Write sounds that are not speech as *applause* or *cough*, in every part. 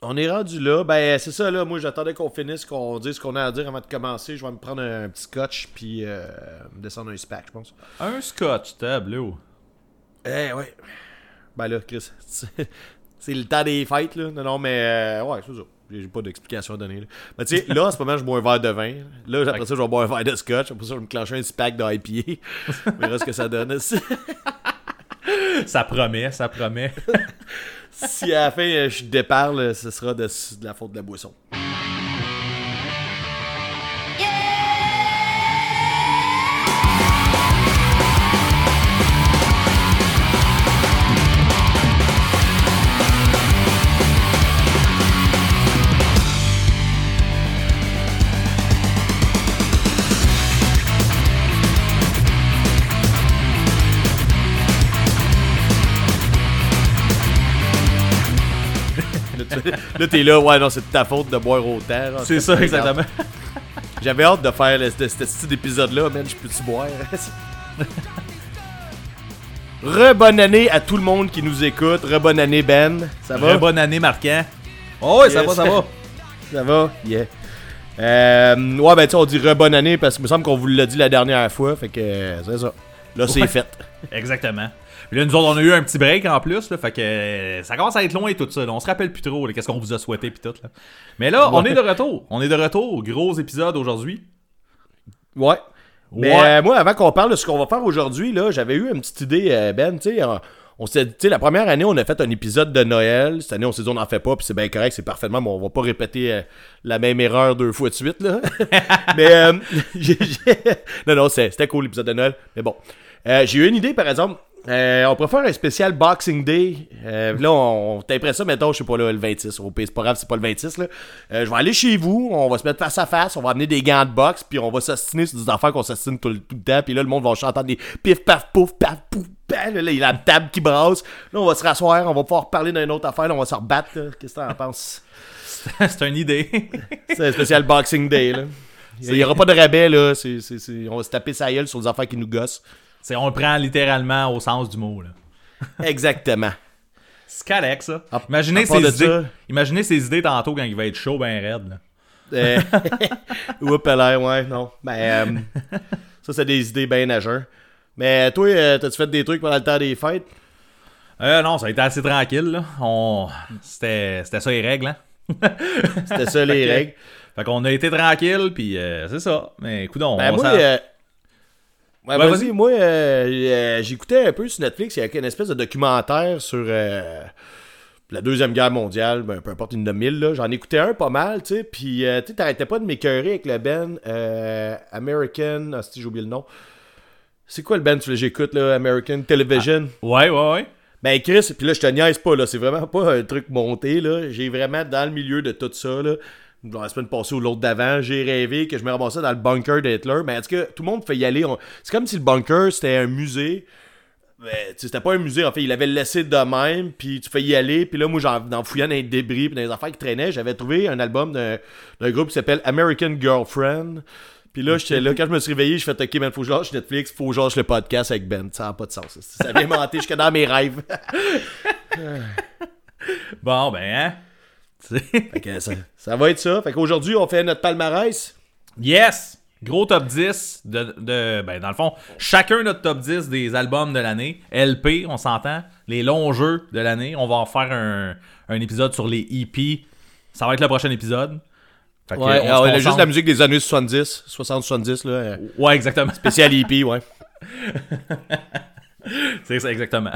On est rendu là. Ben, c'est ça, là. Moi, j'attendais qu'on finisse, qu'on dise ce qu'on a à dire avant de commencer. Je vais me prendre un, petit scotch, puis euh, me descendre un spack, je pense. Un scotch, tableau. Eh, ouais. Ben là, Chris, *laughs* c'est le temps des fêtes, là. Non, non, mais euh, ouais, c'est ça. J'ai pas d'explication à donner. Là. Mais tu sais, là, en ce moment, je bois un verre de vin. Là, après ça, je vais boire un verre de scotch. Après ça, je vais me clencher un spack d'IPA. On verra ce que ça donne. ça promet, ça promet. *laughs* si à la fin, euh, je déparle, ce sera de, de la faute de la boisson. Là, t'es là, ouais, non, c'est de ta faute de boire au terre. C'est ça, exactement. J'avais hâte de faire ce style d'épisode-là, man. Je peux-tu boire? *laughs* Rebonne année à tout le monde qui nous écoute. Rebonne année, Ben. Ça va? Rebonne année, Marquant. Oh, ouais, ça va, ça va. *laughs* ça va? Yeah. Euh, ouais, ben, tu on dit rebonne année parce qu'il me semble qu'on vous l'a dit la dernière fois. Fait que c'est ça. Là, c'est fait. Exactement. Là, nous autres, on a eu un petit break en plus, là, fait que euh, ça commence à être loin et tout ça. On se rappelle plus trop qu'est-ce qu'on vous a souhaité puis tout. Là. Mais là, on est de retour. On est de retour. Gros épisode aujourd'hui. Ouais. Mais euh, moi, avant qu'on parle de ce qu'on va faire aujourd'hui, là, j'avais eu une petite idée, euh, Ben. Tu sais, on s'est dit, la première année, on a fait un épisode de Noël. Cette année, on s'est dit, on n'en fait pas, puis c'est bien correct, c'est parfaitement, mais on va pas répéter la même erreur deux fois de suite, là. *laughs* mais, *laughs* non, non, c'était cool l'épisode de Noël. Mais bon. j'ai eu une idée, par exemple. Euh, on préfère un spécial Boxing Day. Euh, là, on, on ça, mettons, je sais pas, là, le 26. C'est pas grave, c'est pas le 26. Là. Euh, je vais aller chez vous, on va se mettre face à face, on va amener des gants de boxe, puis on va s'assiner sur des affaires qu'on s'assine tout, le temps. Puis là, le monde va chanter des pif, paf, pouf, paf, pouf, paf. Là, il y a la table qui brasse. Là, on va se rasseoir, on va pouvoir parler d'une autre affaire, là, on va se rebattre. Qu'est-ce que t'en penses? *laughs* c'est une idée. *laughs* c'est un spécial Boxing Day. Là. Il n'y aura pas de rabais, là. on va se taper sa gueule sur des affaires qui nous gossent on le prend littéralement au sens du mot. Là. Exactement. *laughs* C'est correct, ça. imaginez, ses idées, imaginez ses idées tantôt quand il va être chaud, ben raide. Là. Euh, *laughs* oups, ouais, non. Ben, euh, ça, c'est des idées bien nageurs. Mais toi, euh, t'as-tu fait des trucs pendant le temps des fêtes? Euh, non, ça a été assez tranquille. Là. On... C'était... C'était ça les règles. Hein? C'était ça les *laughs* règles. Fait qu'on a été tranquille, puis c'est ça. Mais écoute, on, ben, moi, Ouais, vas-y, moi, euh, euh, j'écoutais un peu sur Netflix, il y a une espèce de documentaire sur euh, la Deuxième Guerre mondiale, ben, peu importe une de mille, là. J'en écoutais un pas mal, tu sais, puis tu t'arrêtais pas de m'écœurer avec le Ben American, ah, j'ai oublié le nom. C'est quoi le Ben que j'écoute, là, American Television? Ah, ouais, ouais, ouais. Ben Chris, puis là, je te niaise pas, là, c'est vraiment pas un truc monté, là. J'ai vraiment, dans le milieu de tout ça, là, dans la semaine passée ou l'autre d'avant, j'ai rêvé que je me ramassais dans le bunker d'Hitler. Mais est-ce que tout le monde fait y aller C'est comme si le bunker c'était un musée. Mais c'était pas un musée, en fait, il avait laissé de même, puis tu fais y aller, puis là, moi, en, fouillant dans les débris, puis dans les affaires qui traînaient, j'avais trouvé un album d'un groupe qui s'appelle American Girlfriend. Puis là, j'étais là, *laughs* quand je me suis réveillé, je fais OK, man, faut que je lâche Netflix, faut que je lâche le podcast avec Ben. Ça n'a pas de sens. Ça vient *laughs* monter jusque dans mes rêves. *laughs* bon, ben, hein? Ça, va être ça. Fait qu'aujourd'hui, on fait notre palmarès. Yes! Gros top 10 de, ben dans le fond, chacun notre top 10 des albums de l'année. LP, on s'entend. Les longs jeux de l'année. On va en faire un, un, épisode sur les EP. Ça va être le prochain épisode. Fait ouais, on, a juste la musique des années 70, 60-70. là. Ouais, exactement. Spécial EP, ouais. *laughs* c'est ça, exactement.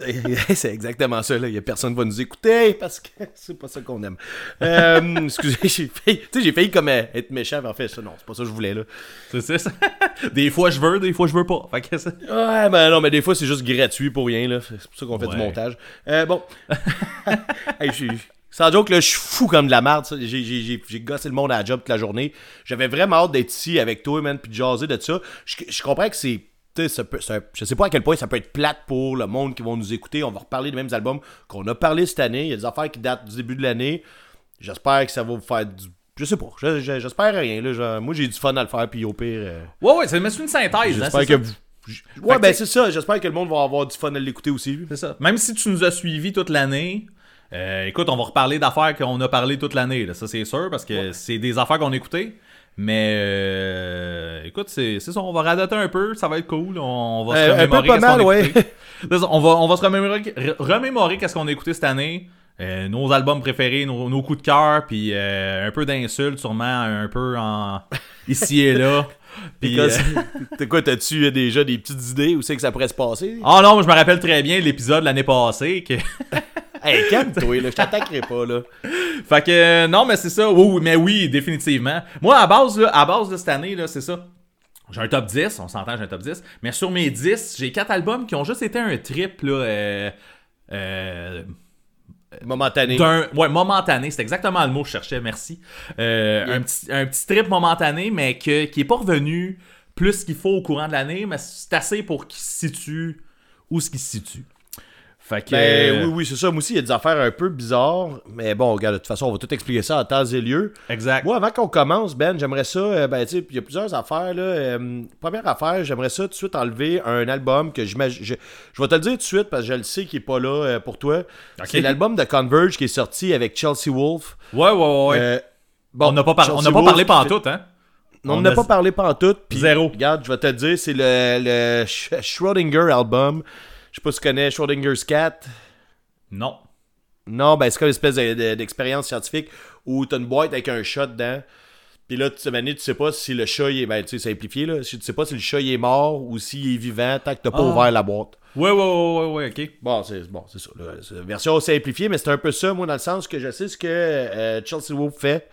*laughs* c'est exactement ça. Là. Il y a personne qui va nous écouter parce que *laughs* c'est pas ça qu'on aime. Euh, *laughs* excusez, j'ai failli, j'ai failli comme euh, être méchant, mais en fait, ça, non, c'est pas ça que je voulais. là. C'est ça. Des fois, je veux, des fois, je veux pas. Fait que Ouais, ben non, mais des fois, c'est juste gratuit pour rien. là. C'est pour ça qu'on fait du montage. Euh, bon. hey, sans joke, là, je suis fou comme de la merde. J'ai gossé le monde à la job toute la journée. J'avais vraiment hâte d'être ici avec toi, man, puis de jaser de ça. je comprends que c'est je sais pas à quel point ça peut être plate pour le monde qui vont nous écouter. On va reparler des mêmes albums qu'on a parlé cette année. Il y a des affaires qui datent du début de l'année. J'espère que ça va vous faire du. Je sais pas. J'espère rien. Là. moi, j'ai du fun à le faire, puis au pire. Euh, ouais, ouais, c'est une synthèse. Hein, j'espère que vous. Ouais, ben c'est ça. J'espère que le monde va avoir du fun à l'écouter aussi. C'est ça. Même si tu nous as suivis toute l'année, Euh, écoute, on va reparler d'affaires qu'on a parlé toute l'année, ça c'est sûr, parce que c'est des affaires qu'on a écoutées. Mais euh, écoute, c'est c'est ça, on va radoter un peu, ça va être cool. On va se Euh, un peu remémorer pas mal, ouais. ça, on va, on va se remémorer, re- remémorer qu'est-ce qu'on a écouté cette année. euh, nos albums préférés, nos, nos coups de cœur, puis euh, un peu d'insultes, sûrement un peu en ici et là. *laughs* Puis, euh, T'es quoi, t'as-tu déjà des petites idées où c'est que ça pourrait se passer? Oh non, moi, je me rappelle très bien de l'épisode l'année passée. Que... Hey, calme-toi, là, je t'attaquerai pas, là. fait que euh, non, mais c'est ça. Oui, mais oui, définitivement. Moi, à base, là, à base de cette année, là, c'est ça. J'ai un top 10, on s'entend, j'ai un top 10. Mais sur mes 10, j'ai 4 albums qui ont juste été un trip, là. Euh, euh, Momentané. ouais momentané c'est exactement le mot que je cherchais merci Euh, un petit un petit trip momentané mais que, qui est pas revenu plus qu'il faut au courant de l'année mais c'est assez pour qu'il se situe où ce qu'il se situe fait que Ben euh, oui, oui, c'est ça. Moi aussi, il y a des affaires un peu bizarres. Mais bon, regarde, de toute façon, on va tout expliquer ça en temps et lieu. exact Moi, avant qu'on commence, Ben, j'aimerais ça. euh, ben, tu sais, il y a plusieurs affaires, là. Euh, première affaire, j'aimerais ça tout de suite enlever un album que j'imagine. Je, je vais te le dire tout de suite parce que je le sais qu'il est pas là euh, pour toi. C'est l'album de Converge qui est sorti avec Chelsea Wolf. ouais ouais ouais, bon, on n'a pas, par- on pas parlé fait- pantoute hein on n'a a- pas parlé pantoute. puis Zéro. Regarde, je vais te le dire, c'est le, le Sch- Schrödinger album. Je sais pas si tu connais Schrödinger's Cat. non Non, ben c'est comme une espèce de- de- d'expérience scientifique où t'as une boîte avec un chat dedans. Puis là, tu tu sais pas si le chat, il est, ben, tu sais, simplifié, là. Si tu sais pas si le chat, il est mort ou s'il est vivant tant que t'as pas Ah. ouvert la boîte. ouais ouais ouais ouais, ouais ok Bon, c'est bon, c'est ça. là. Version simplifiée, mais c'est un peu ça, moi, dans le sens que je sais ce que euh, Chelsea Wolf fait.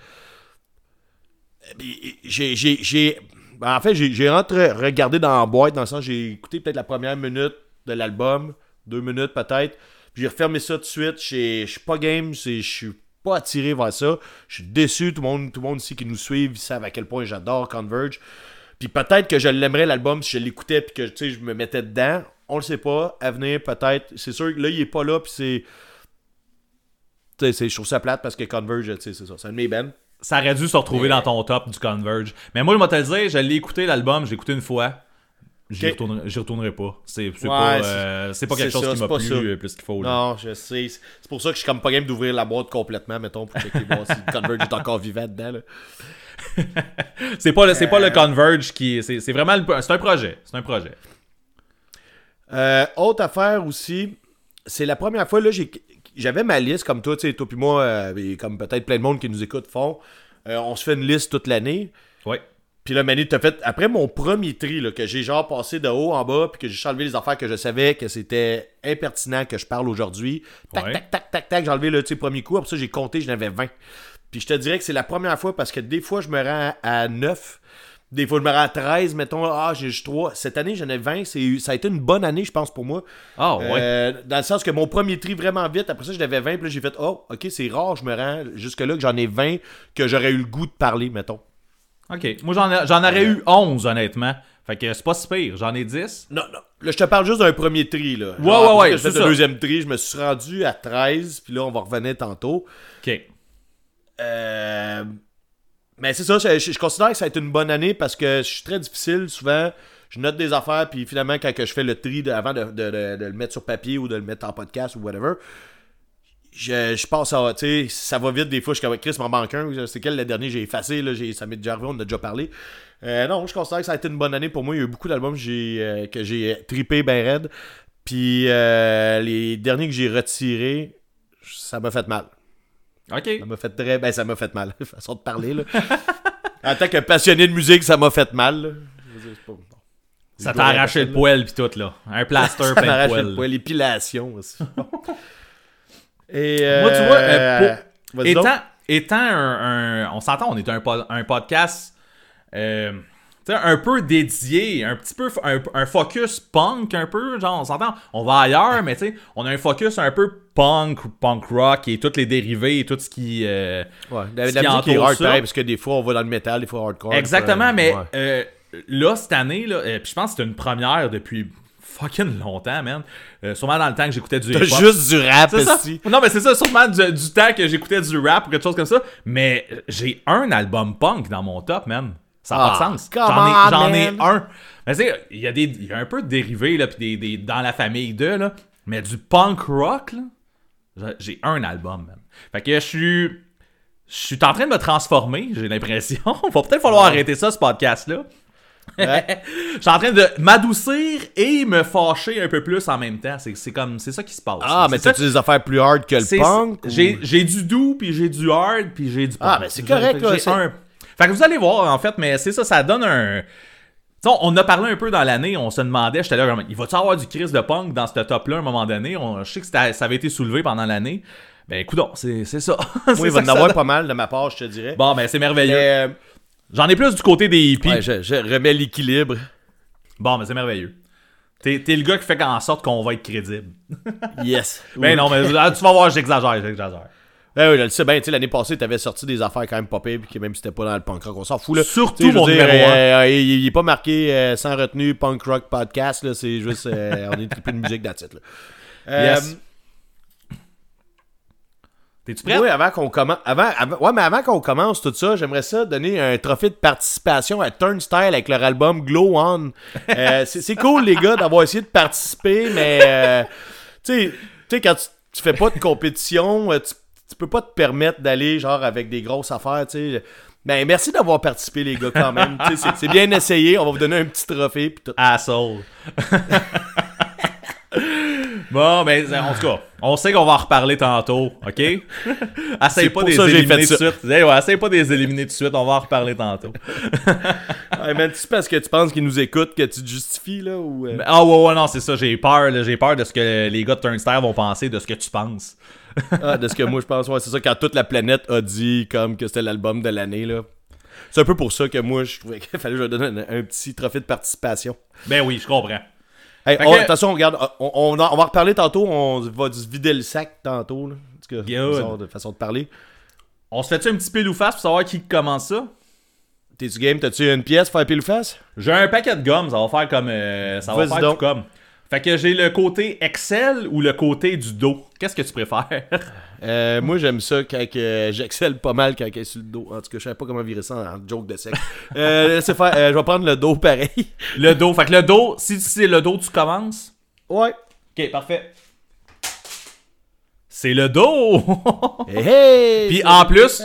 J'ai. j'ai- ben, en fait, j'ai regardé dans la boîte, dans le sens j'ai écouté peut-être la première minute de l'album, deux minutes peut-être. Puis j'ai refermé ça tout de suite. Je suis pas game, je suis pas attiré vers ça. Je suis déçu. Tout le monde, tout le monde ici qui nous suit, ils savent à quel point j'adore Converge. Puis peut-être que je l'aimerais l'album si je l'écoutais puis que je me mettais dedans. On le sait pas. À venir, peut-être. C'est sûr que là, il est pas là. Puis c'est. Tu sais, c'est- je trouve ça plate parce que Converge, c'est ça. C'est un de mes bands. ça aurait dû se retrouver dans ton top du Converge mais moi je vais te le dire je l'ai écouté l'album j'ai écouté une fois J'y Ok. retournerai, pas. C'est Ouais, pas, euh, pas quelque chose ça, qui m'a plu euh, plus qu'il faut. là. Non, je sais. C'est pour ça que je suis comme pas game d'ouvrir la boîte complètement, mettons, pour checker voir si Converge est encore vivant dedans. là. *laughs* C'est pas, le- pas le Euh. Converge qui. C'est vraiment. le- C'est un projet. C'est un projet. Euh, autre affaire aussi, c'est la première fois, là, j'avais ma liste, comme toi, tu sais, toi puis moi, euh, et comme peut-être plein de monde qui nous écoute font. Euh, on se fait une liste toute l'année. Ouais. Puis là, Manu, t'as fait, après mon premier tri, là, que j'ai genre passé de haut en bas, puis que j'ai enlevé les affaires que je savais que c'était impertinent que je parle aujourd'hui. Tac, Ouais. tac, tac, tac, tac, j'ai enlevé le premier coup, après ça, j'ai compté, j'en avais 20. Puis je te dirais que c'est la première fois parce que des fois, je me rends à 9. Des fois, je me rends à 13, mettons, ah, j'ai juste 3. Cette année, j'en ai 20. C'est, ça a été une bonne année, je pense, pour moi. Ah, ouais. Euh, dans le sens que mon premier tri vraiment vite, après ça, j'en avais 20, puis là, j'ai fait, oh, ok, c'est rare, je me rends jusque-là que j'en ai 20 que j'aurais eu le goût de parler, mettons. Ok. Moi, j'en ai- j'en aurais eu 11, honnêtement. Fait que c'est pas si pire. J'en ai 10. Non, non. Là, je te parle juste d'un premier tri, là. Ouais, ouais, ouais, c'est le deuxième tri, je me suis rendu à 13, puis là, on va revenir tantôt. Ok. Euh, Mais c'est ça, je, je- je considère que ça a été une bonne année parce que je suis très difficile. Souvent, je note des affaires, puis finalement, quand je fais le tri de- avant de, de- de- de le mettre sur papier ou de le mettre en podcast ou whatever, je, je pense à. Tu sais, ça va vite des fois. Je suis comme Chris, m'en manque un. C'est quel le dernier j'ai effacé là, j'ai- Ça m'est déjà arrivé, on en a déjà parlé. Euh, non, je considère que ça a été une bonne année pour moi. Il y a eu beaucoup d'albums que j'ai, euh, que j'ai tripé ben raide. Puis euh, les derniers que j'ai retirés, ça m'a fait mal. Ok. Ça m'a fait très. Ben, ça m'a fait mal. *laughs* Façon de parler, là. *laughs* en tant que passionné de musique, ça m'a fait mal. là. Je veux dire, c'est pas- bon. Ça t'a arraché le poil pis tout, là. Un plaster *laughs* plein de poil. le poil. L'épilation aussi. Et. euh, Moi, tu vois, euh, donc. Étant, étant un, un- On s'entend, on est un, un podcast. euh, un peu dédié, un petit peu un, un focus punk un peu, genre on s'entend, on va ailleurs, mais tu sais, on a un focus un peu punk punk rock et toutes les dérivés et tout ce qui euh, Ouais, la, ce la qui musique est hard, pareil, parce que des fois, on va dans le métal, des fois hardcore. Exactement, euh, mais ouais. euh, là, cette année, là, euh, puis je pense que c'est une première depuis fucking longtemps, man. Euh, sûrement dans le temps que j'écoutais du hip-hop. juste du rap C'est ça. ici. Non, mais c'est ça, sûrement du, du temps que j'écoutais du rap ou quelque chose comme ça. Mais j'ai un album punk dans mon top, man. Ça n'a Ah, pas de sens. come J'en ai, un. Mais tu sais, il y, a des- y a un peu de dérivés, là, puis des, des- dans la famille d'eux, là. Mais du punk rock, là. J'ai- J'ai un album, man. Fait que je suis. Je suis en train de me transformer, j'ai l'impression. *laughs* Va peut-être falloir arrêter ça, ce podcast-là. Ouais. Je suis en train de m'adoucir et me fâcher un peu plus en même temps. C'est comme c'est ça qui se passe. Ah, mais t'as-tu des affaires plus hard que le punk? J'ai du doux, puis j'ai du hard, puis j'ai du punk. Ah, ben, c'est correct, là, un- Fait que vous allez voir, en fait, mais c'est ça, ça donne un... Tu sais, on a parlé un peu dans l'année, on se demandait, j'étais là, il va-tu avoir du Chris de punk dans ce top-là à un moment donné? On- je sais que ça avait été soulevé pendant l'année. Ben, écoute, c'est c'est ça. *laughs* Moi, il va en avoir donne. pas mal de ma part, je te dirais. Bon, ben, c'est merveilleux. Mais, euh, J'en ai plus du côté des hippies. ouais, je, je remets l'équilibre. Bon, mais c'est merveilleux. T'es t'es le gars qui fait en sorte qu'on va être crédible. *laughs* Yes. Ben non, mais ah, tu vas voir, j'exagère, j'exagère. Ben oui, je le sais bien, tu sais, l'année passée, t'avais sorti des affaires quand même pas pires, puis que même si c'était pas dans le punk rock, on s'en fout, là. Surtout mon dire, numéro un. euh, il, il est pas marqué euh, sans retenue punk rock podcast, là, c'est juste, euh, on est triplé de musique dans là. Euh, Yes. T'es-tu prêt? Oui, avant qu'on commence. Avant, avant- ouais, mais avant qu'on commence tout ça, j'aimerais ça donner un trophée de participation à Turnstile avec leur album Glow On. Euh, *laughs* c'est cool, les gars, d'avoir essayé de participer, mais euh, tu sais- quand tu, tu fais pas de compétition, euh, tu, tu peux pas te permettre d'aller genre avec des grosses affaires, tu sais. Ben, merci d'avoir participé, les gars, quand même. C'est- bien essayé. On va vous donner un petit trophée. Puis tout. Asshole. *laughs* bon, ben, en tout cas, on sait qu'on va en reparler tantôt, OK? *laughs* Essaye C'est pas de les éliminer tout de suite. Hey, ouais, essaye pas de les éliminer tout de suite, on va en reparler tantôt. *laughs* Ouais, man, c'est parce que tu penses qu'ils nous écoutent que tu te justifies, là, ou... euh? Ah ouais, ouais, non, c'est ça, j'ai peur, là, j'ai peur de ce que les gars de Turnstile vont penser, de ce que tu penses. Ah, de ce que moi je pense, ouais, c'est ça, quand toute la planète a dit comme que c'était l'album de l'année, là. C'est un peu pour ça que moi, je trouvais qu'il fallait que je donne un, un petit trophée de participation. Ben oui, je comprends. Hey, Fait on- que- attention, regarde, on, on, en- on va reparler tantôt, on va se vider le sac tantôt, là. En tout cas, Good. bizarre de façon de parler. On se fait-tu un petit pile ou face pour savoir qui commence ça? T'es-tu game? T'as-tu une pièce pour faire pile ou face? J'ai un paquet de gomme, ça va faire comme. euh, ça va Vas-y faire donc. tout comme. Fait que j'ai le côté Excel ou le côté du dos. Qu'est-ce que tu préfères? *laughs* Euh, moi, j'aime ça quand j'excelle pas mal quand elle est sur le dos. En tout cas, je savais pas comment virer ça en joke de sexe. *laughs* Euh, laissez faire, euh, je vais prendre le dos pareil. le dos. Fait que le dos, si c'est le dos, tu commences? Ouais. Ok, parfait. C'est le dos! *laughs* Hey, hey! Puis en plus,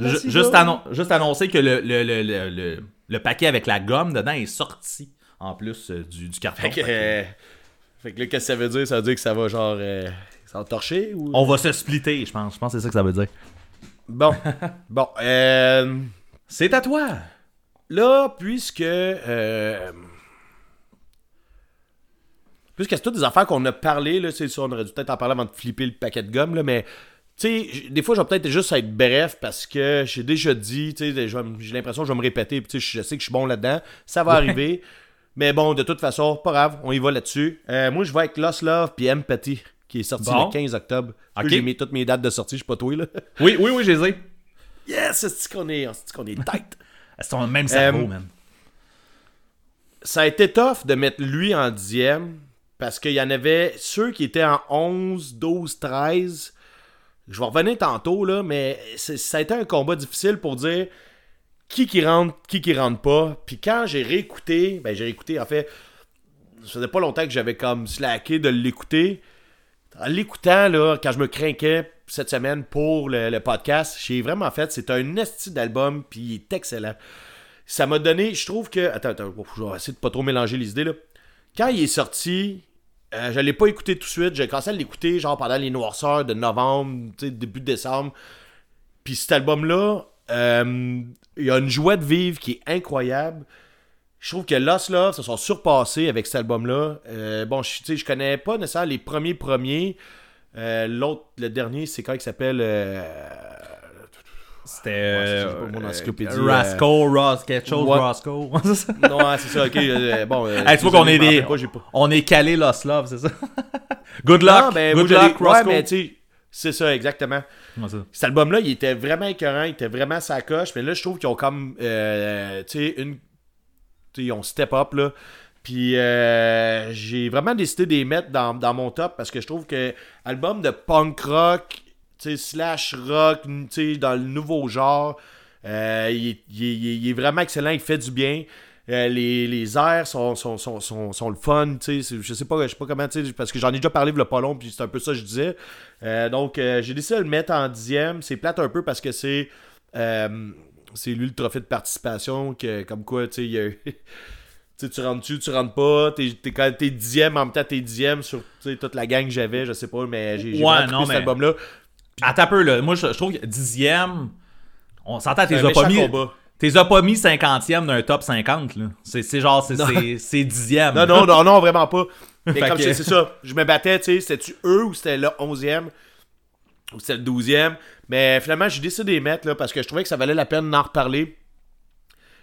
Ju- juste, annon- juste annoncer que le, le, le, le, paquet avec la gomme dedans est sorti en plus du, du carton. Fait que, fait que là, qu'est-ce que ça veut dire? Ça veut dire que ça va genre. euh, ça va torcher ou? On va se splitter, je pense. Je pense que c'est ça que ça veut dire. Bon. *laughs* bon. Euh, C'est à toi! là, puisque. Euh, puisque c'est toutes des affaires qu'on a parlé, là, c'est ça, on aurait dû peut-être en parler avant de flipper le paquet de gomme, là, mais. Tu sais, des fois, je vais peut-être juste être bref parce que j'ai déjà dit, tu sais, j'ai l'impression que je vais me répéter, puis tu sais, je sais que je suis bon là-dedans, ça va *laughs* arriver. Mais bon, de toute façon, pas grave, on y va là-dessus. Euh, moi, je vais avec Lost Love puis Empathy, qui est sorti Bon. le 15 octobre. J'ai mis toutes mes dates de sortie, je suis pas toi, là. *laughs* Oui, oui, oui, je les ai. Yes, c'est qu'on est, c'est qu'on est tight? *laughs* C'est ton même cerveau, Euh, man? ça a été tough de mettre lui en dixième parce qu'il y en avait ceux qui étaient en 11, 12, 13. Je vais revenir tantôt, là, mais ça a été un combat difficile pour dire qui qui rentre, qui qui rentre pas. Puis quand j'ai réécouté, ben j'ai réécouté, en fait, ça faisait pas longtemps que j'avais comme slacké de l'écouter. En l'écoutant, là, quand je me craquais cette semaine pour le, podcast, j'ai vraiment fait, c'est un esti d'album, puis il est excellent. Ça m'a donné, je trouve que. Attends, attends, je vais essayer de pas trop mélanger les idées, là. Quand il est sorti, euh, je l'ai pas écouté tout de suite, j'ai commencé à l'écouter, genre pendant les noirceurs de novembre, début décembre. Puis cet album-là, euh, il y a une joie de vivre qui est incroyable. Je trouve que Lost Love se sont surpassés avec cet album-là. Euh, bon, je, tu sais, je connais pas nécessairement les premiers premiers. Euh, L'autre, le dernier, c'est quand il s'appelle. euh, C'était. euh, encyclopédie, euh, Rasco, Ros, quelque chose, Ouais. Roscoe. *laughs* Non, ouais, c'est ça, ok. euh, bon, Hey, tu vois qu'on est des. pas, pas. On est calé Lost Love, c'est ça? *laughs* Good luck! Non, ben, Good luck, Ouais, mais tu sais, c'est ça, exactement. Ça? Cet album-là, il était vraiment écœurant, il était vraiment sa coche, mais là, je trouve qu'ils ont comme, euh, tu sais, une... Tu sais, ils ont step up, là. Puis euh, j'ai vraiment décidé de les mettre dans, dans mon top parce que je trouve que album de punk rock, tu sais, slash rock, tu sais, dans le nouveau genre, euh, il, il est vraiment excellent, il fait du bien. Euh, les, les airs sont, sont, sont, sont, sont le fun, tu sais. Je sais pas, je sais pas comment, tu sais, parce que j'en ai déjà parlé le pas long, puis c'est un peu ça que je disais. Euh, donc, euh, j'ai décidé de le mettre en dixième. C'est plate un peu parce que c'est. c'est lui le trophée de participation, que, comme quoi, tu sais, il y a eu- *laughs* tu sais, tu rentres tu tu rentres pas, t'es, t'es, quand t'es dixième, en même temps t'es dixième sur toute la gang que j'avais, je sais pas, mais j'ai, j'ai Ouais, non, trippé cet mais- album-là. Attends un peu, là. Moi, je, je trouve que dixième, on s'entend, t'es pas mis. combat. T'es as pas mis cinquantième d'un top 50, là. C'est genre, c'est- dixième. Non, non, non, non, vraiment pas. *laughs* Mais comme que- c'est ça, je me battais, tu sais, c'était-tu eux ou c'était le 11e ou c'était le 12e. Mais finalement, j'ai décidé de les mettre là, parce que je trouvais que ça valait la peine d'en reparler.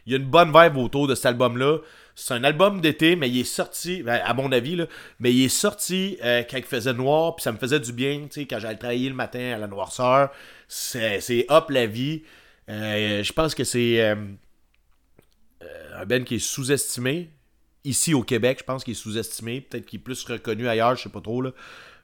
Il y a une bonne vibe autour de cet album-là. C'est un album d'été, mais il est sorti, ben, à mon avis, là, mais il est sorti euh, quand il faisait noir, puis ça me faisait du bien, tu sais, quand j'allais travailler le matin à la noirceur. C'est hop la vie. Euh, je pense que c'est euh, euh, un Ben qui est sous-estimé. Ici au Québec, je pense qu'il est sous-estimé. Peut-être qu'il est plus reconnu ailleurs, je sais pas trop. Là.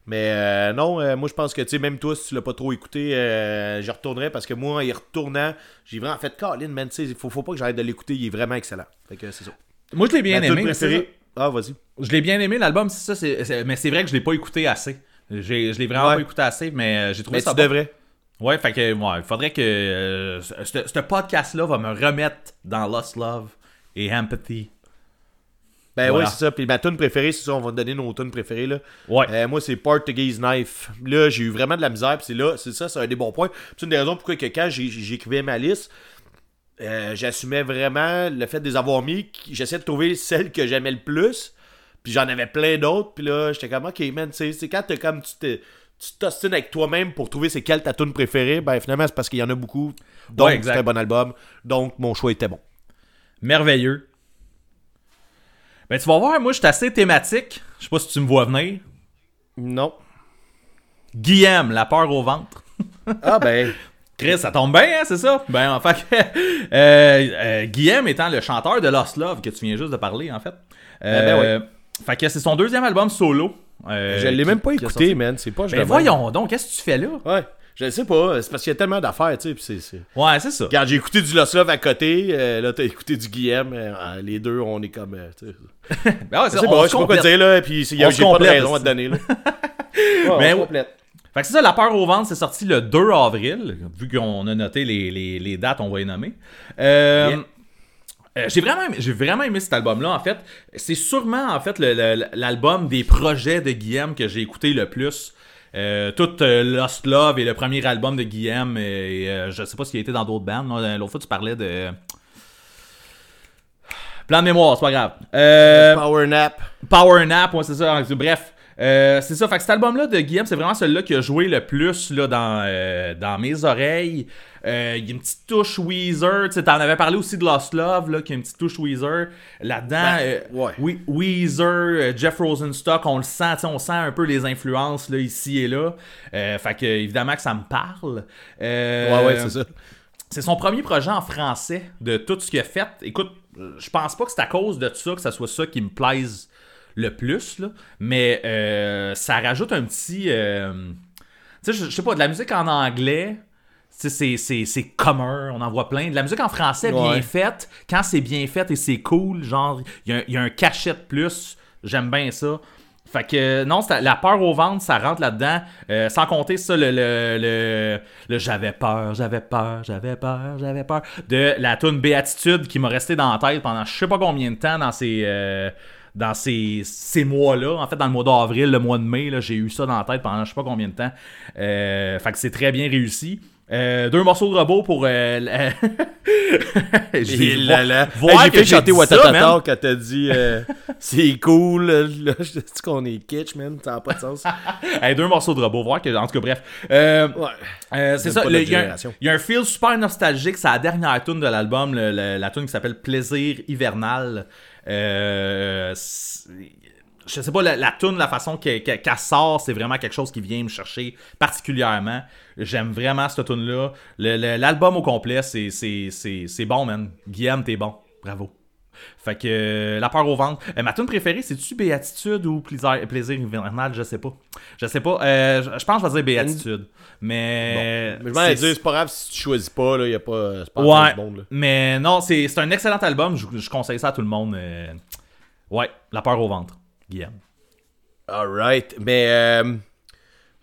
Mais euh, non, euh, moi je pense que tu sais, même toi, si tu l'as pas trop écouté, euh, je retournerais parce que moi, en y retournant, j'ai vraiment fait Colin, man, tu sais, il faut, faut pas que j'arrête de l'écouter, il est vraiment excellent. Fait que c'est ça. Moi, je l'ai bien Ma aimé. mais c'est préférée- Ah, vas-y. Je l'ai bien aimé, l'album, c'est ça. c'est- mais c'est vrai que je l'ai pas écouté assez. J'ai- Je l'ai vraiment Ouais. pas écouté assez, mais j'ai trouvé Mais ça tu bon. devrais. Ouais, fait que, ouais, il faudrait que euh, ce podcast-là va me remettre dans Lost Love et Empathy. Ben Voilà. oui, c'est ça. Puis ma tune préférée, c'est ça, on va te donner nos tunes préférées. Là. Ouais. Euh, moi, c'est Portuguese Knife. Là, j'ai eu vraiment de la misère. Puis c'est là, c'est ça, c'est un des bons points. C'est une des raisons pourquoi que quand j'écrivais ma liste, euh, j'assumais vraiment le fait de les avoir mis. J'essayais de trouver celle que j'aimais le plus. Puis j'en avais plein d'autres. Puis là, j'étais comme, ok, man, tu sais, c'est quand t'es comme tu te. Tu t'ostines avec toi-même pour trouver c'est quelle ta tune préférée, ben finalement c'est parce qu'il y en a beaucoup. Donc Ouais, c'est un bon album. Donc mon choix était bon. Merveilleux. Ben, tu vas voir, moi, je suis assez thématique. Je sais pas si tu me vois venir. Non. Guillaume, la peur au ventre. Ah ben. *laughs* Chris, ça tombe bien, hein, c'est ça? Ben, en fait, *laughs* euh, euh, Guillaume étant le chanteur de Lost Love que tu viens juste de parler, en fait. Euh, Fait que c'est son deuxième album solo. Euh, Je l'ai même pas écouté, man. C'est pas Ben, le voyons donc, qu'est-ce que tu fais là? Ouais, je sais pas. C'est parce qu'il y a tellement d'affaires, tu sais. c'est- Ouais, c'est ça. Regarde, j'ai écouté du Lost Love à côté. euh, là, t'as écouté du Guillaume. euh, les deux, on est comme. euh. *laughs* Ben ouais, C'est on bon, je sais pas quoi dire, là. Puis il y On a- se j'ai pas de raison à te donner, là. *laughs* Mais on se complète. Fait que c'est ça, La peur au ventre, c'est sorti le 2 avril. Vu qu'on a noté les, les- les dates, on va les nommer. Euh, Yeah. Euh, j'ai vraiment, aimé- j'ai vraiment aimé cet album-là, en fait. C'est sûrement, en fait, l'album des projets de Guillaume que j'ai écouté le plus. Euh, tout euh, Lost Love et le premier album de Guillaume. Et, euh, je sais pas s'il a été dans d'autres bandes. L'autre fois, tu parlais de... Plan de mémoire, c'est pas grave. Power Nap. Power Nap, ouais, c'est ça. Bref, euh, c'est ça. Fait que cet album-là de Guillaume, c'est vraiment celui-là qui a joué le plus là, dans, euh, dans mes oreilles. Euh, Il y a une petite touche Weezer. Tu sais, t'en avais parlé aussi de Lost Love, là, qui a une petite touche Weezer. Là-dedans, Ben, ouais. We- Weezer, Jeff Rosenstock, on le sent, on sent un peu les influences là, ici et là. Fait que, évidemment que ça me parle. Ouais, ouais, c'est ça. c'est son premier projet en français de tout ce qu'il a fait. Écoute, je pense pas que c'est à cause de ça que ça soit ça qui me plaise le plus, là. mais euh, ça rajoute un petit. euh, tu sais, je je sais pas, de la musique en anglais. tu sais, C'est, commun, on en voit plein. De la musique en français bien Ouais. faite, quand c'est bien fait et c'est cool, genre, il y, a- il y a un cachet de plus, j'aime bien ça. Fait que non, la peur au ventre, ça rentre là-dedans. Euh, sans compter ça, le, le, le, le j'avais peur, j'avais peur, j'avais peur, j'avais peur. De la tune Béatitude qui m'a resté dans la tête pendant je sais pas combien de temps dans ces, euh, dans ces, ces mois-là. En fait, dans le mois d'avril, le mois de mai, j'ai eu ça dans la tête pendant je sais pas combien de temps. Euh, fait que c'est très bien réussi. Euh, deux morceaux de robot pour. Euh, la- *laughs* là, là. voir Hey, j'ai fait chanter Watatata quand t'as dit euh, *laughs* c'est cool. Là, je dis qu'on est kitsch, man. Ça n'a pas de sens. *laughs* Hey, deux morceaux de robot, voir que. En tout cas, bref. Euh, Ouais. C'est ça, il y, y a un feel super nostalgique, c'est la dernière tune de l'album, la tune qui s'appelle Plaisir hivernal. Euh, je sais pas, la, la tune, la façon qu'elle sort, c'est vraiment quelque chose qui vient me chercher particulièrement. J'aime vraiment cette tune là L'album au complet, c'est bon, man. Guillaume, t'es bon. Bravo. Fait que euh, la peur au ventre. Euh, ma tune préférée, c'est-tu Béatitude ou Plaisir, plaisir hivernal? Je sais pas. Je sais pas. Euh, je je pense que je vais dire Béatitude. Mais. Mais je m'en ai c'est- pas grave si tu choisis pas, là, y a pas. C'est pas Ouais, monde, là. mais non, c'est c'est un excellent album. Je, je conseille ça à tout le monde. Ouais, La peur au ventre, Guillaume. Alright. Mais.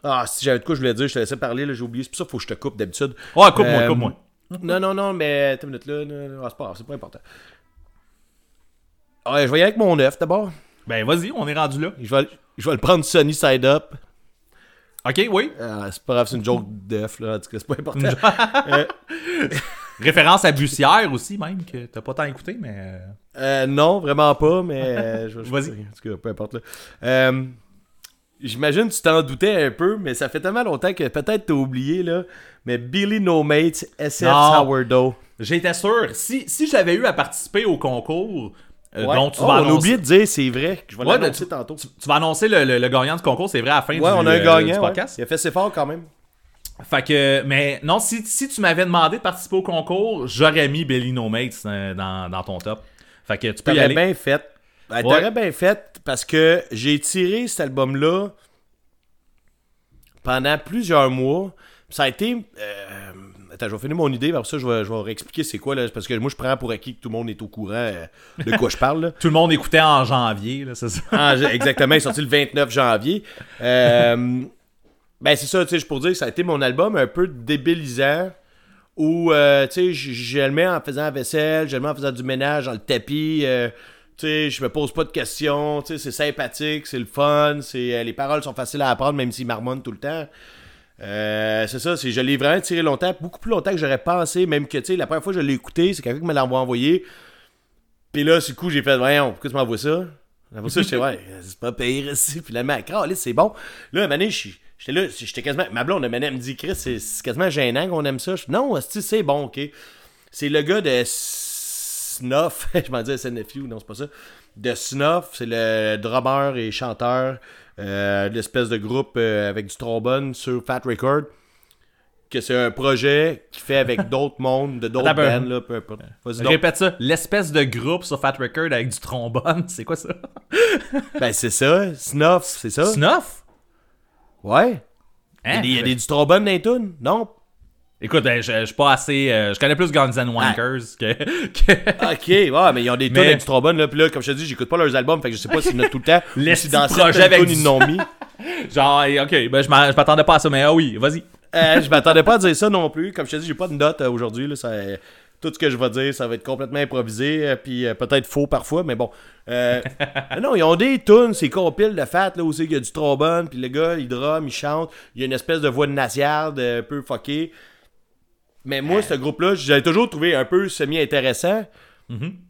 Ah, si j'avais de quoi je voulais dire, je te laissais parler, là, j'ai oublié. C'est pour ça qu'il faut que je te coupe d'habitude. Ouais, coupe-moi, coupe-moi. Non, non, non, mais. Attends une minute là. là, là, c'est pas grave, c'est pas important. Ouais, je vais y aller avec mon œuf d'abord. Ben, vas-y, on est rendu là. Je vais, je vais le prendre Sunny Side Up. Ok, oui. Ah, c'est pas grave, c'est une joke d'œuf, là. En tout cas, c'est pas important. *laughs* Référence à Bussière aussi, même, que t'as pas tant écouté, mais. euh, Euh, non, vraiment pas, mais. euh, je- *laughs* je- Vas-y. En tout cas, peu importe. là. Euh, J'imagine que tu t'en doutais un peu, mais ça fait tellement longtemps que peut-être t'as oublié, là. Mais Billy No Mates, SF. Sourdough. J'étais sûr. Si, si j'avais eu à participer au concours, euh, Ouais. dont tu Oh, vas on a annoncer. oublié de dire, c'est vrai. Je vais Ouais, l'annoncer tu- tantôt. Tu, tu vas annoncer le, le- le gagnant du concours, c'est vrai, à la fin Ouais, du, on a un euh, gagnant. podcast. Il a fait ses efforts quand même. Fait que, mais non, si, si tu m'avais demandé de participer au concours, j'aurais mis Belly No Mates euh, dans, dans ton top. Fait que tu peux y T'aurais aller. bien fait. Ben, T'aurais bien fait parce que j'ai tiré cet album-là pendant plusieurs mois. Ça a été. euh, Attends, je vais finir mon idée, après ça, je vais, je vais réexpliquer c'est quoi, là, parce que moi, je prends pour acquis que tout le monde est au courant euh, de quoi je parle. là. Tout le monde écoutait en janvier, là, c'est ça. Ah, exactement, il est sorti le 29 janvier. Euh, ben, c'est ça, tu sais, je pour dire que ça a été mon album un peu débilisant. Où, euh, tu sais, je le mets en faisant la vaisselle, je le mets en faisant du ménage dans le tapis. tu sais, je me pose pas de questions. Tu sais, c'est sympathique, c'est le fun. c'est les paroles sont faciles à apprendre, même s'ils marmonnent tout le temps. Euh, c'est ça, c'est, je l'ai vraiment tiré longtemps, beaucoup plus longtemps que j'aurais pensé. Même que, tu sais, la première fois que je l'ai écouté, c'est quelqu'un qui me l'a envoyé. Puis là, du coup, j'ai fait, voyons, pourquoi tu m'envoies ça? Après ça, j'étais, ouais, *laughs* c'est pas pire *laughs* ici. Puis mais, Caliste, c'est bon. Là, à j'étais là, j'étais quasiment, ma blonde, à elle me dit, Chris, c'est quasiment gênant qu'on aime ça. Je, non, c'est bon, ok. C'est le gars de Snuff, *laughs* je m'en disais SNFU, non, c'est pas ça. De Snuff, c'est le drummer et chanteur l'espèce de groupe euh, avec du trombone sur Fat Record. Que c'est un projet qu'il fait avec *laughs* d'autres mondes, de d'autres bands, là, peu importe. Donc. Répète ça. L'espèce de groupe sur Fat Record avec du trombone, *laughs* c'est quoi ça? Ben, c'est ça. Snuff, c'est ça. Snuff? Ouais. Il y Hein? a des- il y a des, du trombone dans les tunes? Non? Écoute, ben, je, je suis pas assez. euh, je connais plus Guns N' Wankers que. que- Ok, ouais, mais ils ont des tunes avec du trombone, là. Puis là, comme je te dis, j'écoute pas leurs albums, fait que je sais pas s'ils notent tout le temps. *laughs* L'esti si dans avec du- ils mis. *laughs* Genre, ok, ben je m'attendais pas à ça, mais ah oui, vas-y. Euh, je m'attendais pas à dire ça non plus. Comme je te dis, j'ai pas de notes euh, aujourd'hui. là, ça- Tout ce que je vais dire, ça va être complètement improvisé, euh, puis euh, peut-être faux parfois, mais bon. Euh, *laughs* non, ils ont des tunes, c'est compile de fat, là aussi, il y a du trombone, puis le gars, il drum, il chante, il y a une espèce de voix de nasillarde euh, un peu fuckée. Mais moi, ce groupe-là, j'avais toujours trouvé un peu semi-intéressant.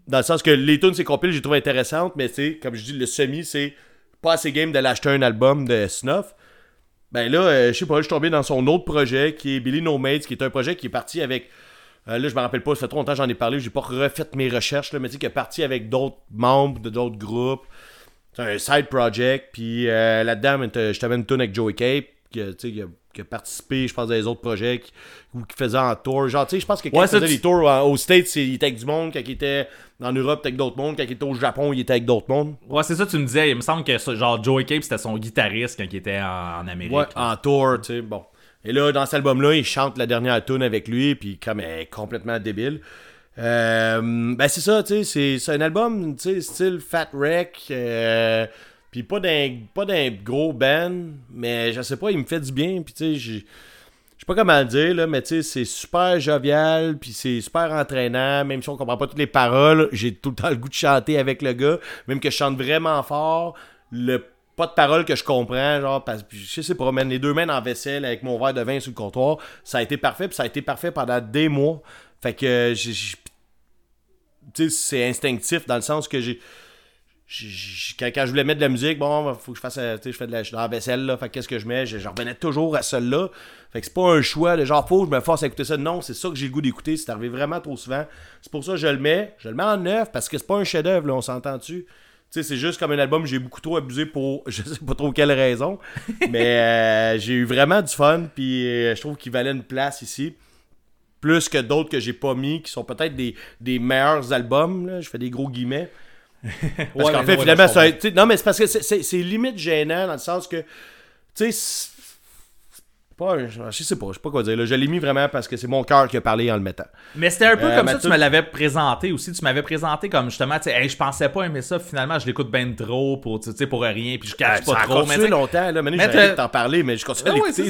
Dans le sens que les tunes, c'est compile, j'ai trouvé intéressantes, mais c'est, comme je dis, le semi, c'est pas assez game de l'acheter un album de Snuff. Ben là, euh, je sais pas, je suis tombé dans son autre projet qui est Billy No Mates, qui est un projet qui est parti avec. euh, là, je me rappelle pas, ça fait trop longtemps que j'en ai parlé, j'ai pas refait mes recherches, là, mais tu sais, qui est parti avec d'autres membres de d'autres groupes. C'est un side project, puis euh, là-dedans, je t'avais une tune avec Joey Cape, qui, a- tu sais, qui a, participé, je pense, dans les autres projets, qui- ou qui faisait en tour. Genre, tu sais, je pense que quand Ouais, il faisait des tours en- aux States, il était avec du monde, quand il était en Europe, il était avec d'autres mondes, quand il était au Japon, il était avec d'autres mondes. Ouais, c'est ça, tu me disais. Il me semble que genre Joey Cape, c'était son guitariste quand il était en, en Amérique. Ouais, là. en tour, tu sais, bon. Et là, dans cet album-là, il chante la dernière tune avec lui, puis comme elle est complètement débile. Euh, ben c'est ça, tu sais, c'est- c'est un album, tu sais, style Fat Wreck, euh, puis pas d'un pas d'un gros band, mais je sais pas, il me fait du bien, puis tu sais, je sais pas comment le dire, là, mais tu sais, c'est super jovial, puis c'est super entraînant, même si on comprend pas toutes les paroles, j'ai tout le temps le goût de chanter avec le gars, même que je chante vraiment fort, le pas de paroles que je comprends, genre, parce que je sais pas, les deux mains en vaisselle avec mon verre de vin sur le comptoir, ça a été parfait, puis ça a été parfait pendant des mois. Fait que, tu sais, c'est instinctif dans le sens que j'ai. Quand, quand je voulais mettre de la musique, bon, faut que je fasse. euh, Tu sais, je fais de la, je suis dans la vaisselle, là. Fait que qu'est-ce que je mets? Je, je revenais toujours à celle-là. Fait que c'est pas un choix de genre, faut que je me force à écouter ça. Non, c'est ça que j'ai le goût d'écouter. C'est arrivé vraiment trop souvent. C'est pour ça que je le mets. Je le mets en neuf parce que c'est pas un chef-d'œuvre, là, on s'entend-tu? Tu sais, c'est juste comme un album, j'ai beaucoup trop abusé pour *laughs* je sais pas trop quelle raison. *laughs* mais euh, j'ai eu vraiment du fun, puis euh, je trouve qu'il valait une place ici. plus que d'autres que j'ai pas mis, qui sont peut-être des, des meilleurs albums. Là. Je fais des gros guillemets. *laughs* Parce Ouais, qu'en fait, non, finalement, ouais, ça a non, mais c'est parce que c'est- limite gênant dans le sens que, tu sais, pas, je sais pas, je sais pas quoi dire. là. Je l'ai mis vraiment parce que c'est mon cœur qui a parlé en le mettant. Mais c'était un peu Euh, comme ça, tu tune- me l'avais présenté aussi. Tu m'avais présenté comme justement, tu sais, Hey, je pensais pas aimer ça. Finalement, je l'écoute ben trop pour, tu sais, pour rien. Puis je cache ça pas a trop. Tu sais, longtemps, là. Maintenant, j'ai t'en parler, mais je continue à Ah ouais, ça.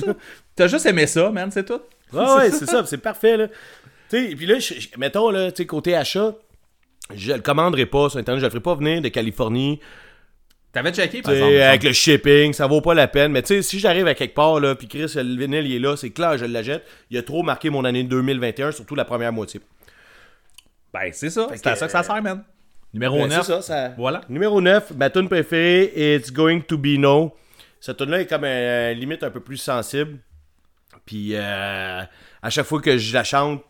T'as juste aimé ça, man, c'est tout. Ah ouais, *laughs* c'est ça, c'est parfait, là. Tu sais, et puis là, mettons, là, tu sais, côté achat, je le commanderai pas sur Internet, je le ferai pas venir de Californie. T'avais checké, par exemple. avec le shipping, ça vaut pas la peine. Mais tu sais, si j'arrive à quelque part, là, puis Chris, le vinyle, il est là, c'est clair, je l'achète. Il a trop marqué mon année 2021, surtout la première moitié. Ben, c'est ça. C'est à ça que ça sert, man. Numéro Ben, 9. c'est ça, ça. Voilà. Numéro 9, ma tune préférée, It's Going to Be No. Cette tune-là est comme un, limite un peu plus sensible. Puis euh, à chaque fois que je la chante,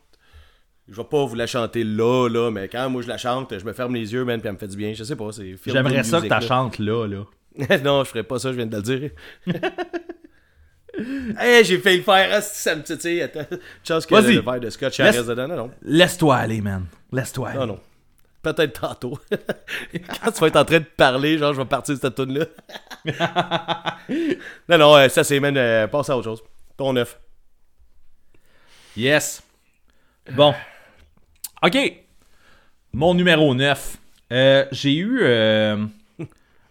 je vais pas vous la chanter là, là, mais quand moi je la chante, je me ferme les yeux, man, puis elle me fait du bien. Je sais pas, c'est J'aimerais ça que music, là. chantes là, là. *laughs* non, je ferais pas ça, je viens de le dire. *laughs* hey, j'ai failli le faire, ah, ça me titille. Attends, chance que Vas-y. le verre de scotch Laisse- reste dedans. Non, non. Laisse-toi aller, man. Laisse-toi aller. Non, non. Peut-être tantôt. *laughs* Quand tu vas être en train de parler, genre, je vais partir de cette tune là non, non, euh, ça c'est, man, euh, passe à autre chose. Ton neuf. Yes. Bon. OK. Mon numéro 9. Euh, j'ai eu, euh,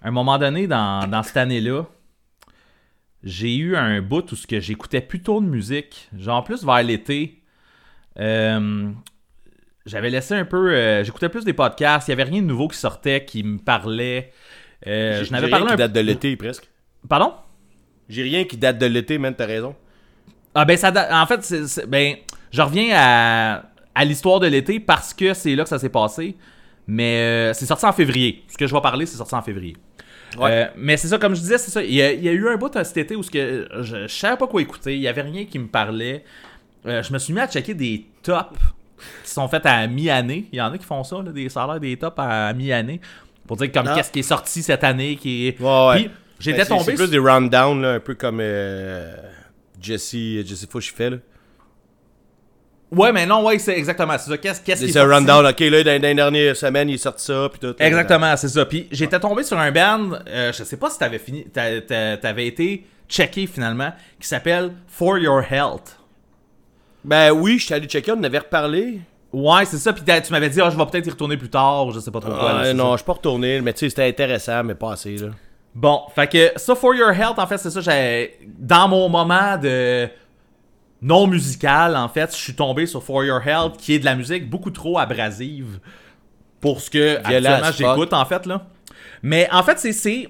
un moment donné dans, dans cette année-là, j'ai eu un bout où ce que j'écoutais plutôt de musique. Genre plus vers l'été. Euh, j'avais laissé un peu... j'écoutais plus des podcasts. Il n'y avait rien de nouveau qui sortait, qui me parlait. Je J'ai n'avais rien parlé qui un date de l'été, presque. Pardon? J'ai rien qui date de l'été, man, t'as raison. Ah ben ça en fait c'est, c'est- ben je reviens à, à l'histoire de l'été parce que c'est là que ça s'est passé. Mais euh, c'est sorti en février. Ce que je vais parler, c'est sorti en février. Ouais. Euh, mais c'est ça, comme je disais, c'est ça. Il y, a, il y a eu un bout euh, cet été où ce que je, je savais pas quoi écouter. Il y avait rien qui me parlait. Euh, je me suis mis à checker des tops qui sont faits à mi-année. Il y en a qui font ça, là, des salaires des tops à mi-année. Pour dire comme qu'est-ce qui est sorti cette année. Qui est... Ouais, j'étais Ben, tombé C'est plus sur- des rundown, là, un peu comme euh, Jesse, Jesse Fush fait, là. Ouais, mais non, ouais, c'est exactement. C'est ça. Qu'est-ce, qu'est-ce qui C'est un rundown, ok, là, dans, dans les dernières semaines, il est sorti ça, puis tout. Exactement, c'est ça. Puis j'étais tombé sur un band, euh, je sais pas si t'avais fini, t'a- t'a- t'avais été checké finalement, qui s'appelle For Your Health. Ben oui, je suis allé checker, on en avait reparlé. Ouais, c'est ça. Puis t'as- tu m'avais dit, ah, je vais peut-être y retourner plus tard, ou je sais pas trop quoi. là, Ah, c'est non, je suis pas retourné, mais tu sais, c'était intéressant, mais pas assez, là. Bon, fait que ça, For Your Health, en fait, c'est ça. J'ai dans mon moment de non musical, en fait, je suis tombé sur For Your Health, qui est de la musique beaucoup trop abrasive pour ce que actuellement j'écoute, en fait, là. Mais en fait, c'est- c'est.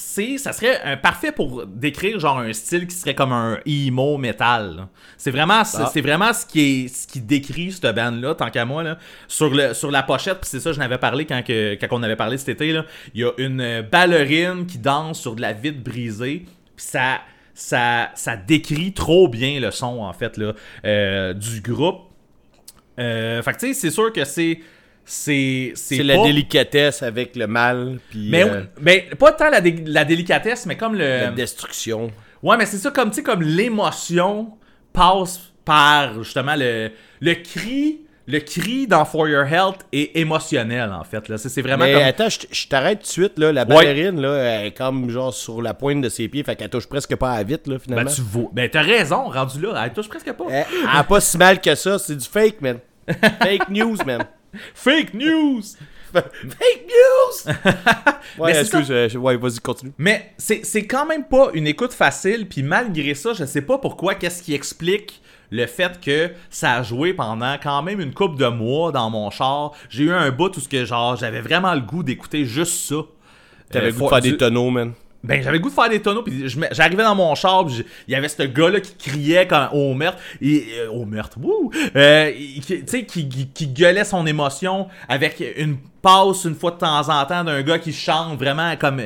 C'est, ça serait un parfait pour décrire genre un style qui serait comme un emo metal. C'est vraiment, c'est, Ah. c'est vraiment ce qui est, ce qui décrit cette band là, tant qu'à moi là. Sur le, sur la pochette, puis c'est ça, je n'avais parlé quand que, quand on avait parlé cet été là. Il y a une ballerine qui danse sur de la vitre brisée, puis ça, ça, ça décrit trop bien le son en fait là euh, du groupe. Euh, fait que tu sais, c'est sûr que c'est, c'est, C'est la délicatesse avec le mal, puis mais, euh, mais pas tant la, dé- la délicatesse, mais comme le. la destruction. Ouais, mais c'est ça, comme, tu sais, comme l'émotion passe par justement le, le cri. Le cri dans For Your Health est émotionnel, en fait. Là. C'est, c'est vraiment Mais comme. attends, je, je t'arrête tout de suite, là. La ballerine, là, elle est comme genre sur la pointe de ses pieds, fait qu'elle touche presque pas à vite, là, Ben, finalement. tu vois. Ben, t'as raison, rendu là. Elle touche presque pas. Elle, elle a pas si mal que ça, c'est du fake, man. *laughs* Fake news, man. Fake news! *laughs* Fake news! *laughs* ouais, Mais c'est excuse, je- ouais, vas-y, continue. Mais c'est quand même pas une écoute facile, puis malgré ça, je sais pas pourquoi, qu'est-ce qui explique le fait que ça a joué pendant quand même une couple de mois dans mon char. J'ai eu un bout où ce que genre j'avais vraiment le goût d'écouter juste ça. T'avais Euh, le goût de faire du- des tonneaux, man. Ben, j'avais le goût de faire des tonneaux, puis j'arrivais dans mon char, il y avait ce gars-là qui criait quand, au meurtre, et, euh, au meurtre, wouh! Euh, tu sais, qui, gueulait son émotion avec une passe une fois de temps en temps d'un gars qui chante vraiment comme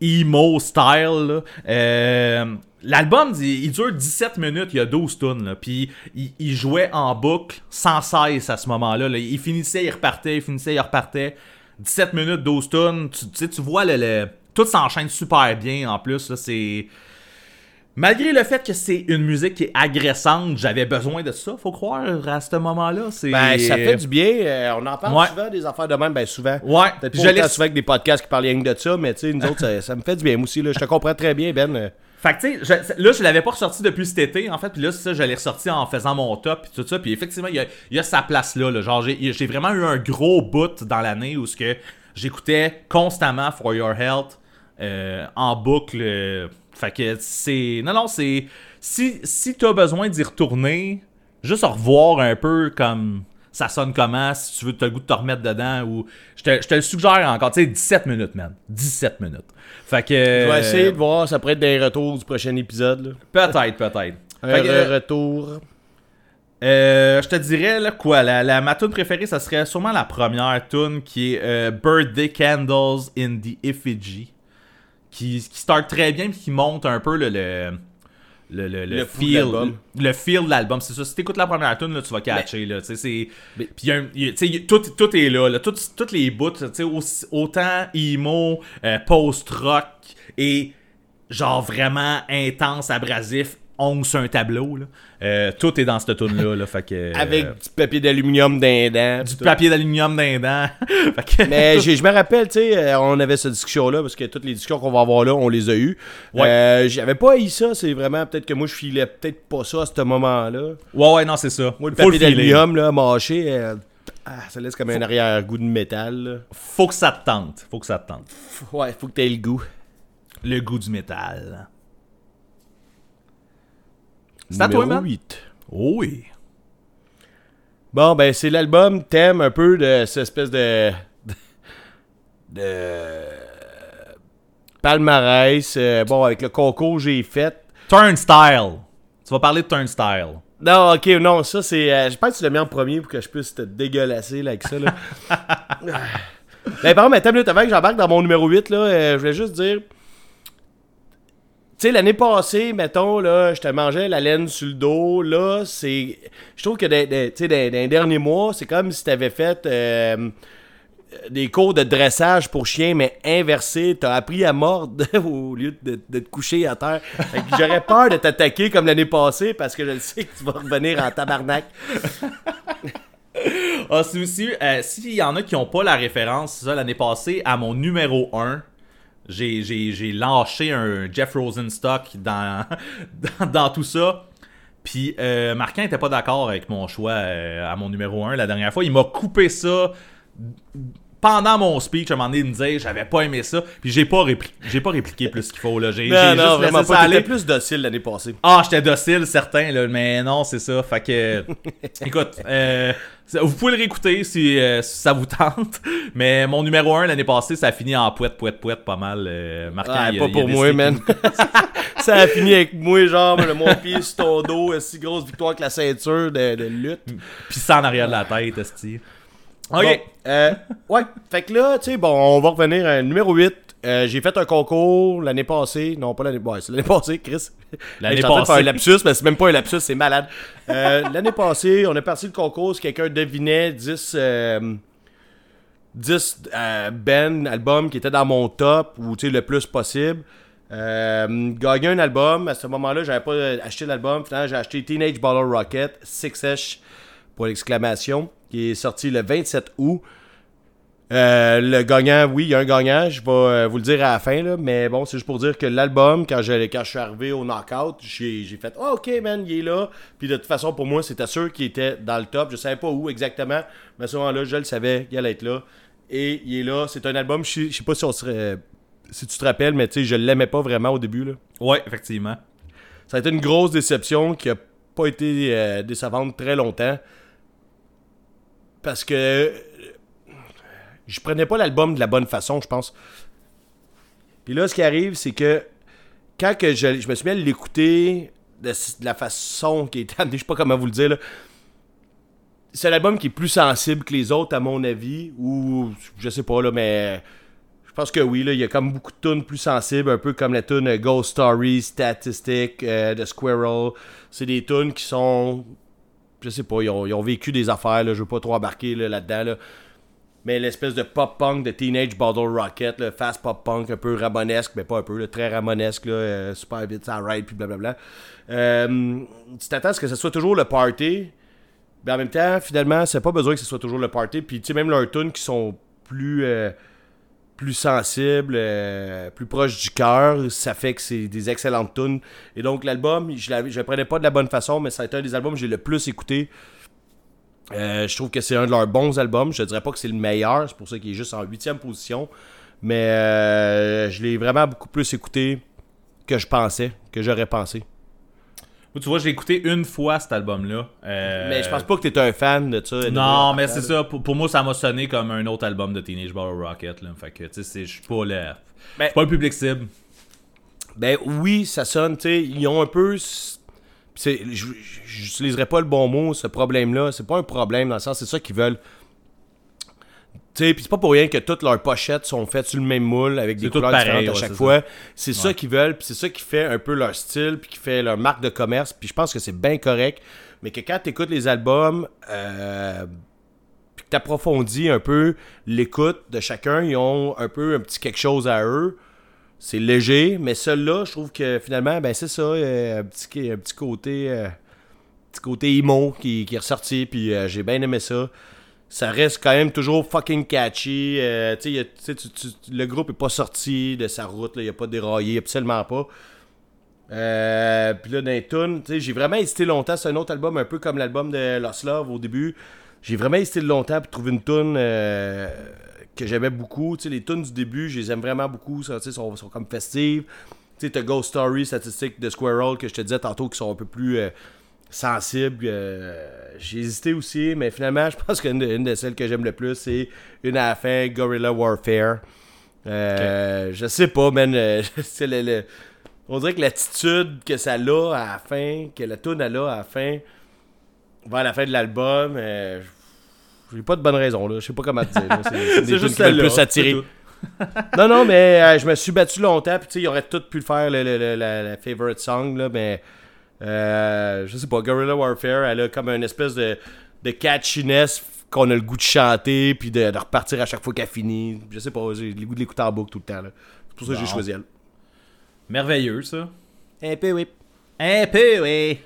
emo style, là. Euh, L'album, il, dure 17 minutes, il y a 12 tunes, là, puis il, jouait en boucle sans cesse à ce moment-là. là. Il finissait, il repartait, il finissait, il repartait. 17 minutes, 12 tonnes, tu, tu sais, tu vois le, le- tout s'enchaîne super bien en plus, là, c'est... Malgré le fait que c'est une musique qui est agressante, j'avais besoin de ça, faut croire, à ce moment-là. C'est... Ben, ça fait du bien. euh, on en parle Ouais. souvent des affaires de même, ben souvent. Ouais, Peut-être pas souvent avec des podcasts qui parlent rien que de ça, mais tu sais, nous autres, ça, ça me fait du bien aussi. Là. Je te comprends très bien, Ben. euh. Fait que tu sais, là, je l'avais pas ressorti depuis cet été, en fait, puis là, c'est ça, je l'ai ressorti en faisant mon top, puis tout ça, puis effectivement, il y a, y a sa place là, là. genre, j'ai j'ai vraiment eu un gros bout dans l'année où ce que j'écoutais constamment For Your Health euh, en boucle, euh, fait que c'est... Non, non, c'est... Si, si t'as besoin d'y retourner, juste revoir un peu comme ça sonne comment, si tu veux, t'as le goût de te remettre dedans, ou... Je te, je te le suggère encore, tu sais, 17 minutes, man. 17 minutes. Fait que... Je vais essayer de voir, ça pourrait être des retours du prochain épisode. Peut-être, peut-être. Un Fait que, euh, retour. euh, je te dirais là, quoi, la, la, ma tune préférée, ça serait sûrement la première tune qui est euh, Birthday Candles in the Effigy, qui, qui start très bien puis qui monte un peu le le le, le, le Le fou de feel le feel de l'album c'est ça si t'écoutes la première tune là tu vas catcher là c'est Mais- puis il y a un- il y a- tu sais, il y a- tout, tout est là, là. Tout- toutes les bouts tu sais aussi- autant emo euh, post rock et genre vraiment intense abrasif on sur un tableau là. Euh, tout est dans cette tune là, là fait que Avec euh, du papier d'aluminium d'un dent. du papier d'aluminium *laughs* que- Mais je me rappelle, tu sais, euh, on avait cette discussion-là, parce que toutes les discussions qu'on va avoir là, on les a eues. Ouais. Euh, J'avais pas eu ça, c'est vraiment peut-être que moi je filais peut-être pas ça à ce moment-là. Ouais, ouais, non, c'est ça. Moi, le Faut papier d'aluminium, là, mâché, euh, ah, ça laisse comme un arrière-goût de métal. là. Faut que ça te tente. Faut que ça te tente. Ouais, faut que t'aies le goût. Le goût du métal. C'est à toi, man? 8. Oh oui. Bon, ben, c'est l'album thème un peu de cette espèce de. de. palmarès. euh, bon, avec le concours que j'ai fait. Turnstile. Tu vas parler de Turnstile. Non, ok, non, ça c'est. euh, je pense que tu l'as mis en premier pour que je puisse te dégueulasser là, avec ça. Là. *laughs* ben, par contre, attends une minute avant que j'embarque dans mon numéro 8, là, euh, je voulais juste dire. Sais, l'année passée, mettons, là, je te mangeais la laine sur le dos. Là, c'est. Je trouve que dans, derniers mois, c'est comme si t'avais fait. euh, des cours de dressage pour chiens, mais inversés. T'as appris à mordre *laughs* au lieu de, de te coucher à terre. J'aurais peur de t'attaquer comme l'année passée parce que je le sais que tu vas revenir en tabarnak. Ah, c'est euh, s'il y en a qui n'ont pas la référence, ça, l'année passée, à mon numéro 1, j'ai, lâché un Jeff Rosenstock *laughs* dans, dans, tout ça. Puis euh, Marquin était pas d'accord avec mon choix euh, à mon numéro 1 la dernière fois. Il m'a coupé ça pendant mon speech. À un moment donné, il me disait j'avais pas aimé ça. Puis j'ai pas, répli- j'ai pas répliqué plus qu'il faut. Là. J'ai, Non, j'ai non, juste vraiment laissé ça pas. aller. T'étais plus docile l'année passée. Ah, j'étais docile, certain, là, mais non, c'est ça. Fait que, *laughs* écoute, euh, vous pouvez le réécouter si, euh, si ça vous tente. Mais mon numéro 1 l'année passée, ça a fini en pouette, pouette, pouette, pas mal. Euh, Marquant, Ouais, il a- pas il pour moi, man. *laughs* ça a fini avec moi, genre, le mon pied sur ton dos, si grosse victoire que la ceinture de, de lutte. Puis ça en arrière de la tête, esti. Ok. Bon, euh, ouais, *laughs* fait que là, tu sais, bon, on va revenir à numéro 8. Euh, j'ai fait un concours l'année passée. Non, pas l'année ouais, c'est l'année passée, Chris. L'année de faire passée. un lapsus, mais c'est même pas un lapsus, c'est malade. Euh, *laughs* l'année passée, on a parti le concours. Si quelqu'un devinait 10, euh, 10 euh, Ben albums qui étaient dans mon top, ou tu sais, le plus possible. Gagner un album. À ce moment-là, j'avais pas acheté l'album. Finalement, j'ai acheté Teenage Bottle Rocket, Six Esh pour l'exclamation, qui est sorti le 27 août. Euh, le gagnant, oui, il y a un gagnant, je vais euh, vous le dire à la fin, là, mais bon, c'est juste pour dire que l'album, quand je, quand je suis arrivé au knockout, j'ai j'ai fait oh, ok, man, il est là. Puis de toute façon, pour moi, c'était sûr qu'il était dans le top. Je savais pas où exactement, mais à ce moment-là, je le savais qu'il allait être là. Et il est là. C'est un album, je sais- je sais pas si, on serait, si tu te rappelles, mais tu sais, je l'aimais pas vraiment au début. Là. Ouais, effectivement. Ça a été une grosse déception qui a pas été euh, décevante très longtemps. Parce que euh, je prenais pas l'album de la bonne façon, je pense. Puis là, ce qui arrive, c'est que quand que je, me suis mis à l'écouter de, la façon qui est amenée, *laughs* je sais pas comment vous le dire, c'est un album qui est plus sensible que les autres, à mon avis, ou je sais pas, là, mais je pense que oui, là, il y a comme beaucoup de tunes plus sensibles, un peu comme la tune Ghost Story, Statistic, euh, The Squirrel. C'est des tunes qui sont. Je sais pas, ils ont, vécu des affaires, là, je veux pas trop embarquer là, là-dedans. Là. mais l'espèce de pop-punk de Teenage Bottle Rocket, le fast pop-punk un peu ramonesque, mais pas un peu, là, très ramonesque, là, euh, super vite, ça ride, puis blablabla. Euh, tu t'attends à ce que ce soit toujours le party, mais en même temps, finalement, c'est pas besoin que ce soit toujours le party, puis tu sais, même leurs tunes qui sont plus... euh, plus sensibles, euh, plus proches du cœur, ça fait que c'est des excellentes tunes. Et donc l'album, je je le prenais pas de la bonne façon, mais ça a été un des albums que j'ai le plus écouté. Euh, je trouve que c'est un de leurs bons albums. Je dirais pas que c'est le meilleur, c'est pour ça qu'il est juste en huitième position. Mais euh, je l'ai vraiment beaucoup plus écouté que je pensais, que j'aurais pensé. Moi, tu vois, j'ai écouté une fois cet album-là. Euh, Mais je pense pas que t'es un fan de ça. Non, mais c'est ça. Pour, pour moi, ça m'a sonné comme un autre album de Teenage Bottle Rocket. Là. Fait que, tu sais, je suis pas le. Ben- pas le public cible. Ben oui, ça sonne, tu sais, ils ont un peu... j'utiliserais pas le bon mot, ce problème-là. C'est pas un problème dans le sens, c'est ça qu'ils veulent. Sais, puis c'est pas pour rien que toutes leurs pochettes sont faites sur le même moule avec des couleurs pareil, différentes à chaque fois. C'est ça Ouais. qu'ils veulent, puis c'est ça qui fait un peu leur style, puis qui fait leur marque de commerce. Puis je pense que c'est bien correct. Mais que quand tu écoutes les albums, euh, puis que tu approfondis un peu l'écoute de chacun, ils ont un peu un petit quelque chose à eux. C'est léger, mais celui-là, je trouve que finalement, ben c'est ça, euh, un, petit, un petit côté euh, petit côté emo qui, qui est ressorti, puis euh, j'ai bien aimé ça. Ça reste quand même toujours fucking catchy. euh, tu le groupe est pas sorti de sa route, il a pas déraillé, absolument pas. Euh, puis là, dans sais, j'ai vraiment hésité longtemps. C'est un autre album, un peu comme l'album de Lost Love au début. J'ai vraiment hésité longtemps pour trouver une tune euh, que j'aimais beaucoup. Les tunes du début, je les aime vraiment beaucoup. Ça, sont, sont comme festives. Tu sais, Ghost Story, Statistique de Squirrel, que je te disais tantôt, qui sont un peu plus sensibles. Euh, j'ai hésité aussi, mais finalement, *laughs* je pense qu'une de, une de celles que j'aime le plus, c'est une à la fin, Gorilla Warfare. Euh, Je sais pas, man. euh, *laughs* le- le- on dirait que l'attitude que ça a à la fin, que la tune a à la fin, vers la fin de l'album, j'ai pas de bonne raison, là. Je sais pas comment te dire. C'est *laughs* juste qui celle-là, plus tout. Non, non, mais je me suis battu longtemps, puis tu sais, ils auraient tous pu le faire, le, le- le- la, la favorite song, là, mais euh, je sais pas, Guerrilla Warfare, elle a comme une espèce de, de catchiness qu'on a le goût de chanter, puis de, de repartir à chaque fois qu'elle finit. Je sais pas, j'ai le goût de l'écouter en boucle tout le temps, là. C'est pour ça que j'ai choisi elle. Merveilleux, ça. Un peu, oui. Un peu, oui.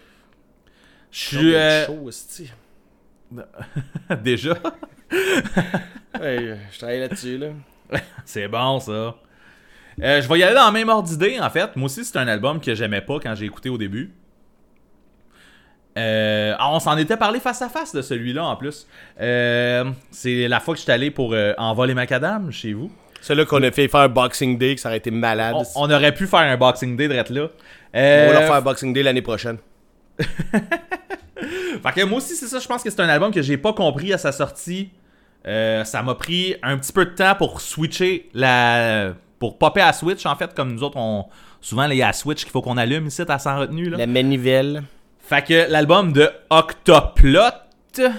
Je suis. euh. *laughs* Déjà? *laughs* Ouais, je travaille là-dessus, là. C'est bon, ça. Euh, je vais y aller dans le même ordre d'idée, en fait. Moi aussi, c'est un album que j'aimais pas quand j'ai écouté au début. Euh, ah, on s'en était parlé face à face de celui-là, en plus. Euh, c'est la fois que j'étais allé pour euh, envoler macadam chez vous. C'est là qu'on a fait faire Boxing Day, que ça aurait été malade. On, on aurait pu faire un Boxing Day de là. On Euh, va leur faire Boxing Day l'année prochaine. *laughs* Fait que moi aussi, c'est ça. Je pense que c'est un album que j'ai pas compris à sa sortie. Euh, ça m'a pris un petit peu de temps pour switcher la. Pour popper à Switch, en fait, comme nous autres, on. Souvent, il y a à Switch qu'il faut qu'on allume ici, à sans retenue. Là. La manivelle. Fait que l'album de Octoplot. Uh-huh.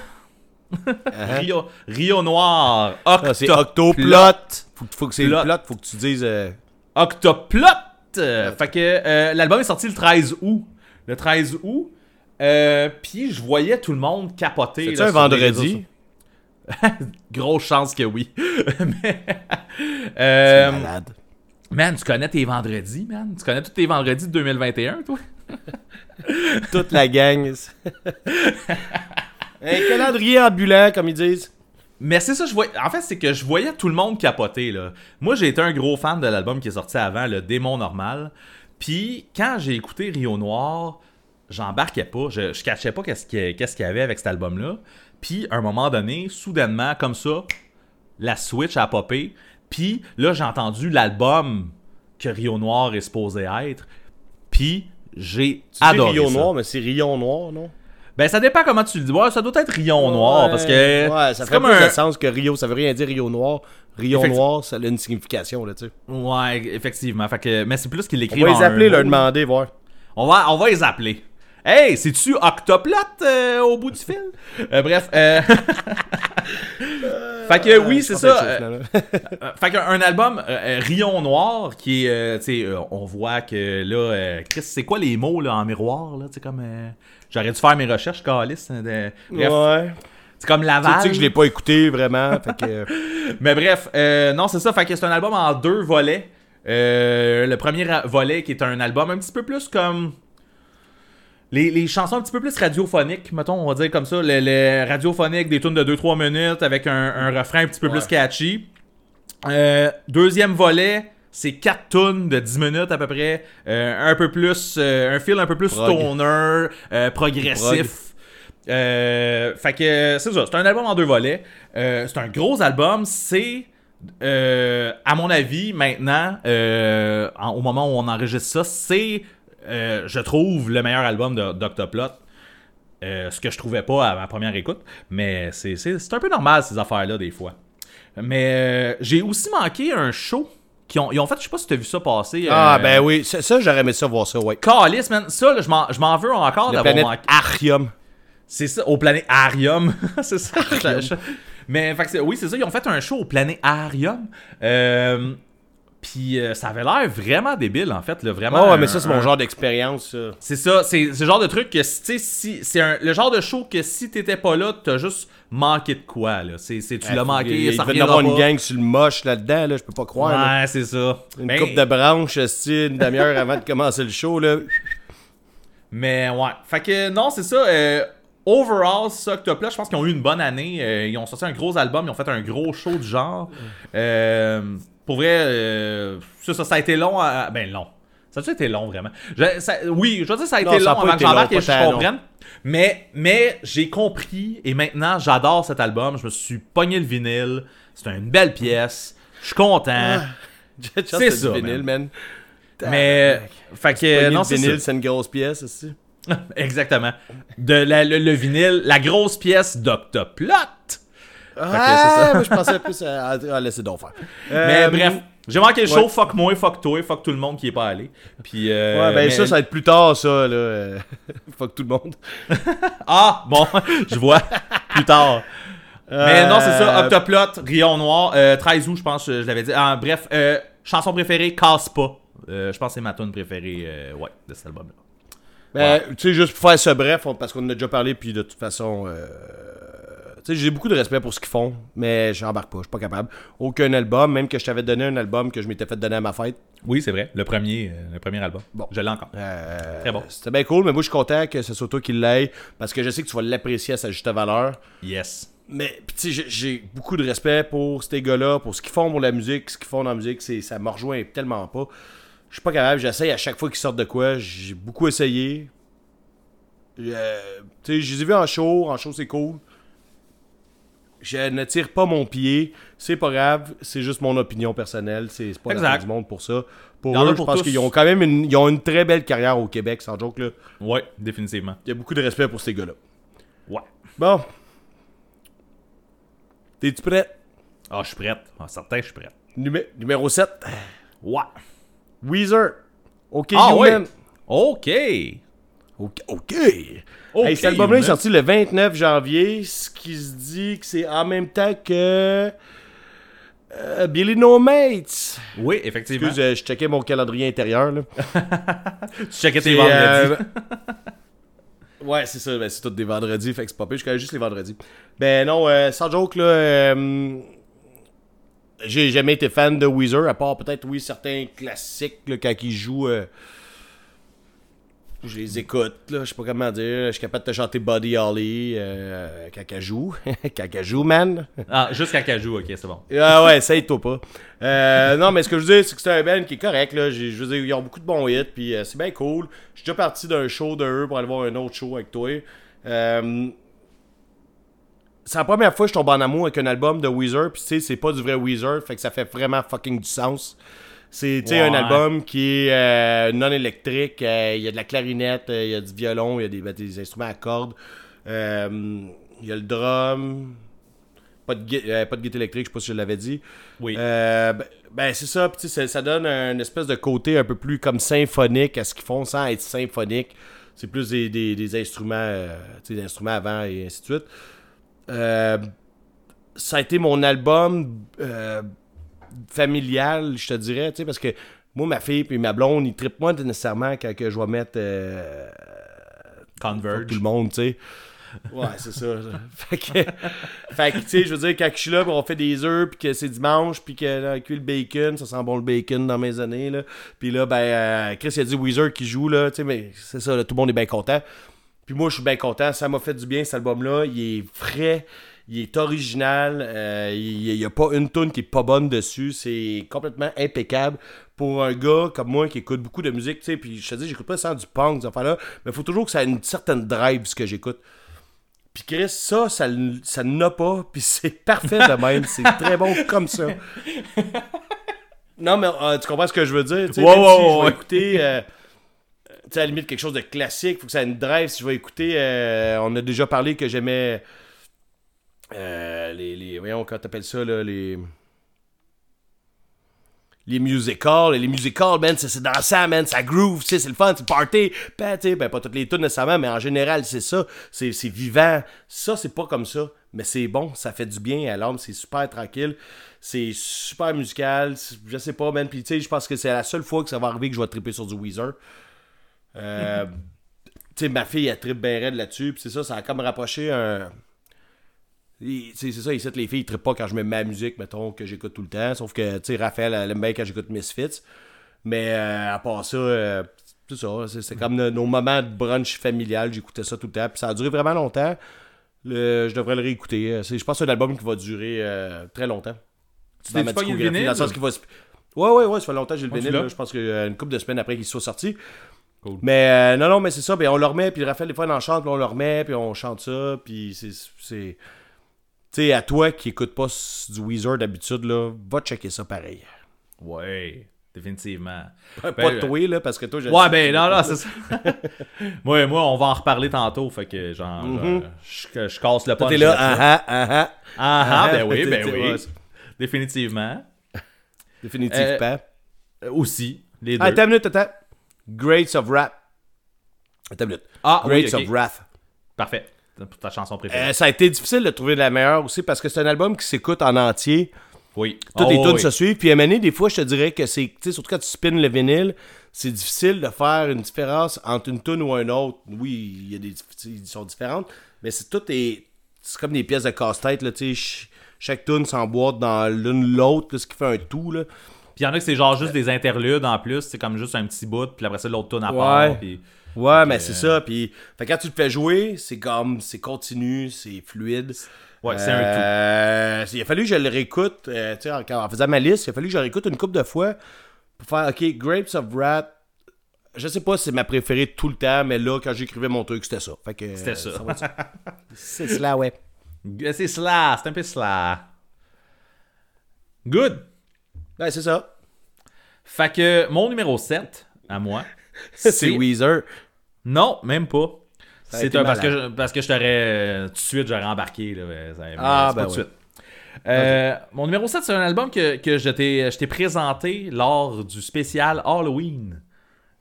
Rio, Rio Noir. Ah, c'est Octoplot. Octoplot. Faut, que- faut que c'est le Plot. plot, faut que tu dises. euh, Octoplot. Fait que euh, l'album est sorti le 13 août. Le 13 août. Euh, Puis je voyais tout le monde capoter. C'est-tu là, un vendredi? *laughs* Grosse chance que oui. *laughs* Mais, C'est malade. man, tu connais tes vendredis, man? Tu connais tous tes vendredis de 2021, toi? *laughs* Toute la gang. *laughs* Un calendrier ambulant, comme ils disent. Mais c'est ça, je voyais. En fait, c'est que je voyais tout le monde capoter, là. Moi, j'ai été un gros fan de l'album qui est sorti avant, le Démon Normal. Puis, quand j'ai écouté Rio Noir, j'embarquais pas. Je, je cachais pas qu'est-ce qu'il y, avait avec cet album-là. Puis, à un moment donné, soudainement, comme ça, la Switch a popé. Puis, là, j'ai entendu l'album que Rio Noir est supposé être. Puis, j'ai adoré Rio ça. Noir, mais c'est Rion Noir, non? Ben, ça dépend comment tu le dis. Ouais, ça doit être Rion Noir, parce que... Ouais, ça c'est fait comme plus un... de sens que Rio. Ça veut rien dire Rio Noir. Rio Effecti- Noir, ça a une signification, là, tu sais. Ouais, effectivement. Fait que, mais c'est plus qu'il On écrit va les appeler, leur demander, voir. On va, on va les appeler. Hey, c'est-tu Octoplot euh, au bout du fil? Euh, bref. euh, *laughs* fait que oui, c'est ça. euh, *laughs* euh, fait qu'un album euh, euh, Rion Noir qui est, euh, tu sais, euh, on voit que là, euh, Chris, c'est quoi les mots là en miroir là, tu sais comme, euh, j'aurais dû faire mes recherches, Calis. de- bref, Ouais. tu C'est comme Tu Laval. sais que je l'ai pas écouté vraiment. fait que, euh, *laughs* Mais bref, euh, non, c'est ça. Fait que c'est un album en deux volets. Euh, le premier volet qui est un album un petit peu plus comme. Les, les chansons un petit peu plus radiophoniques, mettons, on va dire comme ça. Les, les radiophoniques, des tunes de 2-3 minutes avec un, un refrain un petit peu plus catchy. Euh, deuxième volet, c'est 4 tunes de 10 minutes à peu près. Euh, un peu plus. euh, un feel un peu plus Prog. stoner, euh, progressif. Fait que c'est ça, c'est un album en deux volets. C'est un gros album. C'est, à mon avis, maintenant, en- au moment où on enregistre ça, c'est, euh, je trouve, le meilleur album de- d'Octoplot. Euh, ce que je trouvais pas à ma première écoute. Mais c'est, un peu normal ces affaires-là des fois. Mais euh, j'ai aussi manqué un show. Qui ont, ils ont fait, je sais pas si tu as vu ça passer. Ah, ben oui. Ça, ça, j'aurais aimé ça voir ça, ouais. Calice, man. Ça, là, je m'en, veux encore d'avoir manqué. Arium. C'est ça, au planéarium. *laughs* c'est ça. Arium. Mais fait oui, c'est ça. Ils ont fait un show au planéarium. Euh, Puis euh, ça avait l'air vraiment débile, en fait. Là, vraiment Ah ouais, un- mais ça, c'est mon genre d'expérience, ça. C'est ça. C'est le genre de truc que, tu sais, si, c'est le genre de show que si t'étais pas là, t'as juste manqué de quoi. Là. C'est, c'est- tu l'as manqué, Il, il ça devait y reviendra avoir une gang sur le moche là-dedans, là, je peux pas croire. là. Ouais, c'est ça. Une Mais- coupe de branches, une demi-heure avant de commencer le show, là. Mais ouais. Fait que non, c'est ça. euh, overall, ça, Octopla, je pense qu'ils ont eu une bonne année. Euh, ils ont sorti un gros album, ils ont fait un gros show du genre. Euh, pour vrai, euh, ça, ça, ça a été long. à- ben long. Ça a été long, vraiment? Je- ça- oui, je veux dire, ça a Non, été ça a long avant été que j'embarque long, et je comprenne. Mais, mais j'ai compris et maintenant j'adore cet album. Je me suis pogné le vinyle. C'est une belle pièce. Je suis content. *laughs* c'est ça, vinyle, man. mais, fait que, non, le c'est vinyle, c'est une grosse pièce, esti. *laughs* Exactement. De la- le, le vinyle, la grosse pièce d'Octoplot. Ah, moi, je pensais plus à, à- à laisser donc faire. Mais Euh, bref, j'ai manqué le ouais. show, fuck moi, fuck toi, fuck tout le monde qui est pas allé. Puis, euh, Ouais, ben mais- ça, ça va être plus tard, ça, là. *laughs* Fuck tout le monde. *laughs* Ah, bon, *laughs* je vois, plus tard. Mais non, c'est ça, Euh, Octoplot, Rion Noir, euh, 13 août, je pense, je, je l'avais dit. Ah, bref, euh, chanson préférée, Casse pas. Euh, je pense que c'est ma tune préférée, euh, ouais, de cet album-là. Ben, tu sais, juste pour faire ce bref, on- parce qu'on en a déjà parlé, puis de toute façon, euh, j'ai beaucoup de respect pour ce qu'ils font, mais j'embarque pas, je suis pas capable. Aucun album, même que je t'avais donné un album que je m'étais fait donner à ma fête. Oui, c'est vrai, le premier, euh, le premier album. Bon. Je l'ai encore. Euh, Très bon. C'était bien cool, mais moi, je suis content que ce soit toi qui l'aille, parce que je sais que tu vas l'apprécier à sa juste valeur. Yes. Mais, tu sais, j'ai beaucoup de respect pour ces gars-là, pour ce qu'ils font pour la musique, ce qu'ils font dans la musique, c'est, ça me rejoint tellement pas. Je suis pas capable, j'essaye à chaque fois qu'ils sortent de quoi, j'ai beaucoup essayé. Euh, tu sais, je les ai vus en show, en show c'est cool. Je ne tire pas mon pied, c'est pas grave, c'est juste mon opinion personnelle, c'est, pas la fin du monde pour ça. Pour eux, je pense qu'ils ont quand même une, ils ont une très belle carrière au Québec, sans joke là. Ouais, définitivement. Il y a beaucoup de respect pour ces gars-là. Ouais. Bon. T'es-tu prêt? Ah, je suis prête. Ah, certain, je suis prête. Numé- numéro 7. Ouais. Weezer. OK, Ah, Human. ouais. OK. OK. OK. OK, Hey, cet album-là est sorti le 29 janvier, ce qui se dit que c'est en même temps que euh, Billy No Mates. Oui, effectivement. Excuse, euh, je checkais mon calendrier intérieur. Là. *laughs* tu checkais tes C'est, vendredis. euh, *laughs* ouais, c'est ça. Ben, c'est tous des vendredis, fait que c'est pas pire. Je connais juste les vendredis. Ben non, euh, sans joke, là. euh, j'ai jamais été fan de Weezer, à part peut-être, oui, certains classiques, là, quand ils jouent. Je les écoute, là, je sais pas comment dire. Je suis capable de te chanter Buddy Holly euh, elle joue, *laughs* man. Ah, jusqu'à Cajou, ok, c'est bon. Ah ouais, essaye-toi pas. Euh, non, mais ce que je veux dire, c'est que c'est un band qui est correct. Là. Je veux dire, ils ont beaucoup de bons hits, puis euh, c'est bien cool. Je suis déjà parti d'un show de eux pour aller voir un autre show avec toi. C'est la première fois que je tombe en amour avec un album de Weezer, puis tu sais, c'est pas du vrai Weezer, fait que ça fait vraiment fucking du sens. C'est un album qui est euh, non électrique, euh, il y a de la clarinette, euh, il y a du violon, il y a des, ben, des instruments à cordes, il y a le drum, pas de, pas de guitare électrique, je sais pas si je l'avais dit. Oui. Ben, ben, c'est ça, ça, ça donne un espèce de côté un peu plus comme symphonique à ce qu'ils font sans être symphonique. C'est plus des, des- des instruments, des instruments avant et ainsi de suite. Euh, ça a été mon album euh, familial, je te dirais, tu sais, parce que moi, ma fille et ma blonde, ils trippent moins nécessairement quand que je vais mettre euh, Converge. tout le monde, tu sais. Ouais, c'est ça. *laughs* fait que, fait que tu sais, je veux dire, quand je suis là, on fait des œufs, puis que c'est dimanche, puis que cuit le bacon, ça sent bon le bacon dans mes années, là. Puis là, ben, euh, Chris, il a dit Weezer qui joue, là, tu sais, mais c'est ça, tout le monde est bien content. Puis moi, je suis bien content, ça m'a fait du bien, cet album-là. Il est frais, il est original, euh, il n'y a pas une tune qui est pas bonne dessus, c'est complètement impeccable pour un gars comme moi qui écoute beaucoup de musique, tu sais, puis je te dis, j'écoute pas ça du punk, ces affaires-là, mais il faut toujours que ça ait une certaine drive, ce que j'écoute. Puis Chris, ça, ça, ça n'a pas, *laughs* puis c'est parfait de même, c'est très bon comme ça. Non, mais euh, tu comprends ce que je veux dire, tu sais, si je vais écouter... euh, tu sais, à la limite, quelque chose de classique, faut que ça ait une drive. Si je vais écouter, euh, on a déjà parlé que j'aimais euh, les, les. Voyons, comment t'appelles ça, là, les. Les musicals, les musicals, man, c'est c'est dansant, man, ça groove, c'est le fun, c'est party. Ben, ben, pas toutes les tunes nécessairement, mais en général, c'est ça. C'est c'est vivant. Ça, c'est pas comme ça. Mais c'est bon, ça fait du bien à l'âme, c'est super tranquille. C'est super musical. Je sais pas, man. Puis, tu sais, je pense que c'est la seule fois que ça va arriver que je vais triper sur du Weezer. Euh, *laughs* tu sais, ma fille, elle tripe bien raide là-dessus. Puis c'est ça, ça a comme rapproché un. C'est ça, ici, les filles, ils trippent pas quand je mets ma musique, mettons, que j'écoute tout le temps. Sauf que, tu sais, Raphaël, elle aime bien quand j'écoute Misfits. Mais euh, à part ça, euh, c'est ça. C'est c'est comme nos, nos moments de brunch familial. J'écoutais ça tout le temps. Puis ça a duré vraiment longtemps. Le- je devrais le réécouter. Euh, Je pense que c'est un album qui va durer euh, très longtemps. Tu Dans ma pas vinyle? dans le sens qu'il va se- Ouais, ouais, ouais, ça fait longtemps que j'ai le vinyle. Je pense qu'une couple de semaines après qu'il soit sorti. Cool. Mais euh, non, non, mais c'est ça. Ben, on le remet, puis Raphaël, des fois, il en chante, puis on le remet, puis on chante ça, puis c'est. Tu sais, à toi qui écoute pas du Weezer d'habitude, là, va checker ça pareil. Ouais, définitivement. pas Ben, toi, là, parce que toi, je Ouais, ben non, non, c'est ça. *laughs* moi, moi, on va en reparler tantôt, fait que genre, Mhm. je, je casse le Toi, punch. t'es là, ah ah, ah ah. Ah, ah, ben ah, oui, t'es- ben oui. Définitivement. Définitivement. Euh, aussi, les deux. Ah, attends une minute, attends. Greats of Rap. Attends une minute. Ah, oui, ok. of Wrath. Parfait. Pour ta chanson préférée. Euh, ça a été difficile de trouver la meilleure aussi parce que c'est un album qui s'écoute en entier. oui. Toutes Oh, les tunes oui. se suivent. Puis à des fois, je te dirais que c'est, tu sais, surtout quand tu spins le vinyle, c'est difficile de faire une différence entre une tune ou une autre. Oui, il y a des, ils sont différentes, mais c'est tout est, c'est comme des pièces de casse-tête là. Tu sais, ch- chaque tune s'emboîte dans l'une l'autre, ce qui fait un tout là. Puis il y en a que c'est genre juste des interludes en plus, c'est comme juste un petit bout, puis après ça, l'autre tune à Ouais. part. Puis... Ouais, mais c'est ça. Puis, fait, que quand tu le fais jouer, c'est comme, c'est continu, c'est fluide. Ouais, c'est un tout. Euh, Il a fallu que je le réécoute, euh, tu sais, en, en faisant ma liste, il a fallu que je le réécoute une couple de fois pour faire, ok, Grapes of Wrath, je sais pas si c'est ma préférée tout le temps, mais là, quand j'écrivais mon truc, c'était ça. Fait que, C'était ça. être *laughs* c'est cela, ouais. C'est cela, c'est un peu cela. Good. Ouais, c'est ça. Fait que mon numéro 7, à moi, *laughs* C'est Weezer. Non, même pas. C'est un- parce que, je, parce que je t'aurais. euh, tout de suite, j'aurais embarqué. Là, ça- Ah, c'est pas ben tout de ouais. suite. Euh, Mon numéro 7, c'est un album que, que je t'ai présenté lors du spécial Halloween.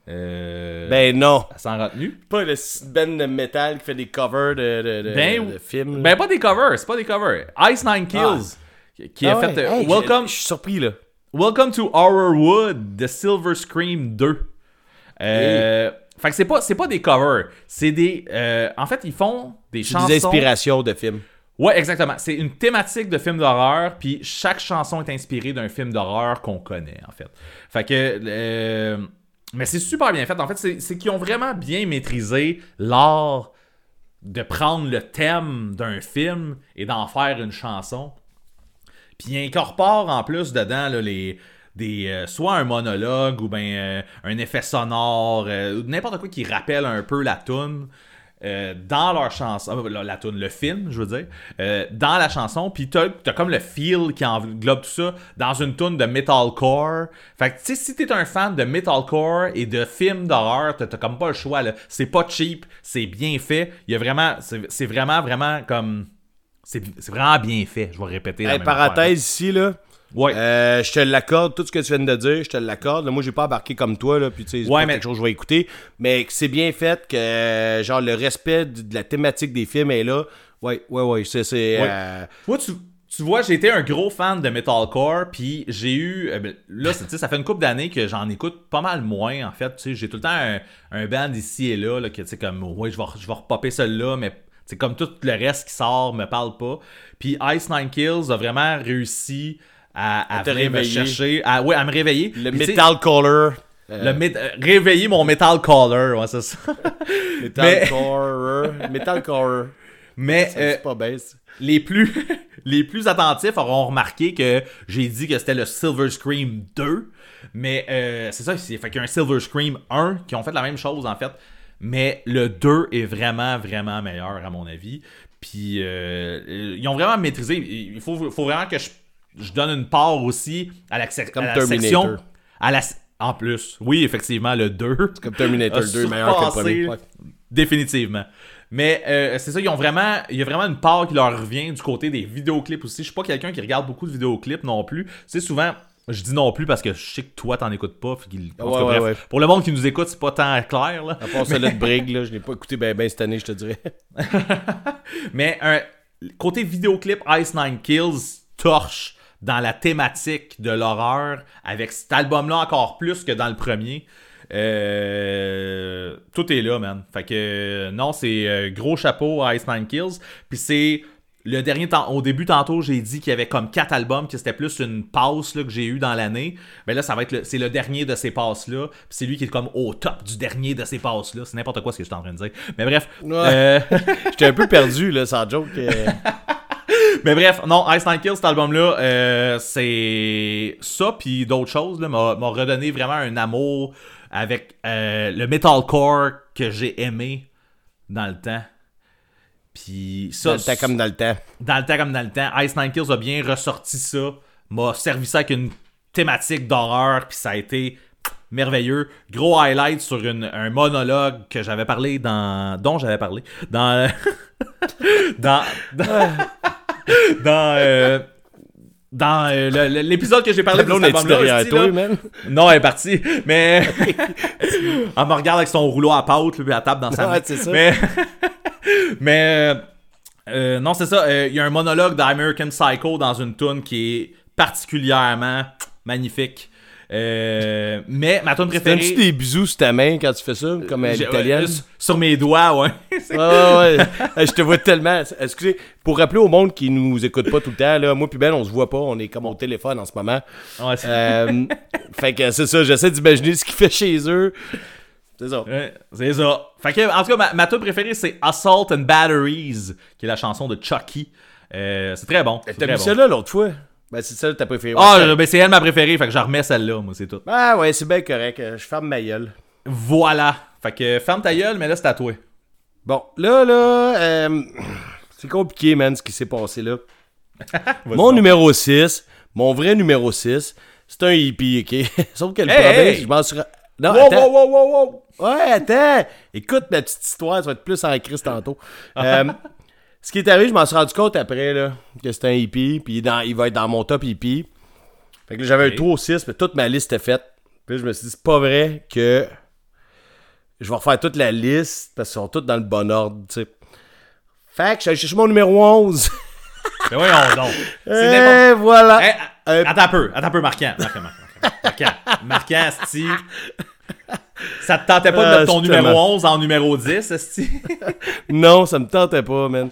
Euh, Ben non. sans retenue. Pas le band de métal qui fait des covers de, de, de, Ben, de films. Ben, pas des covers, c'est pas des covers. Ice Nine Kills, qui- qui Ah a ouais. fait Hey, Welcome, Je je suis surpris, là. Welcome to Horrorwood, The Silver Scream 2. Euh, Fait que c'est pas, c'est pas des covers, c'est des. euh, en fait, ils font des C'est chansons. des inspirations de films. Ouais, exactement. C'est une thématique de film d'horreur, puis chaque chanson est inspirée d'un film d'horreur qu'on connaît, en fait. Fait que. euh, mais c'est super bien fait. En fait, c'est c'est qu'ils ont vraiment bien maîtrisé l'art de prendre le thème d'un film et d'en faire une chanson. Puis ils incorporent en plus dedans là, les. Des, euh, soit un monologue ou ben euh, un effet sonore, euh, ou n'importe quoi qui rappelle un peu la tune dans leur chanson, euh, la, la tune, le film, je veux dire, dans la chanson, puis t'as as comme le feel qui englobe tout ça dans une tune de metalcore. Fait que, tu sais, si t'es un fan de metalcore et de films d'horreur, t'as comme pas le choix, là. C'est pas cheap, c'est bien fait. Il y a vraiment, c'est c'est vraiment, vraiment comme. C'est c'est vraiment bien fait, je vais répéter. la affaire. parenthèse ici, là. Ouais. Euh, je te l'accorde, tout ce que tu viens de dire, je te l'accorde. Moi, j'ai pas embarqué comme toi, là, puis tu sais, Ouais, mais- quelque chose que je vais écouter. Mais que c'est bien fait, que genre le respect de la thématique des films est là. Ouais, ouais, ouais, c'est. c'est, Ouais. euh, Moi, tu, tu vois, j'ai été un gros fan de metalcore, puis j'ai eu. euh, ben, là, ça fait une couple d'années que j'en écoute pas mal moins, en fait. Tu sais, j'ai tout le temps un, un band ici et là, là que tu sais, comme, ouais, je vais, je vais repopper celui-là, mais C'est comme tout le reste qui sort me parle pas. Puis Ice Nine Kills a vraiment réussi à, à, À te venir me chercher, à, ouais, à me réveiller. Le Puis, Metal Caller. euh, le mét- euh, réveiller mon metal caller, ouais, c'est ça. *laughs* Metal mais- Caller. Metal Caller. Mais Ça, euh, C'est pas baisse. les plus *laughs* les plus attentifs auront remarqué que j'ai dit que c'était le Silver Scream 2 mais euh, c'est ça c'est fait qu'il y a un Silver Scream 1 qui ont fait la même chose en fait mais le 2 est vraiment vraiment meilleur à mon avis puis euh, ils ont vraiment maîtrisé il faut, faut vraiment que je, je donne une part aussi à la, Comme à la Terminator. section à la en plus oui effectivement le 2 Comme Terminator *laughs* a 2, meilleur que le premier. Ouais. Définitivement. Mais euh, c'est ça, ils ont vraiment, il y a vraiment une part qui leur revient du côté des vidéoclips aussi. Je suis pas quelqu'un qui regarde beaucoup de vidéoclips non plus. C'est souvent, je dis non plus parce que je sais que toi t'en écoutes pas. Ouais, ouais, bref, ouais. Pour le monde qui nous écoute, c'est pas tant clair là. À part celui de Brig, là, je l'ai pas écouté ben, ben cette année, je te dirais. *laughs* Mais un côté vidéoclip, Ice Nine Kills torche dans la thématique de l'horreur avec cet album-là encore plus que dans le premier. Euh, tout est là, man. Fait que non, c'est euh, gros chapeau à Ice Nine Kills. Puis c'est le dernier temps. Au début, tantôt, j'ai dit qu'il y avait comme quatre albums, que c'était plus une passe là, que j'ai eu dans l'année. Mais là, ça va être le, c'est le dernier de ces passes-là. Puis c'est lui qui est comme au top du dernier de ces passes-là. C'est n'importe quoi ce que je suis en train de dire. Mais bref. Ouais. euh, *laughs* J'étais un peu perdu, là, sans joke. euh. *laughs* *laughs* Mais bref, non, Ice Nine Kills, cet album-là, euh, c'est ça, puis d'autres choses, là, m'a m'a redonné vraiment un amour avec euh, le metalcore que j'ai aimé dans le temps. Puis ça, Dans le temps comme dans le temps. dans le temps comme dans le temps, Ice Nine Kills a bien ressorti ça, m'a servi ça avec une thématique d'horreur, puis ça a été merveilleux. Gros highlight sur une- un monologue que j'avais parlé dans... dont j'avais parlé dans... *laughs* dans... dans... dans, euh, dans euh, l'épisode que j'ai parlé de cet derrière toi, man? Non, elle est partie. Mais. *laughs* elle me regarde avec son rouleau à pâte, puis elle tape dans sa Ouais, main. ça. Mais. *laughs* mais. euh, non, c'est ça. euh, Il y a un monologue d'American Psycho dans une tune qui est particulièrement magnifique. Euh, mais ma tune préférée. Donnes-tu des bisous sur ta main quand tu fais ça, comme à l'italienne? euh, sur- mes doigts, ouais. *laughs* Ouais, ouais, Je te vois tellement. Excusez, pour rappeler au monde qui nous écoute pas tout le temps, là, moi puis Ben, on se voit pas, on est comme au téléphone en ce moment. Ouais, c'est- Euh, *laughs* fait que c'est ça, j'essaie d'imaginer ce qu'il fait chez eux. C'est ça. Ouais, c'est ça. Fait que, en tout cas, ma, ma tune préférée, c'est Assault and Batteries, qui est la chanson de Chucky. Euh, c'est très bon. T'as mis bon. celle-là l'autre fois? Ben, c'est celle t'as préférée. Ah, ben c'est elle ma préférée, fait que je remets celle-là, moi, c'est tout. Ah ouais, c'est bien correct. euh, Je ferme ma gueule. Voilà. Fait que ferme ta gueule, mais là, c'est à toi. Bon, là, là, euh, *clears throat* c'est compliqué, man, ce qui s'est passé là. *laughs* Mon numéro 6, mon vrai numéro 6, c'est un hippie, ok? *laughs* Sauf que le Hey, problème, hey! je m'en suis... Non, Wow, attends. wow, wow, wow, wow. Ouais, attends. Écoute ma petite histoire, ça va être plus en crise tantôt. *laughs* Euh, ce qui est arrivé, je m'en suis rendu compte après, là, que c'était un hippie, puis dans, il va être dans mon top hippie. Fait que j'avais un 3 au 6, mais toute ma liste était faite. Puis je me suis dit, c'est pas vrai que je vais refaire toute la liste, parce qu'ils sont tous dans le bon ordre, tu sais. Fait que j'allais chercher mon numéro 11. Mais *laughs* voyons donc. Et voilà. Hey, Euh, attends un peu, attends un peu, marquant. Marquant, marquant. Marquant, marquant esti. Ça te tentait pas de Ah, mettre ton c'est numéro tellement- 11 en numéro 10, esti? *laughs* Non, ça me tentait pas, man.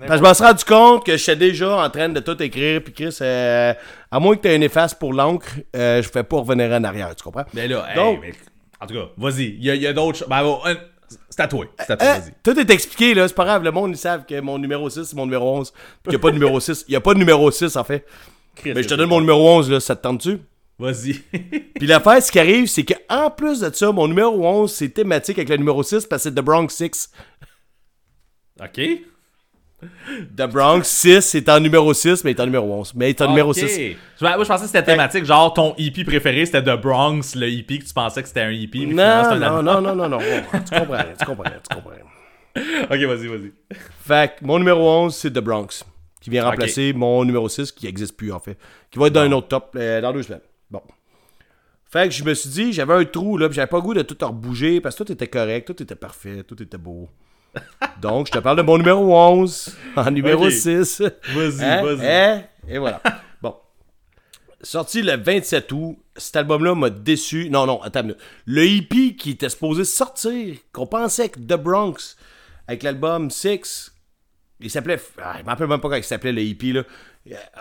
Parce que je m'en suis rendu compte que j'étais déjà en train de tout écrire, puis Chris, euh, à moins que tu aies une efface pour l'encre, euh, je fais pas revenir en arrière, tu comprends? Mais là, hey, Donc- mais- en tout cas, vas-y. Il y a, d'autres choses. Ben, bon, un- c'est à toi. C'est à toi, Hein? vas-y. tout est expliqué, là, c'est pas grave, le monde, ils savent que mon numéro 6, c'est mon numéro 11, puis qu'il n'y a pas de numéro 6. Il n'y a pas de numéro 6, en fait. Mais je te donne mon numéro 11, là, ça te tente-tu? Vas-y. Puis l'affaire, ce qui arrive, c'est qu'en plus de ça, mon numéro 11, c'est thématique avec le numéro 6, parce que c'est The Bronx 6. OK. The Bronx 6, c'est en numéro 6, mais il est en numéro 11. Mais il est en numéro Ok. 6. Je- Moi, je pensais que c'était thématique. Genre, ton hippie préféré, c'était The Bronx, le hippie que tu pensais que c'était un hippie. Non, un non, non, non, non, non. Tu comprends, tu comprends, tu comprends. *laughs* Ok, vas-y, vas-y. Fait que mon numéro 11, c'est The Bronx. Qui vient remplacer mon numéro 6, qui n'existe plus, en fait. Qui va être dans un autre top euh, dans deux semaines. Bon. Fait que je me suis dit, j'avais un trou, là, puis j'avais pas le goût de tout rebouger, parce que tout était correct, tout était parfait, tout était beau. *laughs* Donc, je te parle de mon numéro 11, en numéro Ok. 6. Vas-y, Hein? vas-y. Hein? Et voilà. *laughs* bon. Sorti le 27 août, cet album-là m'a déçu. Non, non, attends une minute. Le hippie qui était supposé sortir, qu'on pensait que The Bronx avec l'album Six. Il s'appelait. Ah, je me rappelle même pas comment il s'appelait le hippie, là.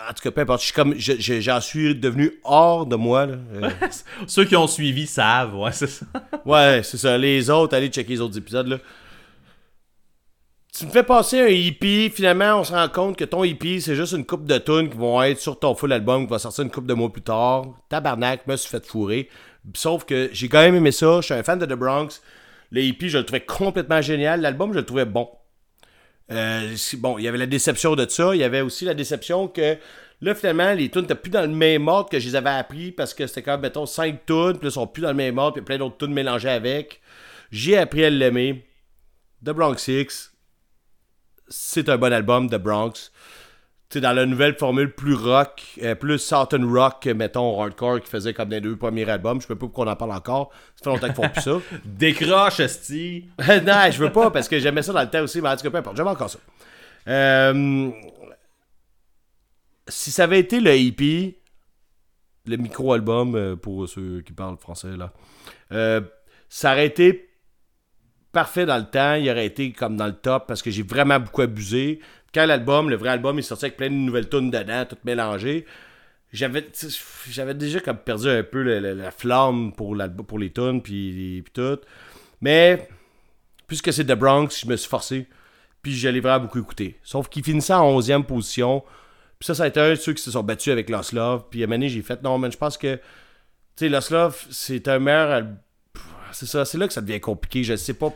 En tout cas, peu importe. Je suis comme. je- J'en suis devenu hors de moi, là. Euh, *laughs* Ceux qui ont suivi savent, ouais, c'est ça. *laughs* ouais, c'est ça. Les autres, allez checker les autres épisodes, là. Tu me fais passer un hippie, finalement, on se rend compte que ton hippie, c'est juste une coupe de tunes qui vont être sur ton full album qui va sortir une coupe de mois plus tard. Tabarnak, me suis fait fourrer. Sauf que j'ai quand même aimé ça. Je suis un fan de The Bronx. Le hippie, je le trouvais complètement génial. L'album, je le trouvais bon. Euh, bon, il y avait la déception de ça. Il y avait aussi la déception que là, finalement, les tunes n'étaient plus dans le même ordre que je les avais appris parce que c'était comme, mettons, 5 tunes, puis ils sont plus dans le même ordre, puis plein d'autres tunes mélangées avec. J'ai appris à l'aimer. The Bronx Six, c'est un bon album, The Bronx. Sais, dans la nouvelle formule plus rock, euh, plus Southern rock mettons, hardcore qui faisait comme les deux premiers albums. Je sais pas pourquoi on en parle encore. Ça fait longtemps qu'ils font plus ça. *laughs* Décroche, esti. *laughs* non, je veux pas parce que j'aimais ça dans le temps aussi, mais en tout cas, peu importe, j'aime encore ça. Euh, si ça avait été le hippie, le micro-album, euh, pour ceux qui parlent français, là, euh, ça aurait été parfait dans le temps, il aurait été comme dans le top parce que j'ai vraiment beaucoup abusé. Quand l'album, le vrai album, est sorti avec plein de nouvelles tunes dedans, toutes mélangées, j'avais déjà comme perdu un peu la flamme pour, pour les tunes puis, puis tout. Mais puisque c'est The Bronx, je me suis forcé. Puis je l'ai vraiment beaucoup écouté. Sauf qu'il finissait en 11e position. Puis ça, ça a été un de ceux qui se sont battus avec Lost Love. Puis à un j'ai fait non, mais je pense que. Tu sais, c'est un meilleur. C'est ça, c'est là que ça devient compliqué. Je sais pas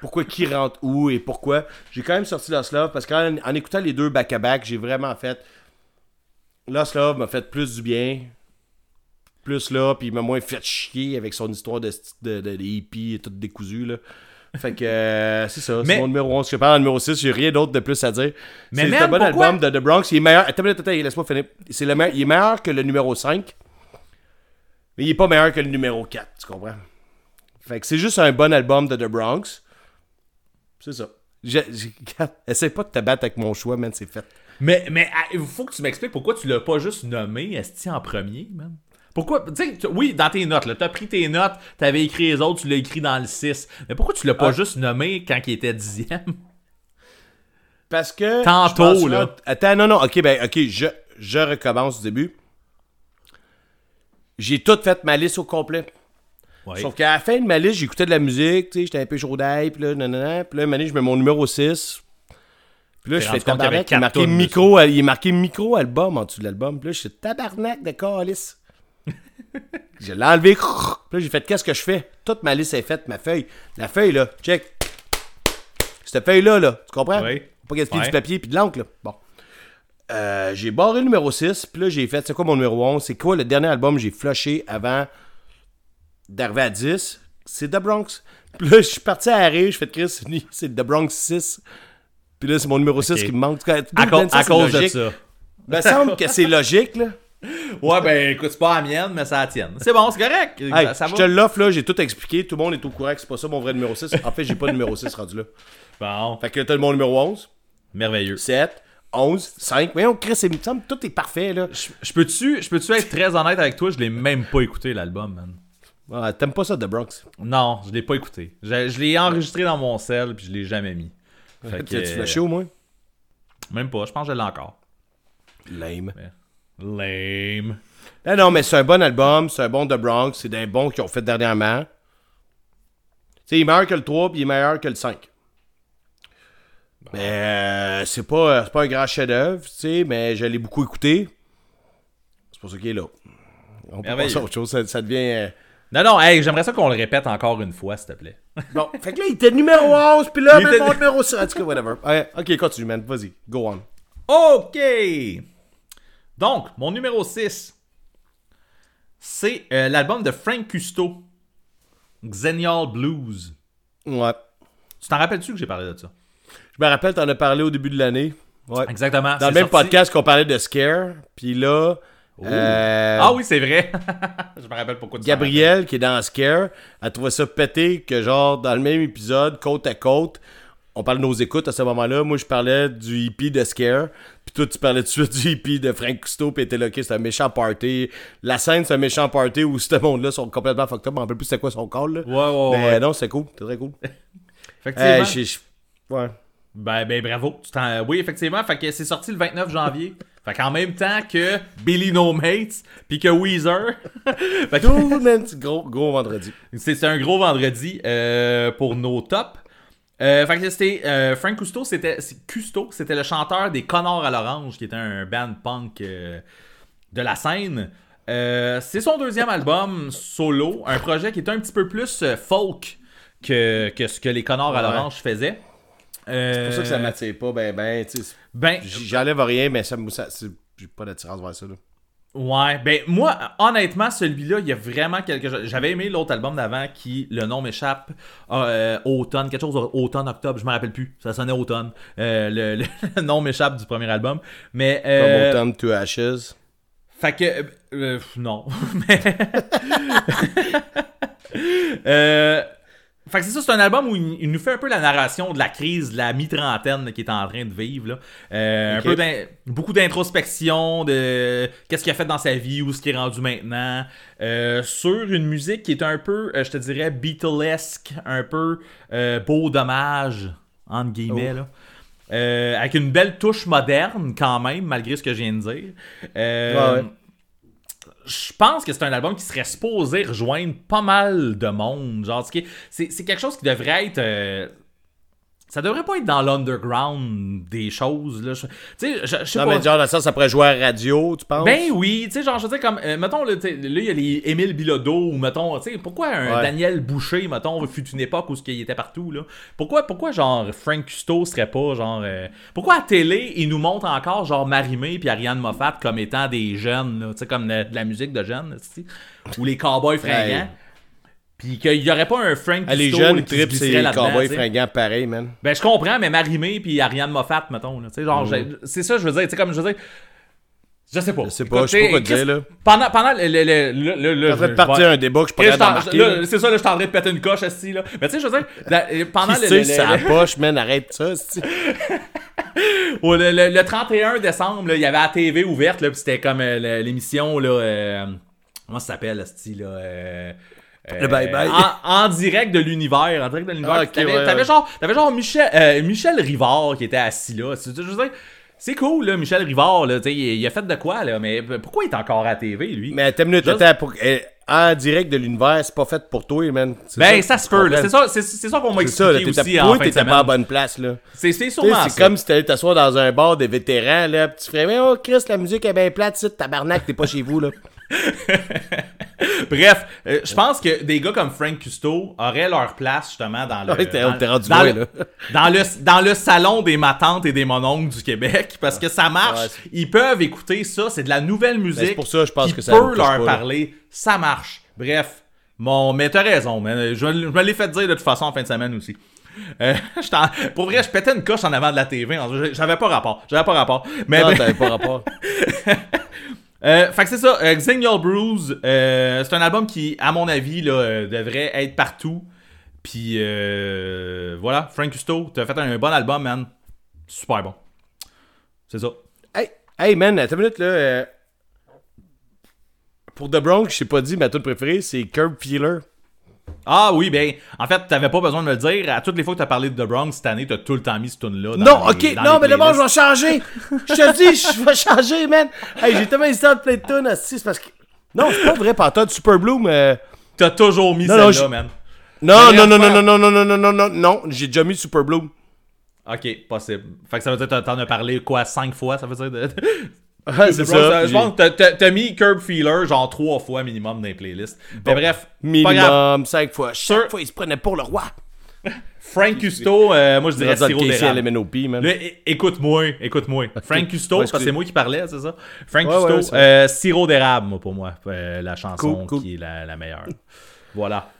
pourquoi qui rentre où et pourquoi. J'ai quand même sorti Lost Love parce qu'en en écoutant les deux back-à-back, j'ai vraiment fait. Lost Love m'a fait plus du bien. Plus là, puis il m'a moins fait chier avec son histoire de, de, de, de hippie et tout décousu, là. Fait que euh, c'est ça, Mais- c'est mon numéro 11. Je parle en numéro 6, j'ai rien d'autre de plus à dire. Mais c'est un bon pourquoi- album de The Bronx. Il est meilleur. Attends, attends, attends, laisse-moi finir. C'est le meilleur- il est meilleur que le numéro 5. Mais il est pas meilleur que le numéro 4, tu comprends? Fait que c'est juste un bon album de The Bronx. C'est ça. J'ai- regarde, *laughs* Essaye pas de te battre avec mon choix, man, c'est fait. Mais, mais ah, il faut que tu m'expliques pourquoi tu l'as pas juste nommé Esti en premier, man. Pourquoi, tu sais, oui, dans tes notes, là, t'as pris tes notes, t'avais écrit les autres, tu l'as écrit dans le 6. Mais pourquoi tu l'as pas Ah. juste nommé quand il était dixième? Parce que. Tantôt, je là. Attends, non, non, ok, ben, ok, je, je recommence du début. J'ai tout fait ma liste au complet. Ouais. Sauf qu'à la fin de ma liste, j'écoutais de la musique, tu sais, j'étais un peu chaud d'ail, puis là, nanana, puis là, année, je mets mon numéro 6. Puis là, je fais tabarnak, il est marqué micro, il est marqué micro-album en dessous de l'album. Puis là, je suis tabarnak de calice. *laughs* je l'ai enlevé. Puis là, j'ai fait, qu'est-ce que je fais? Toute ma liste est faite, ma feuille. La feuille, là, check. Cette feuille-là, là, tu comprends? Oui. Faut Pas gaspiller Ouais. du papier puis de l'encre, là. Bon. Euh, j'ai barré le numéro 6, puis là, j'ai fait, c'est quoi mon numéro 11? C'est quoi le dernier album que j'ai flushé avant d'arriver à 10? C'est The Bronx. Puis là, je suis parti à arrêt, je fais Chris, c'est The Bronx 6. Puis là, c'est mon numéro 6 Ok. qui me manque. À, cause- donne ça, à cause de ça. Me semble que c'est logique, là. Ouais, ben écoute, c'est pas la mienne, mais c'est la tienne. C'est bon, c'est correct. Hey, ça, ça je te l'offre, là, j'ai tout expliqué. Tout le monde est au courant que c'est pas ça mon vrai numéro 6. En fait, j'ai pas de numéro 6 rendu là. Bon, Fait que t'as mon numéro 11, merveilleux. 7, 11, 5. Voyons, Chris, il me semble que tout est parfait, là. Je je peux-tu je peux-tu être très honnête avec toi? Je l'ai même pas écouté, l'album, man. Ah, T'aimes pas ça, The Bronx? Non, je l'ai pas écouté. Je, je l'ai enregistré dans mon sel, puis je l'ai jamais mis. Fait *laughs* que, Tu flashé au moins? Même pas, je pense que je l'ai encore. Lame. Lame. Non, non, mais c'est un bon album, c'est un bon The Bronx, c'est d'un bon qu'ils ont fait dernièrement. Tu sais, il est meilleur que le 3, puis il est meilleur que le 5. Mais euh, c'est pas, c'est pas un grand chef-d'œuvre, tu sais, mais je l'ai beaucoup écouté. C'est pour ça qu'il est là. On peut passer à autre chose, ça, ça devient... euh, Non, non, hey, j'aimerais ça qu'on le répète encore une fois, s'il te plaît. *laughs* Bon, fait que là, il était numéro 11, puis là, Il même était- mon numéro 6. En tout cas, whatever. Ouais, ok, continue, man. Vas-y, go on. OK! Donc, mon numéro 6, c'est euh, l'album de Frank Custo, Xennial Blues. Ouais. Tu t'en rappelles-tu que j'ai parlé de ça? Je me rappelle, t'en as parlé au début de l'année. Ouais. Exactement. Dans le même sorti- podcast qu'on parlait de Scare, puis là... euh, Ah oui, c'est vrai. *laughs* je me rappelle pourquoi tu t'en Gabrielle, qui est dans Scare, a trouvé ça pété que, genre, dans le même épisode, côte à côte, on parle de nos écoutes à ce moment-là. Moi, je parlais du hippie de Scare, puis toi, tu parlais tout de suite du hippie de Frank Cousteau, puis t'es là, ok, c'est un méchant party. La scène, c'est un méchant party où ce monde-là sont complètement fucked up. Me rappelle plus c'était quoi son call, là. Ouais, ouais, Mais ouais. non, c'est cool, c'est très cool. *laughs* Effectivement. Euh, Ouais. Ben, ben bravo. Tu oui, effectivement. Fait que c'est sorti le 29 janvier. Fait qu'en même temps que Billy No Mates, puis que Weezer. *laughs* fait que gros, gros vendredi. c'est un gros vendredi euh, pour nos tops. Euh, fait que c'était euh, Frank Custo, c'était Custo, c'était le chanteur des Connards à l'orange, qui était un band punk de la scène. C'est son deuxième album solo, un projet qui est un petit peu plus folk que, que ce que les Connards à Ouais. l'orange faisaient. C'est pour ça que ça m'attire pas, ben, ben, tu sais. Ben, J'enlève rien, mais ça, ça j'ai pas d'attirance vers ça, là. Ouais, ben moi, honnêtement, celui-là, il y a vraiment quelque chose. J'avais aimé l'autre album d'avant qui, le nom m'échappe, euh, automne, quelque chose automne, octobre, je me rappelle plus. Ça sonnait automne. Euh, le, le- *laughs* le nom m'échappe du premier album. Mais. Comme Euh, Autumn to Ashes. fait que. euh, non. *laughs* Mais. *laughs* fait que c'est ça, c'est un album où il, il nous fait un peu la narration de la crise de la mi-trentaine qu'il est en train de vivre. Là. Euh. Un peu beaucoup d'introspection de qu'est-ce qu'il a fait dans sa vie, où ce qu'il est rendu maintenant. Euh, sur une musique qui est un peu, euh, je te dirais, Beatlesque, un peu beau dommage, entre guillemets. Oh. Là. Euh, avec une belle touche moderne quand même, malgré ce que je viens de dire. Euh, Ouais, ouais. Je pense que c'est un album qui serait supposé rejoindre pas mal de monde. Genre, c'est quelque chose qui devrait être. euh, ça devrait pas être dans l'underground des choses. Là. Je- Tu sais, je, je sais Non, pas. mais genre, ça, ça pourrait jouer à la radio, tu penses? Ben oui, tu sais, genre, je veux dire, comme, euh, mettons, là, sais, il y a les Émile Bilodeau, ou mettons, tu sais, pourquoi un Ouais. Daniel Boucher, mettons, fut une époque où ce qu'il était partout, là? Pourquoi, pourquoi, genre, Frank Custo serait pas, genre, euh, pourquoi à télé, il nous montre encore, genre, Marimé puis Ariane Moffat comme étant des jeunes, tu sais, comme de, de la musique de jeunes, sais, ou les cowboys fringants? Puis qu'il y aurait pas un Frank Ah, les jeunes tripent, là-dedans, cowboys tu sais. fringants pareil, man. Ben, je comprends, mais Marimé puis Ariane Moffat, mettons, là, tu sais, genre, c'est ça, je veux dire, tu sais, comme, je veux dire, je sais pas. Je sais pas, je sais pas quoi te dire, là. Pendant, pendant le, le, le, en train de partir un débat que je pourrais là, là. C'est ça, là, je suis en train de péter une coche, esti, là. Mais tu sais, je veux dire, pendant le, le- à la poche, man, arrête ça, *laughs* le- le- le 31 décembre, là, il y avait la TV ouverte, là, puis c'était comme euh, l'émission, là, euh, comment ça s'appelle, esti, là, euh, Le bye-bye. En, en direct de l'univers. En direct de l'univers. Ah, t'avais, ouais, t'avais ouais. genre, t'avais genre Michel, euh, Michel Rivard qui était assis là. C'est, je veux dire, c'est cool, là, Michel Rivard. Là, il, a fait de quoi, là, mais pourquoi il est encore à la TV, lui? Mais une minute, Juste- attends, pour- eh, en direct de l'univers, c'est pas fait pour toi, man. C'est ben, ça, se peut. là. C'est ça, c'est, c'est ça qu'on m'a C'est ça, là, expliqué aussi en fin de pas à bonne place, là. C'est, c'est sûrement C'est ça. comme si t'allais t'asseoir dans un bar des vétérans, là, pis tu ferais, mais oh, Chris, la musique est bien plate, tu tabarnak, t'es pas chez vous, là. *laughs* *laughs* Bref, euh, je pense que des gars comme Frank Custo auraient leur place justement dans le, Ouais, dans, loin, le, là. dans le dans le salon des matantes et des mononcles du Québec *laughs* parce que ça marche. Ouais, Ils peuvent écouter ça, c'est de la nouvelle musique. c'est pour ça, je pense que ça peut leur pas, parler, ça marche. Bref, mon mais t'as raison, man. Je, je me l'ai fait dire de toute façon en fin de semaine aussi. Euh, *laughs* pour vrai, je pétais une coche en avant de la TV. J'avais pas rapport. J'avais pas rapport. Mais Non, t'avais pas rapport. Euh, fait que c'est ça, euh, Xignal Bruise, euh, c'est un album qui, à mon avis, là, euh, devrait être partout. Puis euh, voilà, Frank Custo, t'as fait un bon album, man. Super bon. C'est ça. Hey, hey, man, attends une minute, là. Pour The Bronx, je t'ai pas dit, ma tune préférée, c'est Curb Feeler. Ah oui, ben, en fait, t'avais pas besoin de me le dire. À toutes les fois que t'as parlé de The Bronx cette année, t'as tout le temps mis ce tune-là. Non, les- ok, non, mais d'abord, je vais changer. Je te dis, je vais changer, man. Hey, j'ai tellement hésité entre plein de tunes, c'est parce que. Non, c'est pas vrai, pantoute. Super Bloom. euh, T'as toujours mis Non, non, celle-là, je- man. Non, Mais non, non, non, non, non, non, non, non, non, non, non, j'ai déjà mis Super Bloom. Ok, possible. Fait que ça veut dire que t'en as parlé, quoi, cinq fois, ça veut dire de... *laughs* Ah, c'est ça. Je pense que t'as- mis Curb Feeler genre trois fois minimum dans les playlists. Mais bref. Minimum, cinq fois. Chaque Sûr. fois, il se prenait pour le roi. *laughs* Frank Custo, euh, moi je dirais sirop d'érable. écoute-moi, écoute-moi. *laughs* Frank Custo, Ouais, parce que c'est moi qui parlais, c'est ça? Frank Ouais, Custo, ouais, c'est euh, sirop d'érable, moi, pour moi, euh, la chanson Cool, cool. qui est la, la meilleure. Voilà.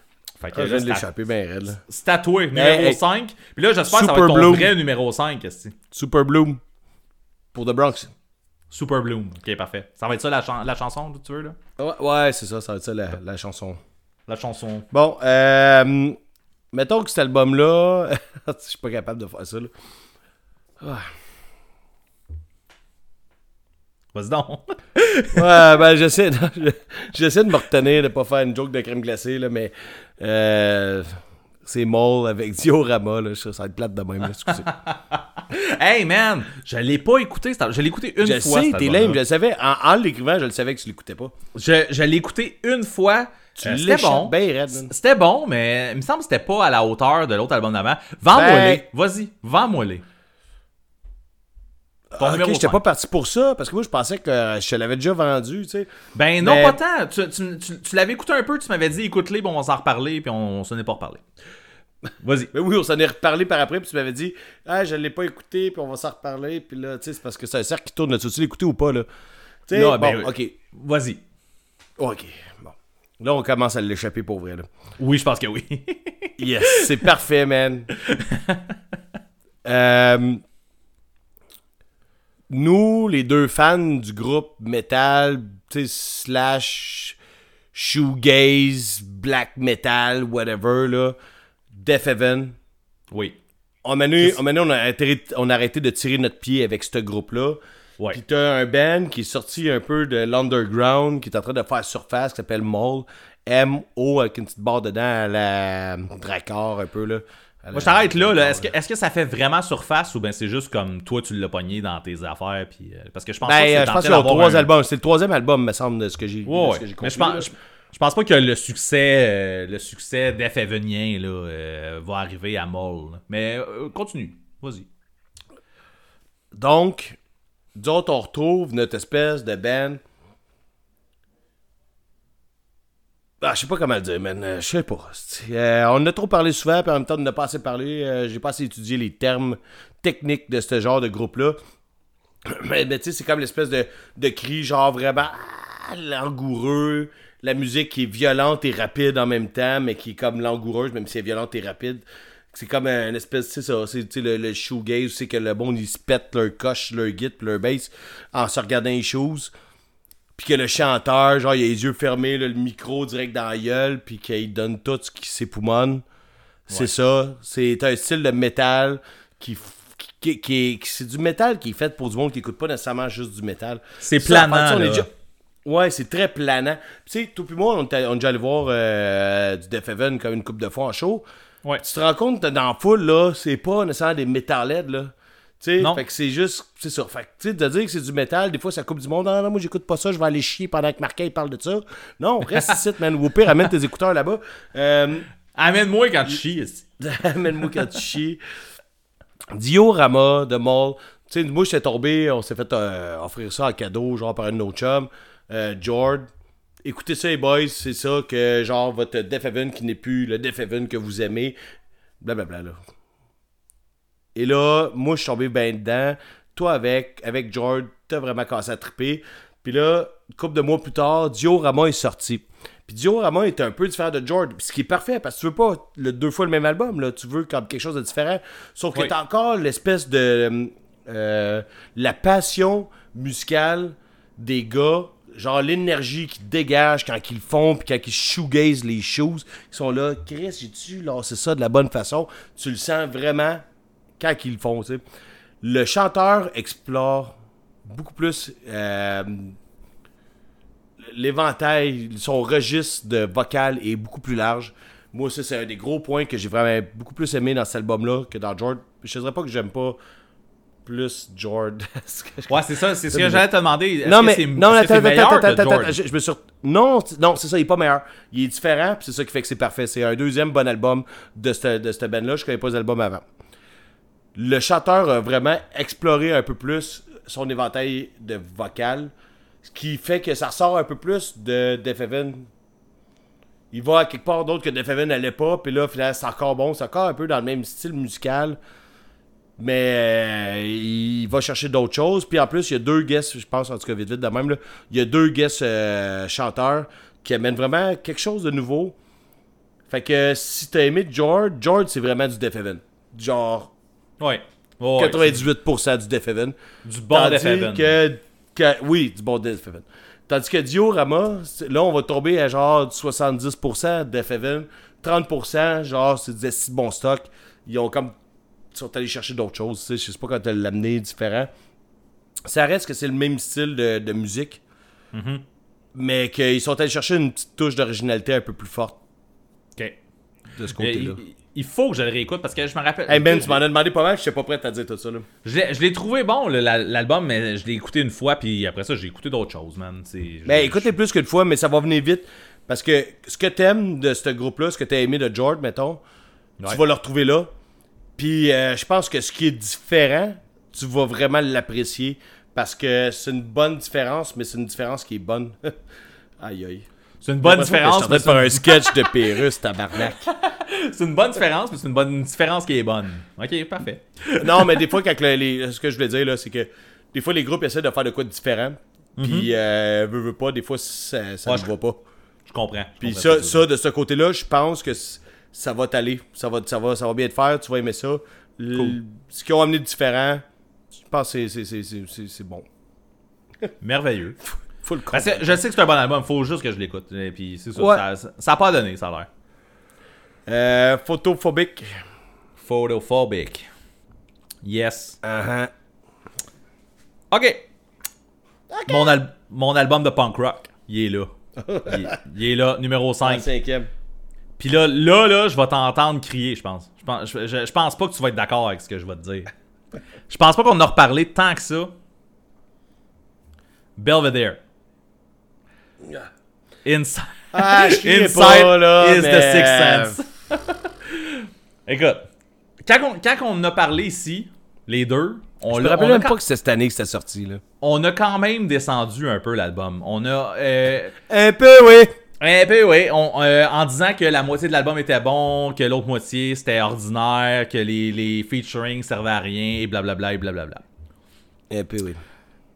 Fait que Ah, je viens de l'échapper bien raide, toi, numéro Hey, hey. 5. Puis là, j'espère que ça va Super être ton Bloom. vrai numéro 5, esti. Super Bloom. Pour The Bronx. Super Bloom. Ok, parfait. Ça va être ça la, chan- la chanson tu veux, là? Ouais, ouais, c'est ça, ça va être ça la, la chanson. La chanson. Bon, euh, mettons que cet album-là, *laughs* je suis pas capable de faire ça. Là. Vas-y donc. *laughs* Ouais, ben j'essaie, de- *laughs* j'essaie de me retenir de pas faire une joke de crème glacée là, mais euh, C'est Mole avec *laughs* Diorama, là. Ça va être plate de même, là, excusez. *laughs* Hey man, je l'ai pas écouté. Je l'ai écouté une je fois. sais, cet t'es lame, je le savais. En, en l'écrivant, je le savais que tu l'écoutais pas. Je, je l'ai écouté une fois. Euh, c'était bon. C'était bon, mais il me semble que c'était pas à la hauteur de l'autre album d'avant. Vends-moi Ben-. Vas-y, vends-moi les. Ton Ah, ok, j'étais pas parti pour ça, parce que moi, je pensais que euh, je te l'avais déjà vendu, tu sais. Ben non, Mais- pas tant. Tu, tu- tu- tu l'avais écouté un peu, tu m'avais dit écoute-les, bon, on va s'en reparler, puis on, on s'en est pas reparlé. *laughs* Vas-y. Mais oui, on s'en est reparlé par après, puis tu m'avais dit, ah, je l'ai pas écouté, puis on va s'en reparler, puis là, tu sais, c'est parce que c'est un cercle qui tourne là-dessus. Tu l'écouté ou pas, là? Tu sais, Non, bon, ben, ok. Vas-y. Ok, bon. Là, on commence à l'échapper pour vrai, là. Oui, je pense que oui. Yes, c'est parfait, man. *laughs* Euh, nous, les deux fans du groupe metal, slash shoegaze, black metal, whatever, là, Death Heaven, oui. on on, a, donné, on, a arrêté, on a arrêté de tirer notre pied avec ce groupe-là. Ouais. Puis t'as un band qui est sorti un peu de l'underground, qui est en train de faire surface, qui s'appelle Mole. M-O avec une petite barre dedans à la Dracor un peu là. Moi, je t'arrête là. là. Est-ce que, que ça fait vraiment surface ou ben c'est juste comme toi, tu l'as pogné dans tes affaires? Puis, euh, parce que je pense que Ben, c'est euh, je tenté pense qu'il y a d'avoir trois un- albums. C'est le troisième album, me semble, de ce que j'ai ouais. que Mais je compris, pense, je, je pense pas que le succès, euh, le succès euh, va arriver à Moll. Mais continue. Vas-y. Donc, d'autres, on retrouve notre espèce de band. Ah, je sais pas comment le dire, man. Euh, Je sais pas. Euh, on en a trop parlé souvent, puis en même temps, on n'a pas assez parlé. Euh, J'ai pas assez étudié les termes techniques de ce genre de groupe-là. *clears throat* Mais, tu sais, c'est comme l'espèce de, de cri, genre vraiment ah, langoureux. La musique qui est violente et rapide en même temps, mais qui est comme langoureuse, même si elle est violente et rapide. C'est comme une espèce, c'est ça, c'est tu sais, le, le shoegaze, c'est que le monde, ils se pètent leur coche, leur puis leur bass en se regardant les choses. Puis que le chanteur, genre, il a les yeux fermés, là, le micro direct dans la gueule, puis qu'il donne tout ce qui s'époumonne. C'est ça. C'est un style de métal qui, qui, qui, est- qui- c'est du métal qui est fait pour du monde qui écoute pas nécessairement juste du métal. C'est planant, là. déjà- Ouais, c'est très planant. Tu sais, toi puis moi, on, est déjà allé voir euh, du Def Heaven comme une coupe de fois en show. Ouais. Tu te rends compte que dans la foule, là, c'est pas nécessairement des metalheads, là. Sais, Non. fait que c'est juste, c'est ça. Fait que, tu sais, de dire que c'est du métal, des fois, ça coupe du monde. Ah non, moi, j'écoute pas ça, je vais aller chier pendant que Marquet parle de ça. Non, reste *laughs* ici, man. Ou pire, amène tes écouteurs là-bas. Euh, Amène-moi quand tu chies. *laughs* Amène-moi quand tu chies. Diorama de Mall. Tu sais, moi, j'étais tombé, on s'est fait euh, offrir ça en cadeau, genre par un de nos chums. Euh, Jord. Écoutez ça, les boys, c'est ça que, genre, votre Def Heaven qui n'est plus le Def Heaven que vous aimez. Blablabla, là. Et là, moi, je suis tombé bien dedans. Toi, avec, avec Jord, t'as vraiment commencé à triper. Puis là, une couple de mois plus tard, Diorama est sorti. Puis Diorama est un peu différent de George, ce qui est parfait parce que tu veux pas le, deux fois le même album, là. tu veux comme quelque chose de différent. Sauf que t'as encore l'espèce de euh, la passion musicale des gars, genre l'énergie qu'ils dégagent quand ils font, puis quand ils shoegaze les choses, ils sont là, Chris, j'ai-tu lancé ça de la bonne façon? Tu le sens vraiment quand ils le font, tu sais. Le chanteur explore beaucoup plus euh, l'éventail, son registre de vocal est beaucoup plus large. Moi, ça, c'est un des gros points que j'ai vraiment beaucoup plus aimé dans cet album-là que dans Jord. Je ne dirais pas que j'aime pas plus Jord. *laughs* Ouais, c'est ça. C'est ce que j'allais te demander. Non, mais non, George? je, me suis... Non, non, c'est ça, il est pas meilleur. Il est différent, puis c'est ça qui fait que c'est parfait. C'est un deuxième bon album de cette, de cette band-là. Je connais pas les albums avant. Le chanteur a vraiment exploré un peu plus son éventail de vocal, ce qui fait que ça ressort un peu plus de Def Heaven. Il va à quelque part d'autre que Def Heaven n'allait pas, puis là, finalement, c'est encore bon. C'est encore un peu dans le même style musical. Mais euh, il va chercher d'autres choses. Puis en plus, il y a deux guests, je pense en tout cas vite vite de même. Il y a deux guests euh, chanteurs qui amènent vraiment quelque chose de nouveau. Fait que si t'as aimé George, George c'est vraiment du Def Heaven. Genre Ouais, 98% du Def Heaven. c'est du bon Tandis Def Heaven. que, que- Oui, du bon Def Heaven. Tandis que Diorama, là on va tomber à genre du 70% Def Heaven. 30% genre c'est du esti de bon stock. Ils ont comme ils sont allés chercher d'autres choses. Je sais pas quand l'amener différent. Ça reste que c'est le même style de, de musique. Mm-hmm. Mais qu'ils sont allés chercher une petite touche d'originalité un peu plus forte Ok. de ce côté-là. Il- faut que je le réécoute parce que je me rappelle. Hey Ben, tu m'en as demandé pas mal, je suis pas prêt à dire tout ça. Là. Je l'ai- trouvé bon, l'album, mais je l'ai écouté une fois, puis après ça, j'ai écouté d'autres choses, man. Ben écoutez plus qu'une fois, mais ça va venir vite. Parce que ce que t'aimes de ce groupe-là, ce que t'as aimé de George, mettons, Ouais. tu vas le retrouver là. Puis euh, je pense que ce qui est différent, tu vas vraiment l'apprécier. Parce que c'est une bonne différence, mais c'est une différence qui est bonne. *laughs* aïe aïe. C'est une bonne différence, Je suis en train de faire un sketch de Pérus, tabarnak. *laughs* c'est une bonne différence, mais c'est une bonne différence qui est bonne. Ok, parfait. *laughs* non, mais des fois, quand le- les- ce que je voulais dire, là, c'est que des fois, les groupes essaient de faire de quoi de différent. Puis, euh, veut, veut pas, des fois, ça, ça Ouais, ne je- va pas. Je comprends. je Puis comprends ça, ça, de ce côté-là, je pense que ça va t'aller. Ça va, ça, va, ça va bien te faire, tu vas aimer ça. Cool. Ce qu'ils ont amené de différent, je pense que c'est- c'est- c'est- c'est c'est- c'est bon. Merveilleux. *laughs* Faut le Parce que je sais que c'est un bon album, faut juste que je l'écoute. Et puis c'est ça, Ouais. ça, a pas donné, ça a l'air. Euh, photophobique. Photophobic. Yes. Uh-huh. Ok. Mon, al- mon album de punk rock, il est là. il, il est là, numéro En 5. cinquième. Puis là, là, là, je vais t'entendre crier, je pense. Je pense, je, je- je pense pas que tu vas être d'accord avec ce que je vais te dire. Je pense pas qu'on en a reparlé tant que ça. Belvedere. Inside, Ah, je *laughs* Inside pas, là, is mais- the sixth sense. *laughs* Écoute, quand on, quand on a parlé ici, les deux, on, Je me rappelle on même quand- pas que c'était cette année que c'était sorti, là. on a quand même descendu un peu l'album. On a... euh, Un peu, oui. un peu, oui. On- euh, en disant que la moitié de l'album était bon, que l'autre moitié c'était ordinaire, que les, les featuring servaient à rien, et blablabla, et blablabla. Un peu, oui.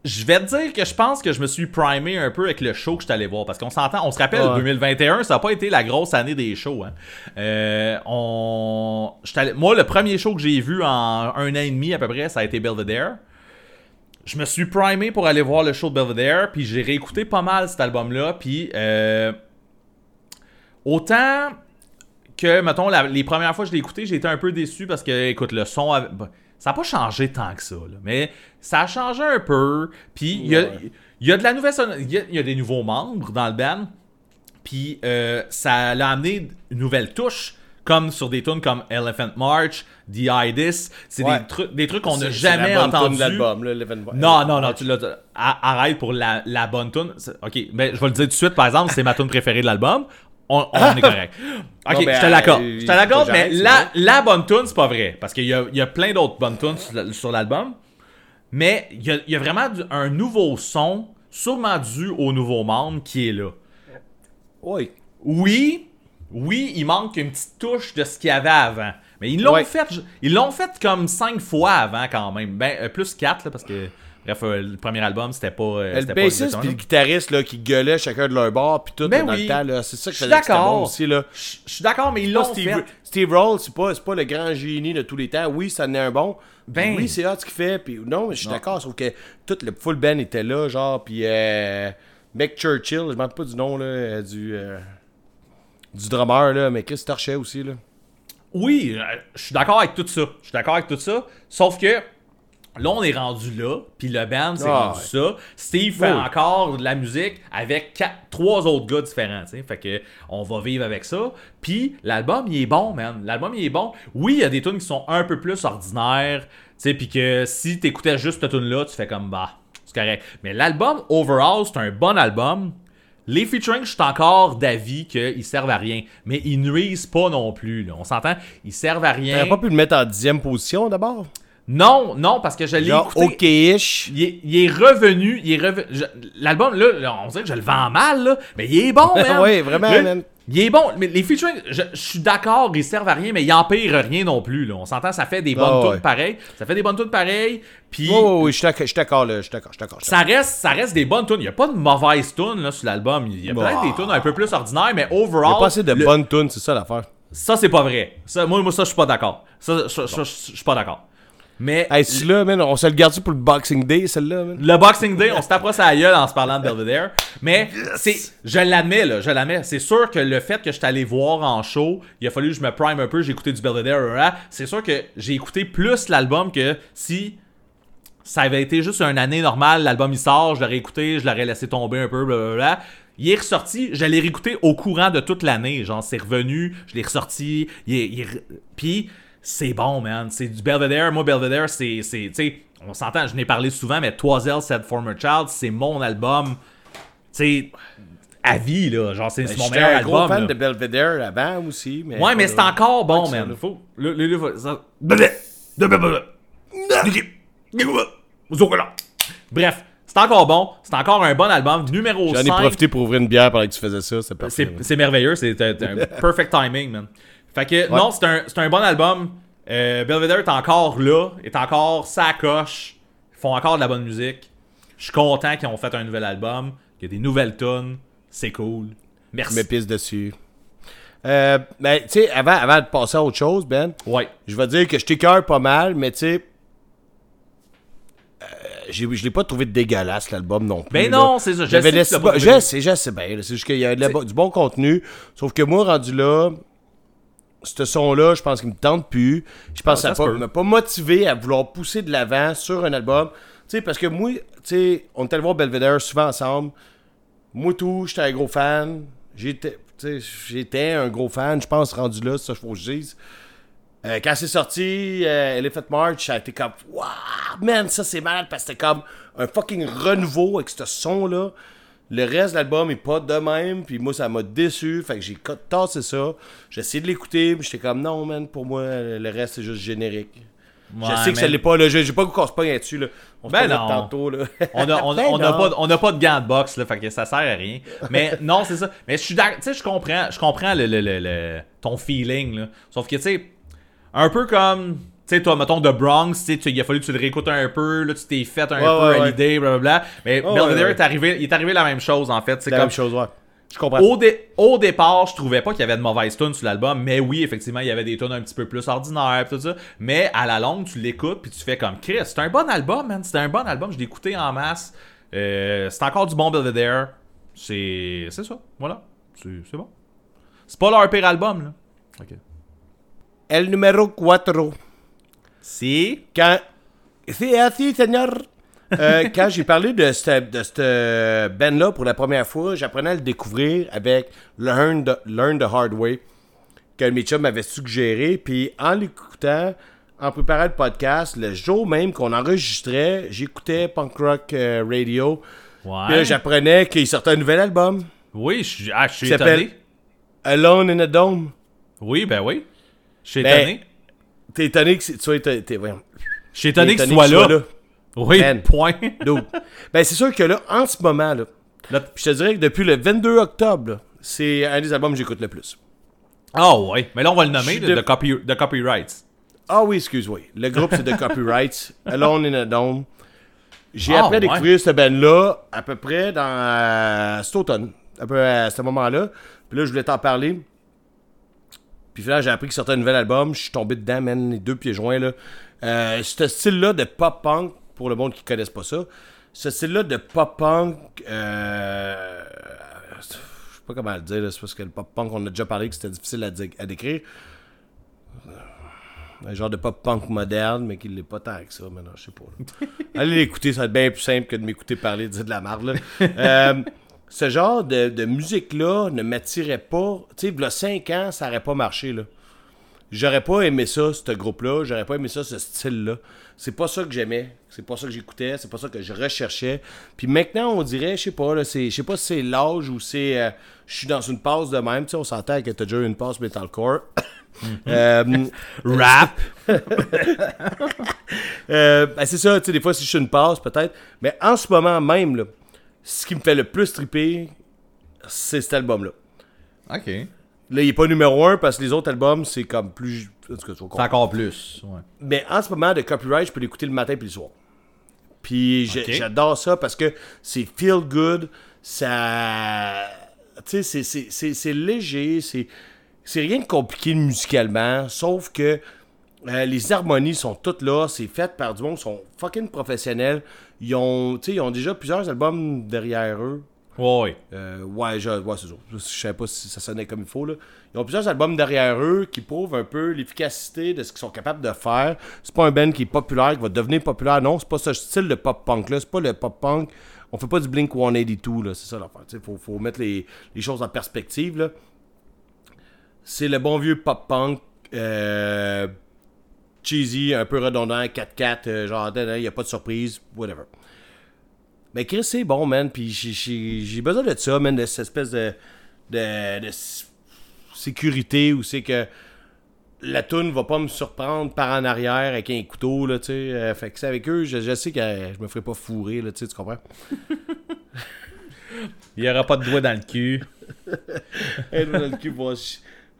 Je vais te dire que je pense que je me suis primé un peu avec le show que je suis allé voir. Parce qu'on s'entend, on se rappelle, Ouais. 2021, ça n'a pas été la grosse année des shows. hein. Euh, on... j'étais allé- Moi, le premier show que j'ai vu en un an et demi à peu près, ça a été Belvedere. Je me suis primé pour aller voir le show de Belvedere, puis j'ai réécouté pas mal cet album-là, puis euh, autant que, mettons, la- les premières fois que je l'ai écouté, j'ai été un peu déçu parce que, écoute, le son, avait- bah, ça n'a pas changé tant que ça, là, mais ça a changé un peu, puis il y a, y a de la nouvelle il y, a- il y a des nouveaux membres dans le band, puis euh, ça l'a amené une nouvelle touche, comme sur des tunes comme Elephant March, The Idis, c'est Ouais. des, trucs des trucs qu'on n'a jamais la bonne tune entendu. de l'album. Non, non, non, tu l'as. Arrête pour la, la bonne tune. Ok, ben je vais le dire tout de suite, par exemple, c'est ma tune préférée de l'album. On, on est correct. *laughs* Ok, ben, je te l'accorde. euh, Je te l'accorde, mais la, la bonne tune, c'est pas vrai. Parce qu'il y a, il y a plein d'autres bonnes tunes sur, la- sur l'album. Mais il y a, il y a vraiment un nouveau son, sûrement dû au nouveau membre qui est là. Oui. Oui, oui, il manque une petite touche de ce qu'il y avait avant. Mais ils l'ont fait, ils l'ont fait comme cinq fois avant quand même. Ben, euh, plus quatre, là, parce que, bref, euh, le premier album, c'était pas. euh, Le c'était pas bassiste puis le guitariste là, qui gueulait chacun de leur bord puis tout Ben dans oui. le temps là, c'est ça que Je suis d'accord. bon aussi là. Je je suis d'accord, mais ils l'ont Steve, fait. Steve Roll, c'est pas, c'est pas le grand génie de tous les temps. Oui, ça en est un bon. Ben. oui, c'est hot ce qu'il fait. Puis non, mais je suis d'accord. Sauf que tout le full band était là, genre. Puis euh, Mick Churchill, je ne rappelle pas du nom là, euh, du, euh, du drummer, là, mais Chris Torchet aussi. Là. Oui, je suis d'accord avec tout ça. Je suis d'accord avec tout ça. Sauf que là, on est rendu là, puis le band, c'est Ah, rendu ouais. ça. Steve fait Oui. encore de la musique avec quatre, trois autres gars différents, tu sais. Fait que on va vivre avec ça. Puis l'album, il est bon, man. L'album, il est bon. Oui, il y a des tunes qui sont un peu plus ordinaires, tu sais, puis que si t'écoutais juste cette tune là tu fais comme bah, c'est correct. Mais l'album, overall, c'est un bon album. Les featuring, je suis encore d'avis qu'ils servent à rien. Mais ils nuisent pas non plus. là. On s'entend, ils servent à rien. T'aurais pas pu le mettre en dixième position d'abord? Non, non, parce que je l'ai écouté. ok-ish. Il est, il est revenu, il est revenu. L'album, là, on dirait que je le vends mal, là, mais il est bon, *laughs* man. Ouais, vraiment, man. Il est bon, mais les featuring, je, je suis d'accord, ils servent à rien, mais ils empirent rien non plus, là. On s'entend, ça fait des bonnes tunes ouais. pareilles. Ça fait des bonnes tunes pareilles, puis Oui, oui, oui, je suis d'accord, je suis d'accord, là, je suis d'accord, je d'accord. ça reste, ça reste des bonnes tunes. Il n'y a pas de mauvaises tunes, là, sur l'album. Il y a peut-être Bah. des tunes un peu plus ordinaires, mais d'accord. Il overall. y a pas assez de le- bonnes tunes, c'est ça l'affaire. Ça, c'est pas vrai. Ça, moi, moi, ça, je suis pas d'accord. Ça, je suis pas d'accord. Mais. Hey, celui-là, man, on se le garde pour le Boxing Day, celle-là, man. Le Boxing Day, on se sa gueule en se parlant de Belvedere. Mais c'est, je l'admets, là, je l'admets. C'est sûr que le fait que je suis allé voir en show, il a fallu que je me prime un peu, j'ai écouté du Belvedere, c'est sûr que j'ai écouté plus l'album que si ça avait été juste une année normale, l'album il sort, je l'aurais écouté, je l'aurais laissé tomber un peu, blablabla. il est ressorti, je l'ai réécouté au courant de toute l'année. Genre, c'est revenu, je l'ai ressorti. Il est, il est Puis, c'est bon, man. C'est du Belvedere. Moi, Belvedere, c'est. c'est- Tu sais, on s'entend, je n'ai parlé souvent, mais Toiselle Said Former Child, c'est mon album. Tu sais, à vie, là. Genre, c'est mon J'étais meilleur un gros album. fan là. de Belvedere avant aussi. Mais Ouais, mais c'est encore bon, ça, man. Le, le, le- ça- Bref, c'est encore bon. C'est encore un bon album. Numéro J'en ai 5. profité pour ouvrir une bière pendant que tu faisais ça. C'est. C'est merveilleux, c'est un, un perfect timing, man. Fait que non, c'est un, un bon album. Euh, Belvedere est encore là, est encore sa coche. Ils font encore de la bonne musique. Je suis content qu'ils ont fait un nouvel album, qu'il y a des nouvelles tunes. C'est cool. Je Merci. me pisse dessus. Euh, ben, tu sais, avant, avant de passer à autre chose, Ben, Ouais. je vais dire que je t'écœure pas mal, mais tu sais. euh, je l'ai pas trouvé dégueulasse l'album non plus. Ben non, c'est ça. Je sais je sais, je sais bien. C'est juste qu'il y a de la- du bon contenu. Sauf que moi, rendu là, ce son-là, je pense qu'il me tente plus. Je pense Ah, que ça m'a pas motivé à vouloir pousser de l'avant sur un album. Tu sais, parce que moi, tu sais, on était allé voir Belvedere souvent ensemble. Moi, tout, j'étais un gros fan. J'étais, un gros fan, je pense, rendu là, c'est ça, faut que je dise. Euh, quand c'est sorti, euh, Elephant March, ça a été comme, waouh, man, ça c'est malade parce que c'était comme un fucking renouveau avec ce son-là. Le reste de l'album est pas de même, puis moi ça m'a déçu, fait que j'ai tassé ça. J'ai essayé de l'écouter, mais j'étais comme, non, man, pour moi, le reste c'est juste générique. Ouais, je sais que ça l'est pas, là, j'ai j'ai pas qu'on se pogne là-dessus, là. On se Ben non. tantôt, là. On a, on, *laughs* Ben on pas, on a pas de gants de boxe, là, fait que ça sert à rien. Mais *laughs* non, c'est ça. Mais je suis tu sais, je comprends, je comprends le, le- le- le- ton feeling, là. Sauf que, tu sais, un peu comme, tu sais, toi, mettons, The Bronx, tu il a fallu que tu le réécoutes un peu, là, tu t'es fait un Ouais, peu ouais, l'idée, blablabla. Mais Belvedere ouais, ouais. est arrivé, il est arrivé la même chose, en fait. C'est C'est la comme, même chose, ouais. Je comprends. au, dé- au départ, je trouvais pas qu'il y avait de mauvaises tunes sur l'album, mais oui, effectivement, il y avait des tunes un petit peu plus ordinaires, pis tout ça. Mais à la longue, tu l'écoutes, puis tu fais comme Chris, c'est un bon album, man. C'était un bon album, je l'ai écouté en masse. Euh, c'est encore du bon Belvedere. C'est c'est ça, voilà. C'est c'est bon. C'est pas leur pire album, là. Ok. El numéro 4. Si. Quand. C'est assis, Seigneur. Euh, *laughs* quand j'ai parlé de cette, de cette band-là pour la première fois, j'apprenais à le découvrir avec Learn the, Learn the Hard Way, que mes chums m'avaient suggéré. Puis en l'écoutant, en préparant le podcast, le jour même qu'on enregistrait, j'écoutais Punk Rock euh, Radio. Ouais. j'apprenais qu'il sortait un nouvel album, Oui, je suis ah, je suis étonné. Alone in a Dome. Oui, ben oui. Je suis Ben, étonné. T'es étonné que tu sois t'es-. Je suis étonné T'es qu'il soit là. Oui, Ben. point. *laughs* Ben, c'est sûr que là, en ce moment, là, je te dirais que depuis le 22 octobre, là, c'est un des albums que j'écoute le plus. Ah ouais. Mais là, on va le nommer, de, copy, de copyrights. Ah oui, excuse-moi. Le groupe, c'est The *laughs* Copyrights, Alone in a Dome. J'ai Ah, appris à ouais. découvrir cette band-là à peu près dans euh, cet automne, à peu à ce moment-là. Puis là, je voulais t'en parler. Puis finalement, j'ai appris qu'il sortait un nouvel album. Je suis tombé dedans, man, les deux pieds joints. Là. Euh, ce style-là de pop-punk, pour le monde qui ne connaisse pas ça, ce style-là de pop-punk, euh, je sais pas comment le dire, là, c'est parce que le pop-punk, on a déjà parlé que c'était difficile à, décrire. Un genre de pop-punk moderne, mais qui l'est pas tant que ça, maintenant, je sais pas. là. *laughs* Allez l'écouter, ça va être bien plus simple que de m'écouter parler de dire de la marde. là. Euh, *laughs* ce genre de, de musique-là ne m'attirait pas. Tu sais, il y a 5 ans, ça aurait pas marché, là. J'aurais pas aimé ça, ce groupe-là. J'aurais pas aimé ça, ce style-là. C'est pas ça que j'aimais. C'est pas ça que j'écoutais. C'est pas ça que je recherchais. Puis maintenant, on dirait, je sais pas, là, c'est, je sais pas si c'est l'âge ou c'est. euh, je suis dans une passe de même. Tu sais, on s'entend que t'as déjà eu une passe metalcore. Euh, *laughs* Rap. *laughs* euh, ben, c'est ça, tu sais, des fois, si je suis une passe, peut-être. Mais en ce moment même, là, ce qui me fait le plus triper, c'est cet album-là. ok. Là, il est pas numéro un parce que les autres albums, c'est comme plus. En tout cas, C'est encore plus. Ouais. Mais en ce moment, de copyright, je peux l'écouter le matin puis le soir. Puis j'adore ça parce que c'est feel good, ça. Tu sais, c'est- léger, c'est c'est rien de compliqué musicalement, sauf que euh, les harmonies sont toutes là, c'est fait par du monde, sont fucking professionnels. Ils ont, ils ont déjà plusieurs albums derrière eux. Ouais, ouais. Euh, ouais, je, ouais, c'est. Je sais pas si ça sonnait comme il faut. Là. Ils ont plusieurs albums derrière eux qui prouvent un peu l'efficacité de ce qu'ils sont capables de faire. C'est pas un band qui est populaire, qui va devenir populaire. Non, c'est pas ce style de pop-punk là. C'est pas le pop-punk on fait pas du Blink 182, là, c'est ça l'affaire. Il faut, faut mettre les, les choses en perspective. C'est le bon vieux pop-punk euh, cheesy, un peu redondant, 4-4, euh, genre, il n'y a pas de surprise, whatever. Mais Chris, c'est bon, man, puis j'ai- besoin de ça, man, de cette espèce de, de, de sécurité où c'est que la toune va pas me surprendre par en arrière avec un couteau, là, tu sais. Euh, fait que c'est avec eux, je, je sais que je me ferai pas fourrer, là, tu sais, tu comprends? *laughs* Il n'y aura pas de doigt dans le cul. *laughs* Un doigt dans le cul, bon, je-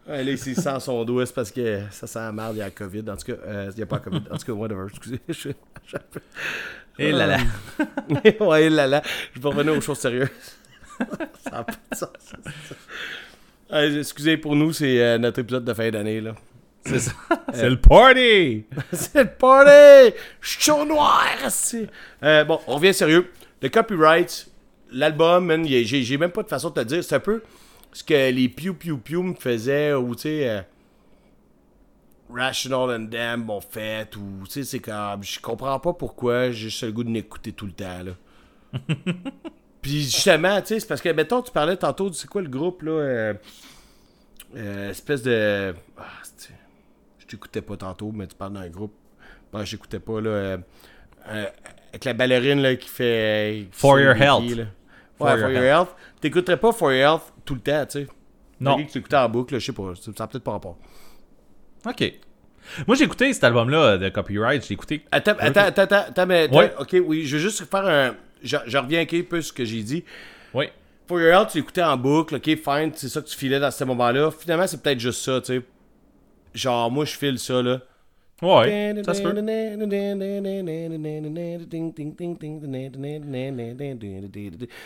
là, s'il sent son doigt, c'est parce que ça sent la merde, il y a la COVID. En tout cas, euh, il n'y a pas la COVID. En tout cas, whatever, excusez. Je... Et là là. *laughs* ouais, là là, je vais revenir aux choses sérieuses. *laughs* ça n'a pas de sens. Euh, excusez, pour nous, c'est euh, notre épisode de fin d'année, là. C'est ça. *laughs* C'est le party! C'est le party! Chaud noir! c'est- Euh, bon, on revient sérieux. Le copyright, l'album, j'ai même pas de façon de te le dire. C'est un peu ce que les Pew Pew Pew me faisaient, ou tu sais, euh, Rational and Damn m'ont fait, ou tu sais, c'est comme, je comprends pas pourquoi j'ai juste le goût de m'écouter tout le temps, là. *laughs* Puis justement, tu sais, c'est parce que, mettons, tu parlais tantôt, c'est quoi le groupe, là? euh, euh, espèce de. Ah, je t'écoutais pas tantôt, mais tu parles d'un groupe. Bon, j'écoutais pas, là. euh, avec la ballerine, là, qui fait. qui For Your Health. là. For ouais, Your For Your Health. T'écouterais pas For Your Health tout le temps, tu sais. Non. Que tu écoutais en boucle, je sais pas. Ça ça a peut-être pas rapport. Ok. Moi, j'ai écouté cet album-là de copyright. J'ai écouté. Attends, attends, attends, attends, attends, mais. Ouais. Ok, oui, je veux juste faire un. Je, je reviens un peu sur ce que j'ai dit. Oui. For Your Health, tu écoutais en boucle, ok, fine, c'est ça que tu filais dans ce moment-là. Finalement, c'est peut-être juste ça, tu sais. Genre, moi, je file ça, là. Ouais. Ça se peut.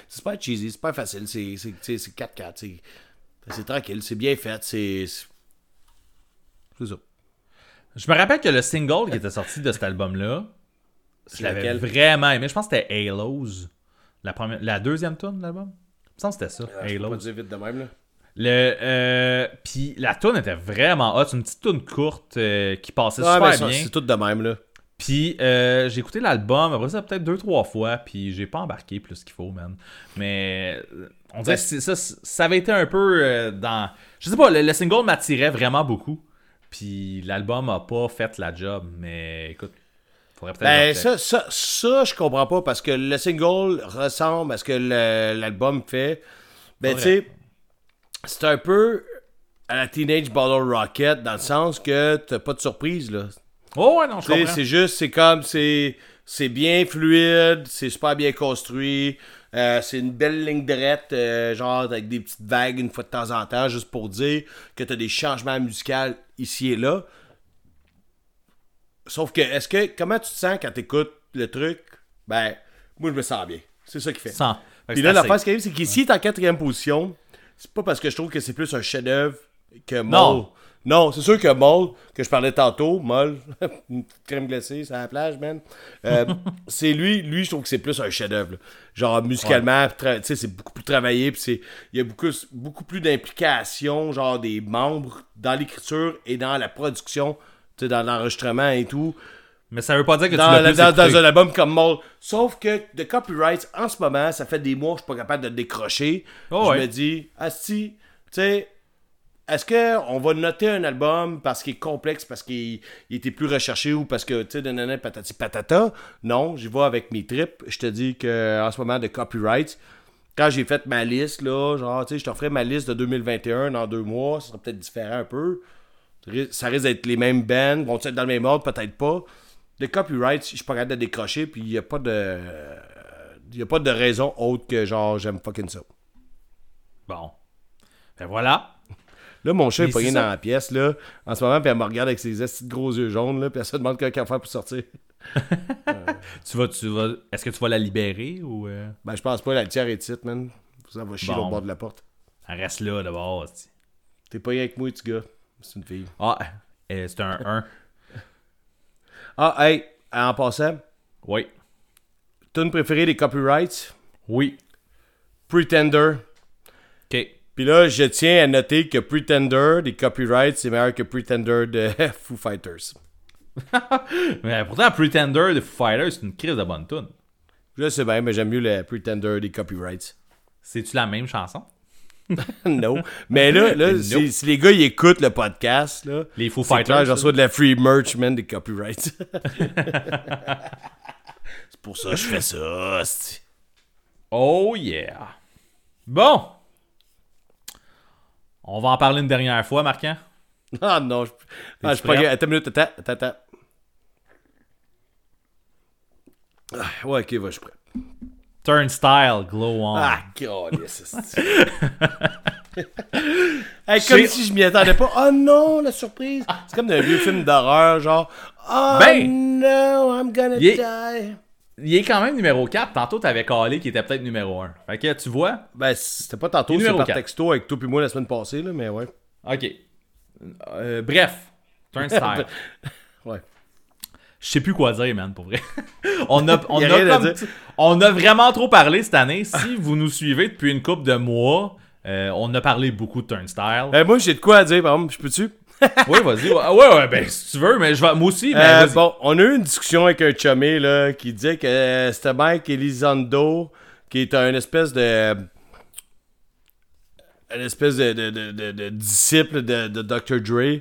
C'est super cheesy, c'est pas facile, c'est c'est- c'est- c'est 4-4, c'est tranquille, c'est bien fait, c'est. C'est ça. Je me rappelle que le single qui était sorti de cet album-là, je l'avais vraiment aimé. Je pense que c'était Halos. La, première, la deuxième tune de l'album. Me semble que c'était ça. Je pas Halos. dire vite de même, là. Le, euh, puis la tune était vraiment hot. C'est une petite tune courte euh, qui passait mais super ça, bien. c'est tout de même, là. Puis euh, j'ai écouté l'album, après ça peut-être deux trois fois, puis j'ai pas embarqué plus qu'il faut, man. Mais euh, on dirait que ça, ça avait été un peu euh, dans, je sais pas, le, le single m'attirait vraiment beaucoup. Puis l'album a pas fait la job, mais écoute, faudrait peut-être. Ben, ça, ça, ça, je comprends pas parce que le single ressemble à ce que l'album fait. Ben, tu sais, c'est un peu à la Teenage Bottle Rocket dans le sens que t'as pas de surprise, là. Oh ouais non, je comprends. c'est juste, c'est comme, c'est c'est bien fluide, c'est super bien construit, euh, c'est une belle ligne droite, euh, genre avec des petites vagues une fois de temps en temps, juste pour dire que t'as des changements musicaux ici et là. Sauf que, est-ce que, comment tu te sens quand t'écoutes le truc? Ben, moi, je me sens bien. C'est ça qui fait. Sans. Que Puis là, l'affaire, ce qui arrive, c'est qu'ici, il est en quatrième position. C'est pas parce que je trouve que c'est plus un chef-d'œuvre que Moll. Non. Non, c'est sûr que Moll, que je parlais tantôt, Moll, *laughs* une petite crème glacée sur la plage, man. euh, *laughs* c'est lui, lui, je trouve que c'est plus un chef-d'œuvre. Genre, musicalement, tu sais, c'est beaucoup plus travaillé, puis il y a beaucoup, beaucoup plus d'implication, genre, des membres dans l'écriture et dans la production, tu sais, dans l'enregistrement et tout Mais ça veut pas dire que dans, tu l'as dans- dans un album comme Mold. Sauf que de copyright, en ce moment, ça fait des mois que je suis pas capable de le décrocher. Oh je ouais. me dis, Asti, tu sais, est-ce qu'on va noter un album parce qu'il est complexe, parce qu'il il était plus recherché ou parce que, tu sais, nanana, patati patata? Non, j'y vais avec mes tripes. Je te dis que en ce moment, de copyright, quand j'ai fait ma liste, là, genre, tu sais, je te ferai ma liste de 2021 dans deux mois, ça sera peut-être différent un peu. Ça risque d'être les mêmes bands, vont être dans le même ordre, peut-être pas. Le copyright, je suis pas capable de décrocher, puis il n'y a pas de. Il a pas de raison autre que genre j'aime fucking ça. Bon. Ben voilà. Là, mon chat est pogné dans la pièce, là, en ce moment, puis elle me regarde avec ses gros yeux jaunes, là, puis elle se demande qu'elle va faire pour sortir. *laughs* Tu vas, tu vas, est-ce que tu vas la libérer ou euh, Ben, je pense pas, la tière est petite, man. Ça va chier Bon. au bord de la porte. elle reste là d'abord. T'es pogné avec moi, tu gars. C'est une fille. Ah, euh, c'est un 1. Ah, hey, en passant, Oui. tune préférée des copyrights, Oui. Pretender. Ok. Puis là, je tiens à noter que Pretender des copyrights, c'est meilleur que Pretender de *laughs* Foo Fighters. *laughs* Mais pourtant, Pretender de Foo Fighters, c'est une crise de bonne tune. Je sais bien, mais j'aime mieux le Pretender des copyrights. C'est-tu la même chanson? *laughs* non. Mais là, là *laughs* si, si les gars ils écoutent le podcast, là, Les Foo Fighters. je reçois de la free merch, man, des copyrights. *laughs* c'est pour ça que je fais ça. Oh yeah. Bon. On va en parler une dernière fois, Marquant. Ah non, je, ah, je suis pas? Attends une minute, attends, attends, attends. Ah, ouais, ok, va, je suis prêt. Turnstile, Glow On. Ah, God, yes, *laughs* hey, comme si je m'y attendais pas. Oh non, la surprise. C'est comme dans un vieux film d'horreur, genre. Oh Ben, no, I'm gonna il est- die. Il est quand même numéro 4. Tantôt, t'avais calé qui était peut-être numéro 1. Fait que tu vois. Ben, c'était pas tantôt, c'est par texto avec toi puis moi la semaine passée, là, mais ouais. Ok. Euh, bref. Turnstile. *laughs* Ouais. Je sais plus quoi dire, man, pour vrai. *laughs* on, a, on, a a rien à comme- dire. on a vraiment trop parlé cette année. Si vous nous suivez depuis une couple de mois, euh, on a parlé beaucoup de Turnstile. Euh, moi, j'ai de quoi à dire, par exemple, je peux-tu? *laughs* oui, vas-y. Ouais, ouais, ben, si tu veux, mais je vais, moi aussi, mais Euh, bon, on a eu une discussion avec un chumé là, qui disait que c'était Mike Elizondo, qui est un espèce de. Un espèce de, de, de, de- disciple de Dr. Dre,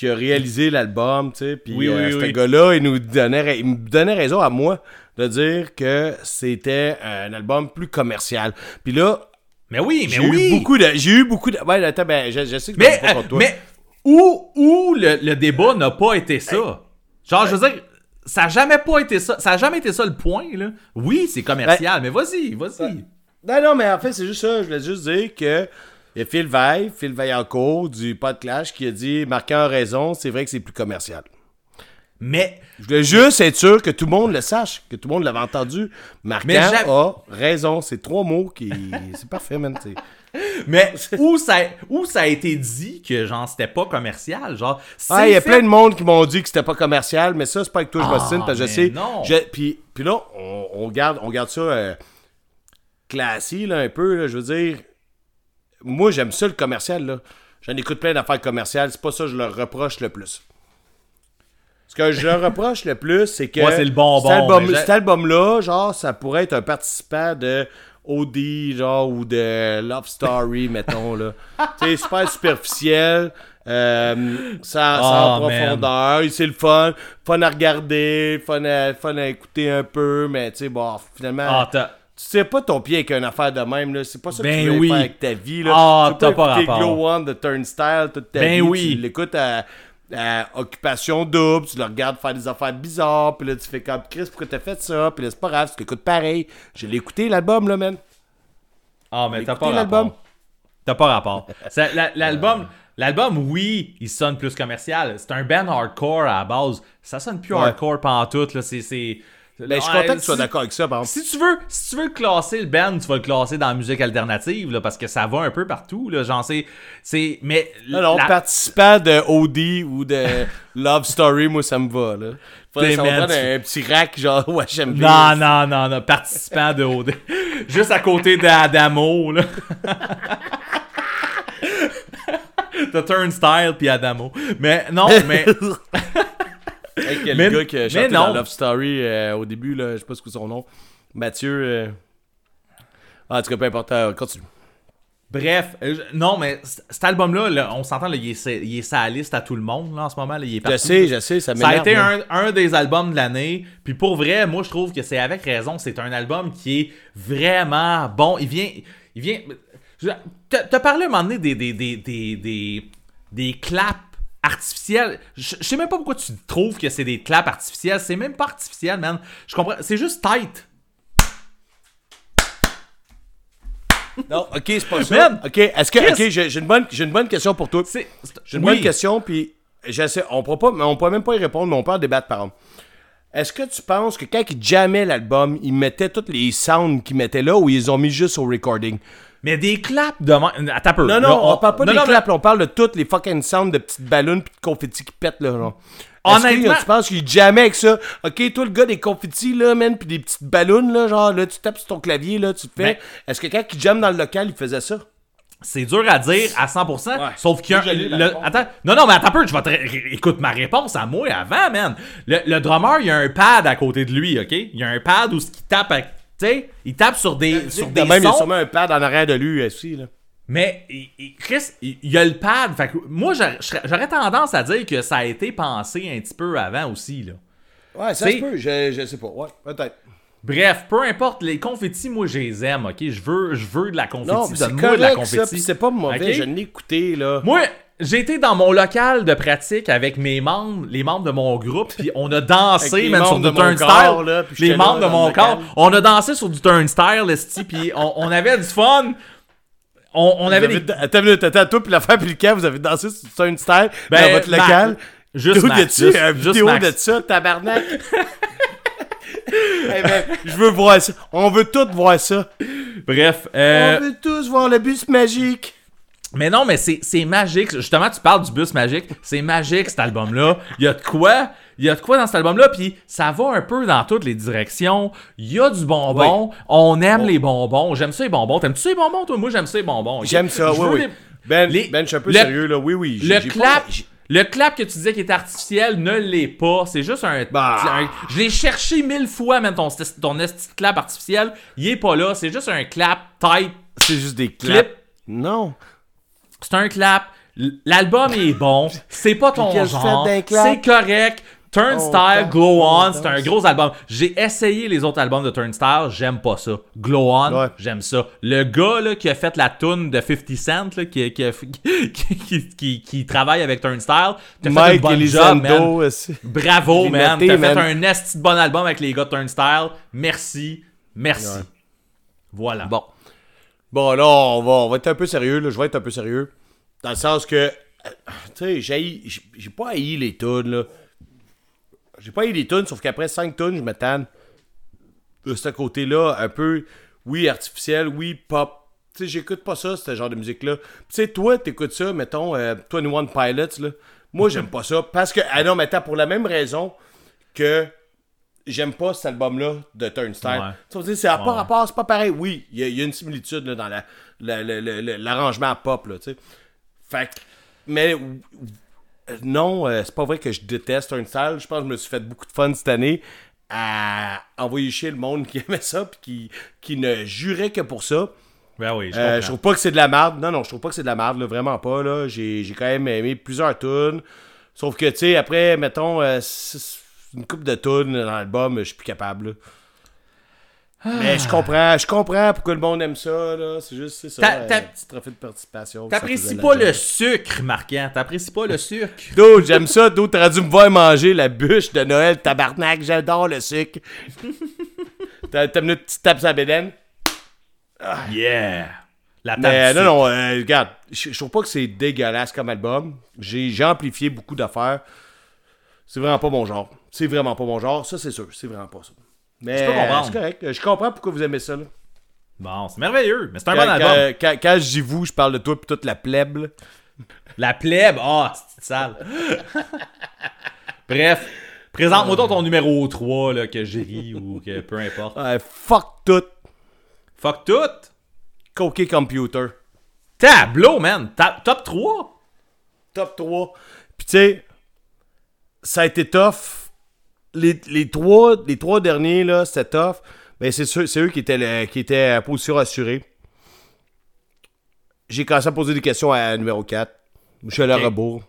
qui a réalisé l'album, tu sais. Puis Oui, euh, oui, ce oui. gars-là, il nous donnait, il me donnait raison à moi de dire que c'était un album plus commercial. Puis là, Mais oui, mais j'ai oui. eu beaucoup de. J'ai eu beaucoup de. Ouais, attends, ben, je, je sais que Mais, pas contre toi. mais où, où le, le débat n'a pas été ça? Genre, je veux dire, ça a jamais pas été ça. Ça a jamais été ça le point, là. Oui, c'est commercial, mais vas-y, vas-y. Non, non, mais en fait, c'est juste ça. Je voulais juste dire que. Il y a Phil Veil, Phil Vaillancourt du Pod Clash qui a dit Marquant a raison, c'est vrai que c'est plus commercial. Mais, Je voulais juste être sûr que tout le monde le sache, que tout le monde l'avait entendu. Marquant a raison. C'est trois mots qui. c'est parfait, man. c'est- *laughs* mais où, ça, où ça a été dit que, genre, c'était pas commercial? Genre, Ah, il y a fait- plein de monde qui m'ont dit que c'était pas commercial, mais ça, c'est pas avec toi je Ah, parce que je sais. non. je- puis, puis là, on, on garde, on garde ça euh, classique, là, un peu. là, je veux dire, moi, j'aime ça le commercial, là. J'en écoute plein d'affaires commerciales, c'est pas ça que je leur reproche le plus. Ce que je leur reproche le plus, c'est que. *laughs* Ouais, c'est le bonbon, Cet, album- mais cet album-là, genre, ça pourrait être un participant de OD, genre, ou de Love Story, *laughs* mettons, là. sais, super superficiel. Euh, sans, Oh, man. profondeur, c'est le fun, fun à regarder, fun à, fun à écouter un peu, mais tu sais, bon, finalement, Ah, sais pas ton pied avec une affaire de même, là. C'est pas ça que Ben tu oui. faire avec ta vie, là. Ah, t'as pas rapport. Glow One de Turnstile toute ta Ben vie. oui. Tu l'écoutes à, à Occupation Double, tu le regardes faire des affaires bizarres, puis là, tu fais comme Chris, pourquoi t'as fait ça? Puis là, c'est pas grave, tu l'écoutes pareil. Je l'ai écouté, l'album, là, man. Ah, mais t'as pas l'album. T'as pas rapport. *laughs* Ça, la- L'album, l'album, oui, il sonne plus commercial. C'est un band hardcore à la base. Ça sonne plus Ouais. hardcore pantoute, là. C'est. Ben, je suis content que tu sois d'accord avec ça, par exemple. Si tu veux, si tu veux classer le band, tu vas le classer dans la musique alternative, là, parce que ça va un peu partout, là. Genre, c'est. c'est- Mais. Non, non, la- participant de OD ou de *laughs* Love Story, moi, ça me va, là. Faudrait ça man, un petit rack, genre, HMV. Non, non, non, non, participant de OD. *laughs* Juste à côté d'Adamo, là. *laughs* T'as Turnstile puis Adamo. Mais non, mais. Mais- gars qui a chanté non. dans Love Story euh, au début, là, je sais pas ce que c'est son nom. Mathieu. euh, Ah, en tout cas, peu importe, euh, continue. Bref, euh, non, mais cet album-là, là, on s'entend, là, il, est, il est sa liste à tout le monde, là, en ce moment. Là, il est Je sais, je sais, ça Ça a été un, un des albums de l'année. Puis pour vrai, moi, je trouve que c'est avec raison. C'est un album qui est vraiment bon. Il vient. Il vient. T'as parlé à un moment donné des, des, des, des, des, des claps artificiels. Je je sais même pas pourquoi tu trouves que c'est des claps artificiels. C'est même pas artificiel, man. Je comprends. C'est juste tight. Non, ok, c'est pas ça. Man! Ok, est-ce que. Ok, j'ai une, bonne- une bonne question pour toi. J'ai une oui. bonne question, puis j'essaie- on pourra pas, on pourra même pas y répondre, mais on peut en débattre par exemple. Est-ce que tu penses que quand ils jammaient l'album, ils mettaient tous les sounds qu'ils mettaient là ou ils les ont mis juste au recording? Mais des claps de. man- Attends un peu. Non, Là, non, on, parle pas non, des non, claps, on parle de toutes les fucking sounds de petites ballons pis de confettis qui pètent, là. genre. Est-ce que, Honnêtement- tu penses qu'ils jammaient avec ça? Ok, toi, le gars des confettis, là, man, pis des petites ballons, là, genre, là, tu tapes sur ton clavier, là, tu te fais. Mais- Est-ce que quand ils jamment dans le local, ils faisaient ça? C'est dur à dire à 100%, Ouais. sauf qu'il la le-. Attends, non, non, mais attends un peu, je vais te... Écoute ma réponse à moi avant, man. Le, le drummer, il y a un pad à côté de lui, OK? Il y a un pad où ce qui tape avec- Tu sais, il tape sur des, sur De des même, il y a sûrement un pad en arrière de lui aussi. Là. Mais il- il- Chris, il il y a le pad. Fait que moi, j'aurais- tendance à dire que ça a été pensé un petit peu avant aussi. Là. Ouais, ça se peut, je, je sais pas. Ouais, peut-être. Bref, peu importe, les confettis, moi, je les aime, ok? Je veux, je veux de la Non, confetti, donne-moi de la confetti. c'est pas mauvais, je l'ai écouté, là. Moi, j'ai été dans mon local de pratique avec mes membres, les membres de mon groupe, puis on a dansé, man, sur du turnstile. puis les j'étais membres de mon corps. On a dansé sur du turnstile, esti, puis on, on avait du fun. On, on avait des... Attends une attends, toi pis l'affaire pis le camp, vous avez dansé sur un style Ben, dans votre local? juste Dude, Max, juste- un juste vidéo Max. de ça, tabarnak? *laughs* Eh ben, je veux voir ça. On veut tous voir ça. Bref, euh, On veut tous voir le bus magique. Mais non, mais c'est c'est magique. Justement, tu parles du bus magique. C'est magique, cet album-là. Il y a de quoi. Il y a de quoi dans cet album-là. Puis ça va un peu dans toutes les directions. Il y a du bonbon. On aime les bonbons. J'aime ça, les bonbons. T'aimes-tu les bonbons, toi? Moi, j'aime ça, les bonbons. J'aime ça, oui, oui. les- Ben, les- ben, je suis un peu le- sérieux, là. Oui, oui. Le pas- clap, le clap que tu disais qui est artificiel ne l'est pas. C'est juste un, Bah. un- Je l'ai cherché mille fois, même ton, ton clap artificiel. Il est pas là. C'est juste un clap type C'est juste des clip. claps. Non. C'est un clap. L'album est bon. C'est pas ton genre. C'est correct. Turnstile, On Glow On, c'est un gros album. J'ai essayé les autres albums de Turnstile, j'aime pas ça. Glow On, Ouais. j'aime ça. Le gars là, qui a fait la tune de 50 Cent, là, qui, qui, *laughs* qui, qui- qui- qui travaille avec Turnstile, t'as fait Mike bonne job, man. Elizondo aussi. Bravo, *laughs* man. T'as fait un esti de bon album avec les gars de Turnstile. Merci. Merci. Ouais. Voilà. Bon. Bon, là, on va, on va être un peu sérieux, là. Je vais être un peu sérieux. Dans le sens que, euh, tu sais, j'ai pas haï les tunes, là. J'ai pas haï les tunes, sauf qu'après 5 tunes, je me de ce côté-là, un peu, oui, artificiel, oui, pop. Tu sais, j'écoute pas ça, ce genre de musique-là. Tu sais, toi, t'écoutes ça, mettons, euh, 21 Pilots, là. Moi, j'aime pas ça. Parce que, ah non, mais attends, pour la même raison que j'aime pas cet album-là de Turnstile. Ouais. Tu vas dire, c'est à pas Ouais. rapport, c'est pas pareil. Oui, il y, a- il y a une similitude là, dans la- la- la- la- la- l'arrangement pop, là, tu sais. Fait que- mais non, euh, c'est pas vrai que je déteste Turnstile. Je pense que je me suis fait beaucoup de fun cette année à envoyer chier le monde qui *laughs* aimait ça puis qui, qui ne jurait que pour ça. Ben oui, je Euh, je trouve pas que c'est de la merde. Non, non, je trouve pas que c'est de la merde, là, vraiment pas. Là. J'ai, j'ai quand même aimé plusieurs tunes. Sauf que, tu sais, après, mettons, euh, une coupe de tunes dans l'album, je suis plus capable. là. Mais je comprends, je comprends pourquoi le monde aime ça. Là. C'est juste, c'est ça. Euh, un petit trophée de participation. T'apprécies pas le sucre, Marquant. T'apprécies pas le sucre. Dude, j'aime ça. Dude, t'aurais dû me voir manger la bûche de Noël, tabarnak. J'adore le sucre. *laughs* T'as t'as une petite tape la bédaine? Yeah. La table Mais non, non, euh, regarde, je je trouve pas que c'est dégueulasse comme album. J'ai j'ai amplifié beaucoup d'affaires. C'est vraiment pas mon genre. C'est vraiment pas mon genre. Ça, c'est sûr. C'est vraiment pas ça. Mais c'est correct. Je comprends pourquoi vous aimez ça. Là. Bon, c'est merveilleux. Mais c'est un Quand, bon album. quand- quand- quand je dis vous, je parle de toi et toute la plèbe. là. La plèbe? Ah, c'est sale. *laughs* Bref. Présente-moi donc ton numéro 3, là, que j'ai ri ou que peu importe. Fuck tout. Fuck tout? Coquet Computer. Tableau, man. Ta- top 3. Top 3. Puis tu sais, ça a été tough. Les, les, trois, les trois derniers, là, c'était tough. Mais c'est sûr- c'est eux qui étaient, le- qui étaient à position assurée. J'ai commencé à poser des questions à numéro 4. Michel Ok. Rebourg.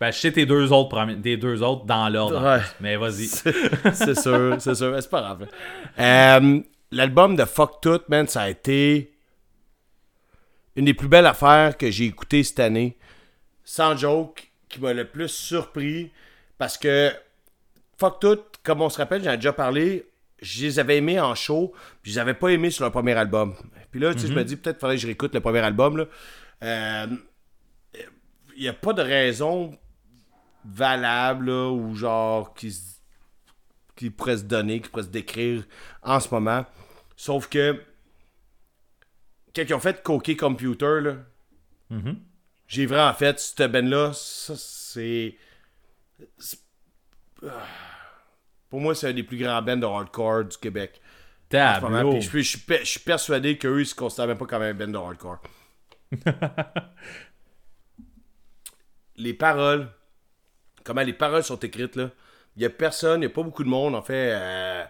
Ben, je sais tes deux autres, tes deux autres dans l'ordre. Ouais. Mais vas-y. *laughs* c'est sûr, c'est sûr. mais C'est pas grave. Euh, L'album de Fuck Tout, man, ça a été une des plus belles affaires que j'ai écoutées cette année. Sans joke, qui m'a le plus surpris. Parce que Fuck Tout, comme on se rappelle, j'en ai déjà parlé, je les avais aimés en show, puis je les avais pas aimés sur leur premier album. Puis là, tu sais, je me dis, peut-être qu'il faudrait que je réécoute le premier album. là. Euh, Il n'y a pas de raison valable là, ou genre qui, qui pourrait se donner, qui pourrait se décrire en ce moment. Sauf que quand ils ont fait Coquet Computer, là, Mhm. j'ai vraiment fait cette ben-là, ça c'est. c'est- ah. Pour moi, c'est un des plus grands bands de hardcore du Québec. Tableau. Puis je, suis- je suis pe- je suis persuadé qu'eux, ils se considèrent même pas comme un band de hardcore. *laughs* les paroles, comment les paroles sont écrites, là. Il y a personne, il y a pas beaucoup de monde, en fait. euh,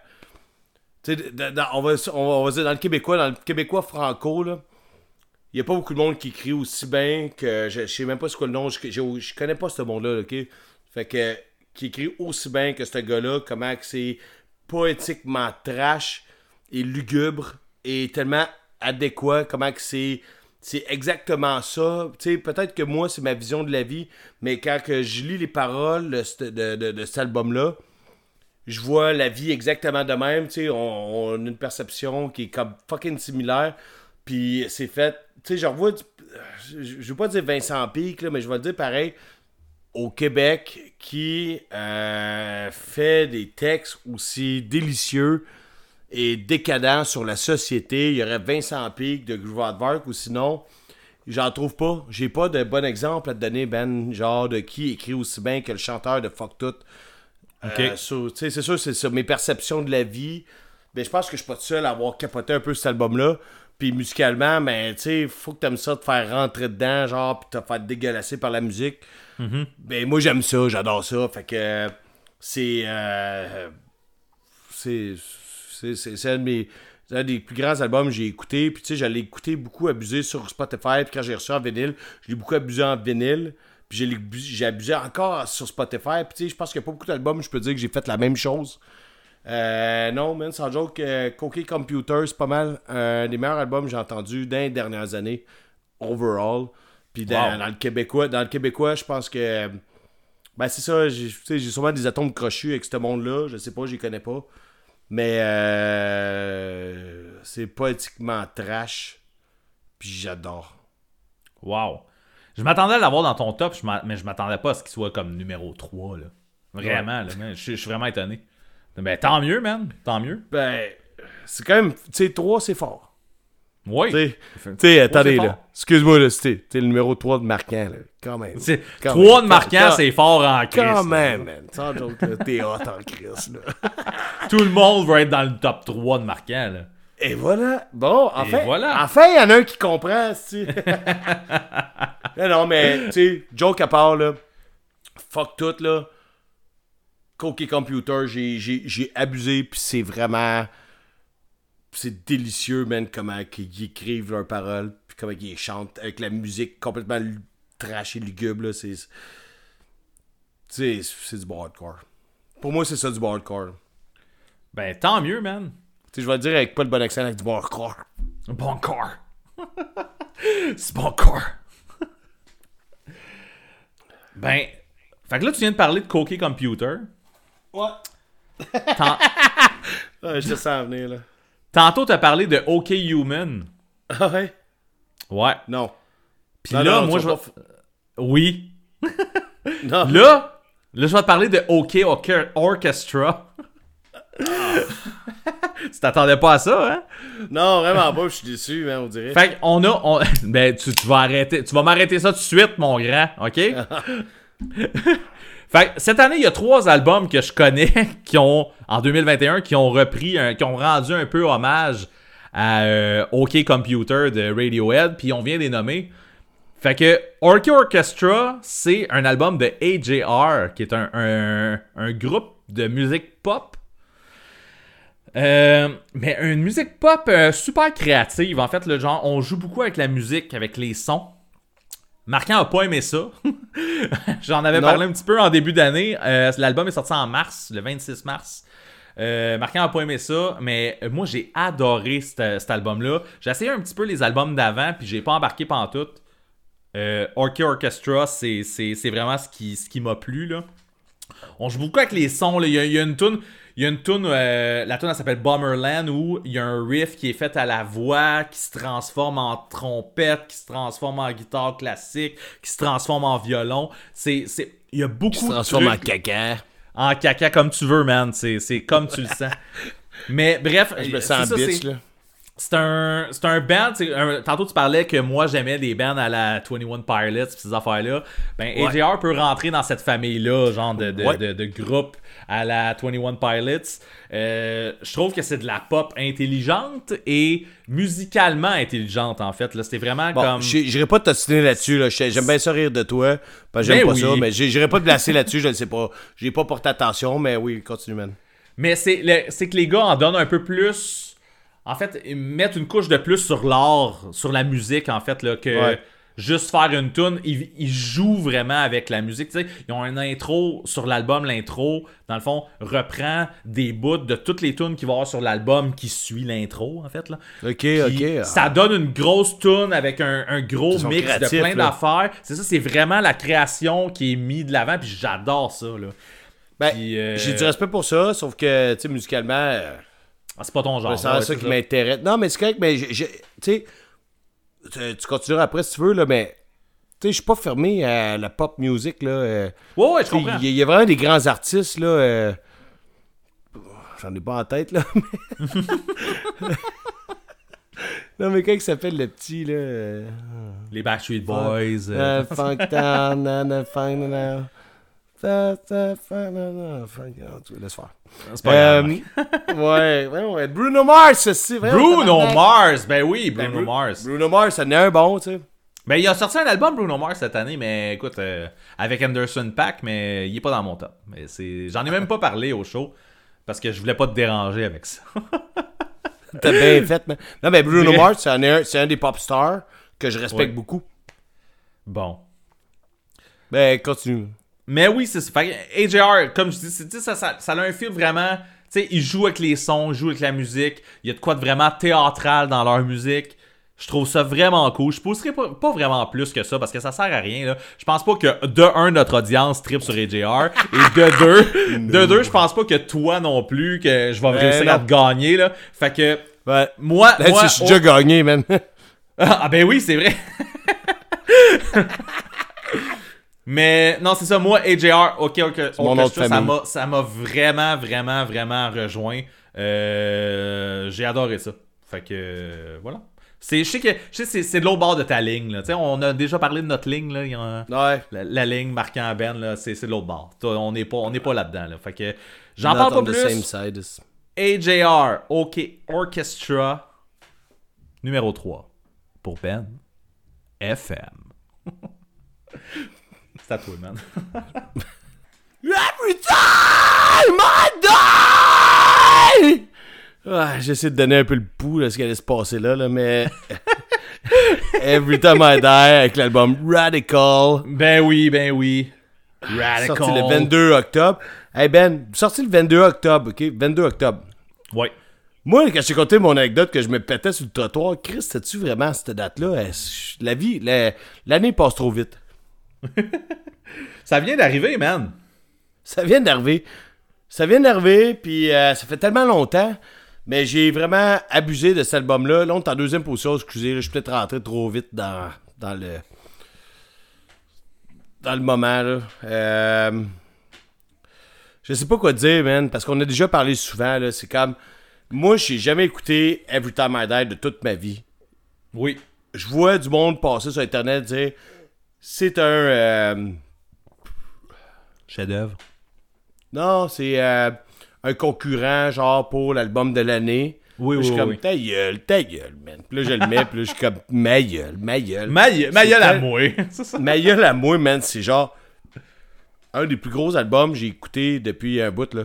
Tu sais, dans- on, va, on, va, on va dire dans le québécois, dans le québécois franco, là, il n'y a pas beaucoup de monde qui écrit aussi bien que. Je, je sais même pas ce qu'est le nom, je, je, je connais pas ce monde-là, ok? Fait que. Qui écrit aussi bien que ce gars-là, comment c'est poétiquement trash et lugubre et tellement adéquat, comment c'est. C'est exactement ça. Peut-être que moi, c'est ma vision de la vie, mais quand je lis les paroles de, de- cet album-là, je vois la vie exactement de même. On, a une perception qui est comme fucking similaire. Puis c'est fait. Tu sais, je revois. Je, veux pas dire Vincent Pic, mais je vais le dire pareil. Au Québec, qui euh, fait des textes aussi délicieux et décadents sur la société. Il y aurait Vincent Pic de Groove ou sinon. J'en trouve pas. J'ai pas de bon exemple à te donner, Ben, genre de qui écrit aussi bien que le chanteur de Fuck Tout. Euh, c'est sûr, c'est sur mes perceptions de la vie. Mais je pense que je suis pas tout seul à avoir capoté un peu cet album-là. Puis musicalement, ben, tu sais, faut que t'aimes ça te faire rentrer dedans, genre, puis te faire dégueulasser par la musique. Ben, moi, j'aime ça, j'adore ça. Fait que c'est. euh, c'est. C'est un de mes. un des plus grands albums que j'ai écouté. Puis, tu sais, j'allais écouter beaucoup abusé sur Spotify. Puis, quand j'ai reçu en vinyle, je l'ai beaucoup abusé en vinyle. Puis, j'ai abusé encore sur Spotify. Puis, tu sais, je pense qu'il n'y a pas beaucoup d'albums, je peux dire que j'ai fait la même chose. Euh, non, man, sans joke, euh, Cookie Computer, c'est pas mal un des meilleurs albums que j'ai entendu dans les dernières années, overall. Puis dans, Wow. dans le québécois, dans le québécois, je pense que. Ben, c'est ça, j'ai sûrement des atomes crochus avec ce monde-là, je sais pas, je les connais pas. Mais euh, c'est poétiquement trash, puis j'adore. Wow. Je m'attendais à l'avoir dans ton top, mais je m'attendais pas à ce qu'il soit comme numéro 3. Là. Vraiment, là, je suis vraiment étonné. Ben, tant mieux, man. Tant mieux. Ben, c'est quand même, tu sais, 3, c'est fort. Oui. Tu sais, tu attendez, là. Excuse-moi, là, t'es le numéro 3 de marquant, là. Quand même. Quand Trois même. de marquant, c'est fort en crise. Quand même, man. Sans joke, là, t'es hot en crise, là. *laughs* Tout le monde va être dans le top 3 de marquant. Là. Et voilà. Bon, enfin, voilà. enfin, il y en a un qui comprend, tu *laughs* non, non, mais, tu sais, joke à part, là, fuck tout, là. Cookie Computer, j'ai- abusé, puis c'est vraiment... C'est délicieux, man, comment ils écrivent leurs paroles, puis comment ils chantent, avec la musique complètement trash et lugubre, là, c'est... C'est c'est du bon hardcore. Pour moi, c'est ça, du bon hardcore. Ben, tant mieux, man. Tu je vais le dire avec pas le bon accent, avec du bon hardcore. Bon corps. *laughs* c'est bon corps. ben, fait que là, tu viens de parler de Cookie Computer. Ouais. Tant- *laughs* Ouais, je te sens venir, là. Tantôt, t'as parlé de OK Human. Ah ouais? Ouais. Non. Puis Non, là, non, moi, je vais. Oui. *laughs* Non. Là, là, je vais te parler de OK Orche- Orchestra. *laughs* tu t'attendais pas à ça, hein? Non, vraiment pas, je suis déçu, hein, on dirait. Fait qu'on a. on- Ben, tu, tu vas arrêter. Tu vas m'arrêter ça tout de suite, mon grand, OK? Fait cette année, il y a trois albums que je connais *laughs* qui ont, en 2021, qui ont repris, qui ont rendu un peu hommage à euh, OK Computer de Radiohead, puis on vient de les nommer. Fait que Orky Orchestra, c'est un album de AJR, qui est un, un- un groupe de musique pop. Euh, mais une musique pop euh, super créative. En fait, le genre, on joue beaucoup avec la musique, avec les sons. Marquant a pas aimé ça. *laughs* J'en avais Non. parlé un petit peu en début d'année. Euh, L'album est sorti en mars, le 26 mars. Euh, Marquant a pas aimé ça, mais euh, moi j'ai adoré cet, album-là. J'ai essayé un petit peu les albums d'avant, puis j'ai pas embarqué pantoute. Euh, Orky Orchestra, c'est vraiment ce qui, ce qui m'a plu. Là. On joue beaucoup avec les sons. là. Il, y a, il y a une tune, il y a une tune, euh, la tune elle s'appelle Bomberland où il y a un riff qui est fait à la voix, qui se transforme en trompette, qui se transforme en guitare classique, qui se transforme en violon. C'est, c'est, il y a beaucoup se de transforme en caca. en caca comme tu veux, man. C'est, c'est comme tu le sens. *laughs* Mais bref, Je me sens ça, bitch, là. C'est un, c'est un band. un- tantôt, tu parlais que moi, j'aimais des bands à la 21 Pilots pis ces affaires-là. Ben, Ouais. AJR peut rentrer dans cette famille-là, genre de, de, Ouais. de, de groupe à la 21 Pilots. Euh, je trouve que c'est de la pop intelligente et musicalement intelligente, en fait. C'était vraiment Bon, comme. j'irai pas t'ostiner là-dessus, là. J'ai- J'aime bien ça rire de toi. Parce que j'aime Ben pas oui. ça, mais j'irai pas te blaster là-dessus, je ne sais pas. J'ai pas porté attention, mais oui, continue, man. Mais c'est que les gars en donnent un peu plus. En fait, ils mettent une couche de plus sur l'art, sur la musique, en fait, là, que Ouais. juste faire une tune. Ils, ils jouent vraiment avec la musique. Ils ont un intro sur l'album. L'intro, dans le fond, reprend des bouts de toutes les tunes qu'il va y avoir sur l'album qui suit l'intro, en fait. Là. Ok, Puis ok. Ça donne une grosse tune avec un, un gros mix de plein d'affaires. C'est ça, c'est vraiment la création qui est mise de l'avant. Puis j'adore ça. Là. Ben, euh, J'ai du respect pour ça, sauf que, tu sais, musicalement, euh, Ah, c'est pas ton genre. c'est ouais, ça qui m'intéresse. Non, mais c'est correct, mais tu sais, tu continueras après si tu veux, là, mais, tu sais, je suis pas fermé à la pop music, là. euh. Ouais, ouais, je comprends. Il y, a- il y a vraiment des grands artistes, là. euh, J'en ai pas en tête, là. mais- *laughs* non, mais quand il s'appelle le petit, là. euh, Les Backstreet Boys. Funk Town, funk, nana. Laisse faire. c'est pas. Euh, *laughs* ouais, ouais, ouais. Bruno Mars, c'est vrai. Bruno Mars, ben oui, Bruno Bru- Mars. Bruno Mars, ça en est un bon, tu sais. Ben il a sorti un album Bruno Mars cette année, mais écoute, euh, avec Anderson Pack, mais il est pas dans mon top. Mais c'est, j'en ai même pas parlé au show parce que je voulais pas te déranger avec ça. *laughs* T'as bien fait, man. Non, mais Bruno. Mars, c'est un, c'est un des pop stars que je respecte Ouais. beaucoup. Bon. Ben, continue. Mais oui, c'est ça. Fait que AJR, comme je dis, ça, ça, ça a un feel vraiment. Tu sais, ils jouent avec les sons, ils jouent avec la musique. Il y a de quoi de vraiment théâtral dans leur musique. Je trouve ça vraiment cool. Je pousserai pas, pas vraiment plus que ça parce que ça sert à rien. Là. Je pense pas que de un notre audience tripe sur AJR et de deux, de deux, je pense pas que toi non plus que je vais réussir à te gagner là. Fait que moi, Là, moi je suis déjà gagné, man. *laughs* ah ben oui, c'est vrai. *laughs* Mais non, c'est ça. Moi, AJR, OK, OK, mon ça m'a, ça m'a vraiment, vraiment, vraiment rejoint. Euh, j'ai adoré ça. Fait que voilà. C'est, je sais que je sais, c'est, de l'autre bord de ta ligne. Là. On a déjà parlé de notre ligne. Là. Il y a- Ouais. la, la ligne marquant Ben, là, c'est, c'est de l'autre bord. On n'est pas, on pas là-dedans. Là. Fait que j'en parle pas plus. same side. AJR, OK Orchestra, numéro 3, pour Ben, FM. *laughs* C'est à toi, man. Every time I die! Ah, J'essaie de donner un peu le pouls à ce qui allait se passer là, là mais. *laughs* Every time I die avec l'album Radical. Ben oui, ben oui. Radical. Sorti le 22 octobre. Hey Ben, sorti le 22 octobre, ok? 22 octobre. Ouais. Moi, quand j'ai conté mon anecdote que je me pétais sur le trottoir, Chris, c'était-tu vraiment cette date-là? La vie, la- l'année passe trop vite. *laughs* Ça vient d'arriver, man. Ça vient d'arriver. Ça vient d'arriver, puis euh, ça fait tellement longtemps. Mais j'ai vraiment abusé de cet album-là. Là, on est en deuxième position, excusez, là, je suis peut-être rentré trop vite dans, dans le. Dans le moment, là. Euh, je sais pas quoi dire, man, parce qu'on a déjà parlé souvent, là. C'est comme. Moi, j'ai jamais écouté Every Time I Die de toute ma vie. Oui. Je vois du monde passer sur Internet dire. C'est un. euh, Chef-d'œuvre. Non, c'est euh, un concurrent, genre, pour l'album de l'année. Oui, Puis je suis oui, comme, oui. ta gueule, ta gueule, man. Puis là, je le mets, puis là, je suis comme, ma gueule, ma gueule. Ma, ma gueule à moi. *laughs* Ma gueule à moi, man, c'est genre un des plus gros albums que j'ai écouté depuis un bout, là.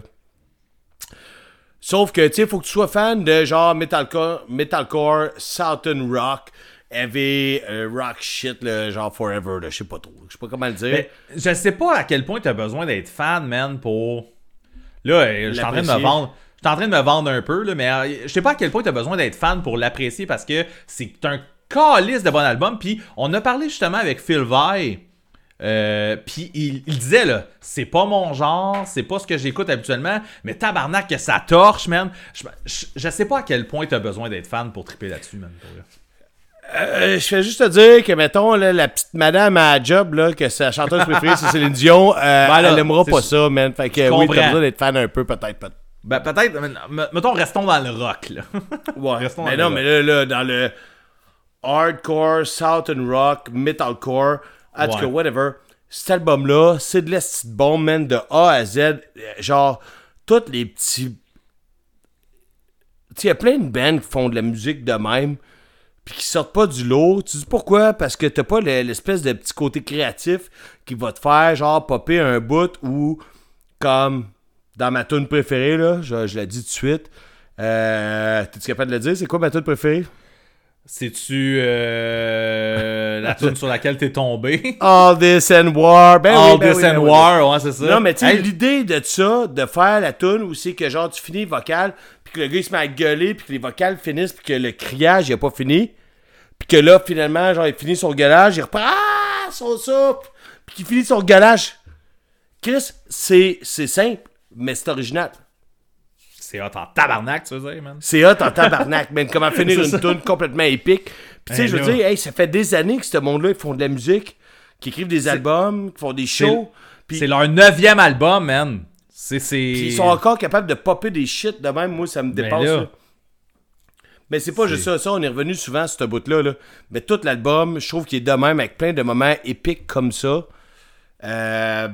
Sauf que, tu sais, faut que tu sois fan de genre metalcore, metalcore Southern rock, heavy euh, rock shit, là, genre forever, là, je sais pas trop. Je sais pas comment le dire. Mais je sais pas à quel point t'as besoin d'être fan, man, pour. Là, euh, je suis en train de me vendre. Je suis en train de me vendre un peu, là, mais euh, je sais pas à quel point t'as besoin d'être fan pour l'apprécier parce que c'est un calice de bon album. Puis on a parlé justement avec Phil Vai. Euh, puis il, il disait là, c'est pas mon genre, c'est pas ce que j'écoute habituellement, mais tabarnak que ça torche, man. Je, je, je sais pas à quel point t'as besoin d'être fan pour triper là-dessus, man. Euh, je fais juste te dire que, mettons, là, la petite madame à job, là, que sa chanteuse préférée, c'est Céline Dion, euh, *laughs* là, elle aimera pas ça, man. Fait que, oui, t'as besoin d'être fan un peu, peut-être. peut Ben peut-être, mettons, restons dans le rock, là. *laughs* Ouais, Restons mais dans non, le mais là, là, dans le hardcore, southern rock, metalcore, en tout cas, whatever, cet album-là, c'est de la petite bombe, man, de A à Z. Genre, tous les petits. Tu sais, il y a plein de bands qui font de la musique de même, puis qui sortent pas du lot. Tu dis pourquoi? Parce que t'as pas le- l'espèce de petit côté créatif qui va te faire, genre, popper un bout ou comme dans ma tune préférée, là, je, je la dis tout de suite. Euh, T'es-tu capable de le dire? C'est quoi ma tune préférée? C'est-tu euh, la tune sur laquelle t'es tombé? *laughs* All This and War. Ben All oui, ben This oui, ben and oui. War, ouais, c'est ça. Non, mais tu sais, Hey, l'idée de ça, de faire la tune où c'est que genre tu finis vocal, puis que le gars il se met à gueuler, puis que les vocales finissent, puis que le criage il a pas fini, puis que là finalement, genre il finit son gueulage, il reprend Ah, son soupe, puis qu'il finit son gueulage. Chris, c'est c'est simple, mais c'est original. C'est hot en tabarnak, tu veux dire, man? C'est hot en tabarnak, man. Comment *laughs* finir une tune complètement épique. Puis tu sais, Hey, je veux dire, hey, ça fait des années que ce monde-là, ils font de la musique, qui écrivent des albums, qui font des shows. C'est leur neuvième album, man. C'est. ils sont encore capables de popper des shit de même. Moi, ça me Ben dépasse. là. là. Mais c'est pas juste ça. Ça, on est revenu souvent à ce bout-là. Là. Mais tout l'album, je trouve qu'il est de même avec plein de moments épiques comme ça. Euh...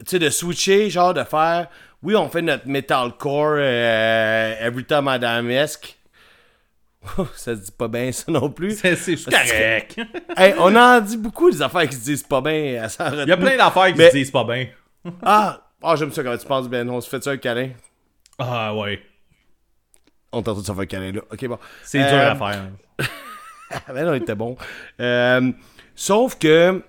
Tu sais, de switcher, genre de faire. Oui, on fait notre metalcore euh, Every Time Madame-esque. *laughs* ça se dit pas bien, ça non plus. C'est, c'est correct. Hey, on en dit beaucoup des affaires qui se disent pas bien Il y a plein d'affaires qui Mais- se disent pas bien. Ah, ah j'aime ça quand tu penses, Ben. On se fait ça un câlin. Ah, ouais. On tente de se faire un câlin là. Ok, bon. C'est Euh, dur à faire. *laughs* Ah ben non, il était bon. Euh, sauf que.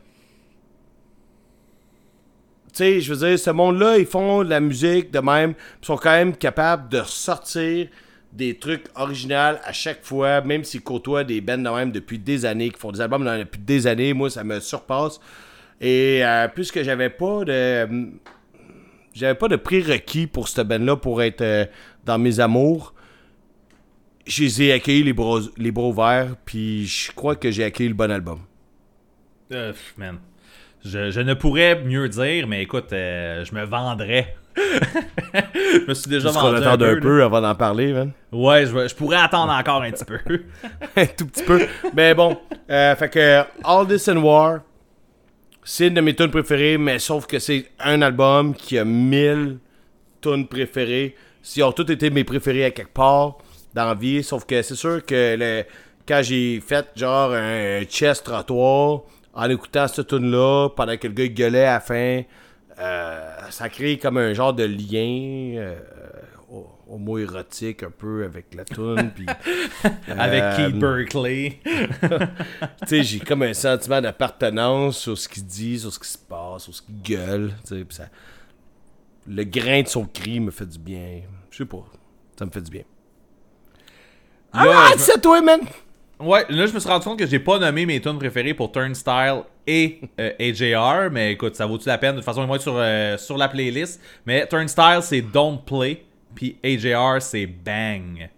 Tu sais, je veux dire, ce monde-là, ils font de la musique de même. Ils sont quand même capables de sortir des trucs originaux à chaque fois, même s'ils côtoient des bands de même depuis des années, qui font des albums depuis des années. Moi, ça me surpasse. Et euh, puisque j'avais pas de. J'avais pas de prérequis pour cette band-là pour être euh, dans mes amours je les ai accueillis les bras, les bras ouverts, puis je crois que j'ai accueilli le bon album. Euh, man. Je, je ne pourrais mieux dire, mais écoute, euh, je me vendrais. *laughs* je me suis déjà Juste qu'on vendu attende un là. peu avant d'en parler, man. Ouais, je, pourrais attendre encore un petit peu. *laughs* un tout petit peu. Mais bon, euh, fait que All This and War, c'est une de mes tunes préférées, mais sauf que c'est un album qui a 1000 tunes préférées. Ils ont tous été mes préférés à quelque part dans la vie, sauf que c'est sûr que le- quand j'ai fait genre un chest trottoir en écoutant cette tune là pendant que le gars gueulait à la fin, euh, ça crée comme un genre de lien euh, homo-érotique un peu avec la tune. puis *laughs* Avec Euh, Keith Berkeley. *laughs* tu sais, j'ai comme un sentiment d'appartenance sur ce qu'il dit, sur ce qui se passe, sur ce qu'il gueule. tu sais, puis ça... Le grain de son cri me fait du bien. Je sais pas. Ça me fait du bien. Ah, je me- c'est toi, man! Ouais, là, je me suis rendu compte que j'ai pas nommé mes tunes préférées pour Turnstile et euh, AJR, mais écoute, ça vaut-tu la peine? De toute façon, moi, sur, euh, sur la playlist. Mais Turnstile, c'est Don't Play, puis AJR, c'est Bang.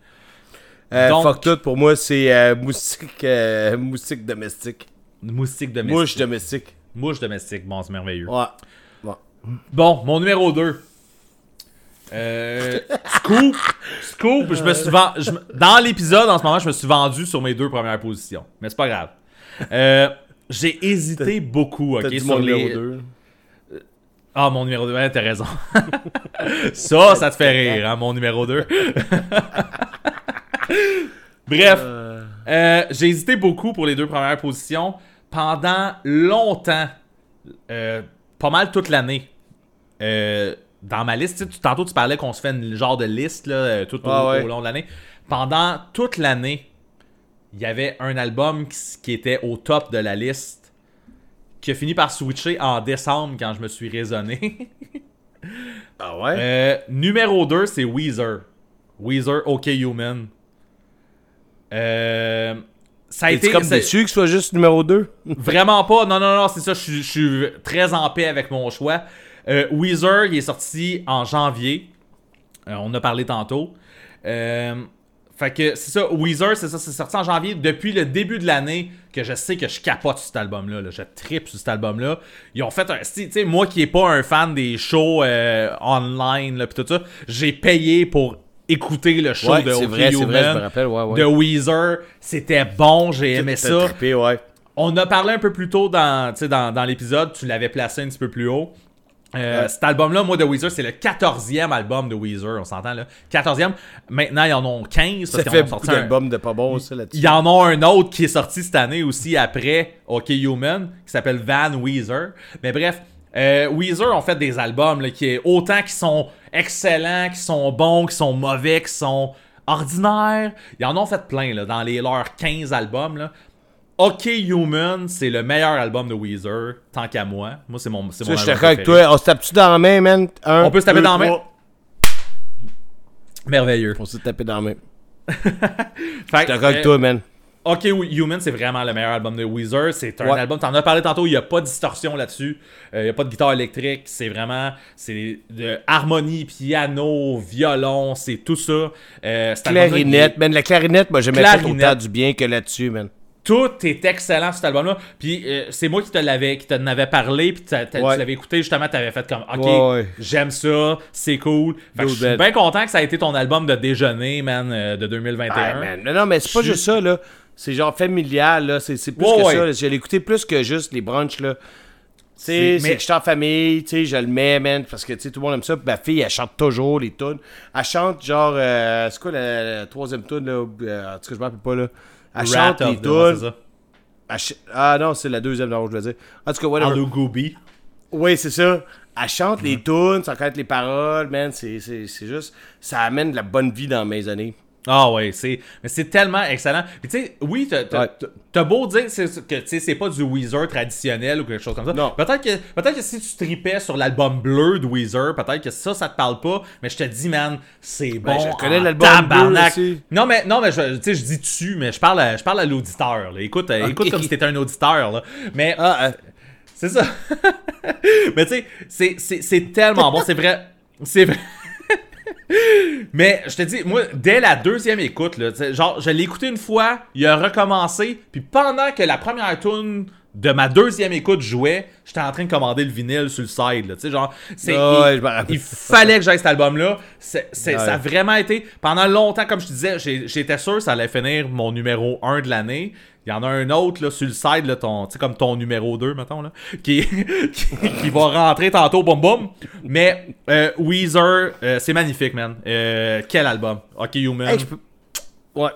Euh, Donc- Fuck tout, pour moi, c'est euh, moustique, euh, moustique domestique. Moustique domestique. Mouche domestique. Mouche domestique, bon, c'est merveilleux. Ouais. Ouais. Bon, mon numéro 2. Euh, *laughs* Scoop. Scoop, je me suis vend- je me- Dans l'épisode, en ce moment, je me suis vendu sur mes deux premières positions. Mais c'est pas grave. Euh, j'ai hésité beaucoup, ok, sur mon les... numéro 2. Ah, mon numéro 2, ouais, t'as raison. *laughs* ça, ça te fait rire, hein, mon numéro 2. *laughs* Bref, euh, j'ai hésité beaucoup pour les deux premières positions pendant longtemps, euh, pas mal toute l'année. Euh, dans ma liste, tu tantôt tu parlais qu'on se fait une genre de liste là, euh, tout au, ouais. au long de l'année. Pendant toute l'année, il y avait un album qui était au top de la liste qui a fini par switcher en décembre quand je me suis raisonné. *laughs* Ah ouais? Euh, numéro 2, c'est Weezer. Weezer, OK Human. Euh, ça a été comme déçu que ce soit juste numéro 2? *laughs* Vraiment pas. Non, non, non, c'est ça. Je suis- je suis très en paix avec mon choix. Euh, Weezer, il est sorti en janvier. Euh, on a parlé tantôt. Fait que c'est ça. Weezer, c'est ça. C'est sorti en janvier. Depuis le début de l'année, que je sais que je capote sur cet album-là. là. Je tripe sur cet album-là. Ils ont fait un. Tu sais, moi qui est pas un fan des shows euh, online, là, pis tout ça, j'ai payé pour écouter le show Ouais, de c'est vrai, c'est vrai, je Human, me rappelle, ouais, ouais. de Weezer. C'était bon, j'ai aimé ça. trippé, ouais. On a parlé un peu plus tôt dans, dans, dans l'épisode, tu l'avais placé un petit peu plus haut. Euh, Ouais. Cet album-là, moi, de Weezer, c'est le 14e album de Weezer, on s'entend là. 14e. Maintenant, ils en ont 15. Ça fait ont beaucoup un- de pas bons, ça, là-dessus. Il y en a un autre qui est sorti cette année aussi après OK Human, qui s'appelle Van Weezer. Mais bref, euh, Weezer ont fait des albums là, qui est autant qui sont excellents, qui sont bons, qui sont mauvais, qui sont ordinaires. Ils en ont fait plein là, dans les leurs 15 albums. Là. OK Human, c'est le meilleur album de Weezer, tant qu'à moi. Moi, c'est mon, c'est mon Ça, je album d'accord avec toi. On se tape-tu dans la main, man? Un, On peut se taper deux, dans la main? Merveilleux. On s'est tapé dans la main. *laughs* Fait Je avec euh, toi, man. OK Human, c'est vraiment le meilleur album de Weezer. C'est un Ouais. album, t'en as parlé tantôt, il n'y a pas de distorsion là-dessus. Euh, Il n'y a pas de guitare électrique. C'est vraiment, c'est de harmonie, piano, violon, c'est tout ça. Euh, Clarinette, man. La clarinette, moi, j'aimais pas autant du bien que là-dessus, man. Tout est excellent sur cet album-là. Puis euh, c'est moi qui te l'avais, qui t'en avais parlé, puis t'as- t'as- Ouais. tu l'avais écouté justement, t'avais fait comme, ok, Ouais, ouais. j'aime ça, c'est cool. Fait que je suis bien content que ça a été ton album de déjeuner, man, euh, de 2021. Ah, man. Non, non, mais c'est pas juste ça, là. C'est genre familial, là. C'est c'est plus que ça. là. Je l'ai écouté plus que juste les brunchs, là. C'est- c'est mais- que je suis en famille, tu sais, je le mets, man, parce que, tu sais, tout le monde aime ça. Puis ma fille, elle chante toujours les tunes. Elle chante, genre, euh, c'est quoi la, la troisième tune, là? Euh, en tout cas, je m'en rappelle pas, là. Elle chante les tunes. ça? Ch- Ah non, c'est la deuxième, non, je veux dire. En tout cas, whatever. Gooby. Oui, c'est ça. Elle chante Mm. les tunes, sans connaître les paroles, man. C'est juste. Ça amène de la bonne vie dans mes années. Ah ouais, c'est mais c'est tellement excellent. Puis tu sais, oui, t'as Ouais. beau dire que tu sais, c'est pas du Weezer traditionnel ou quelque chose comme ça. Non. Peut-être que peut-être que si tu tripais sur l'album bleu de Weezer, peut-être que ça ça te parle pas, mais je te dis man, c'est bon. Ben, je connais l'album bleu. Non mais non mais je tu sais je dis tu mais je parle à, je parle à l'auditeur. Écoute euh, écoute comme si t'étais un auditeur là. Mais Ah, euh, c'est ça. *laughs* mais tu sais, c'est tellement bon, c'est vrai. C'est vrai. Mais je te dis, moi, dès la deuxième écoute, genre, je l'ai écouté une fois, il a recommencé, puis pendant que la première tune de ma deuxième écoute jouait, j'étais en train de commander le vinyle sur le side, là, tu sais, genre, c'est, Ah il, fallait que j'aille cet album-là, c'est, c'est- Ouais. ça a vraiment été, pendant longtemps, comme je te disais, j'ai- j'étais sûr que ça allait finir mon numéro 1 de l'année, il y en a un autre là, sur le side, là, ton, tu sais, comme ton numéro 2, mettons, là, *laughs* qui, qui, qui va rentrer tantôt, boum boum. Mais euh, Weezer, euh, c'est magnifique, man. Euh, quel album? Ok, Human. hey, Ouais.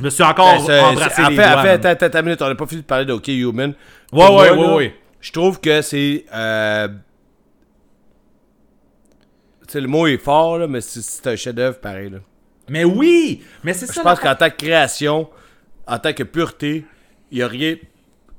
Je me suis encore Ben, embrassé les doigts. en fait, man. attends, attends, attends une minute, on n'a pas fini de parler de OK Human. Ouais, ouais, ouais, ouais. Je trouve que c'est. Euh... Tu sais, le mot est fort, là, mais c'est- c'est un chef-d'œuvre pareil. Là. Mais oui! Mais c'est Je ça. pense la- qu'en tant que création, en tant que pureté, il n'y a rien.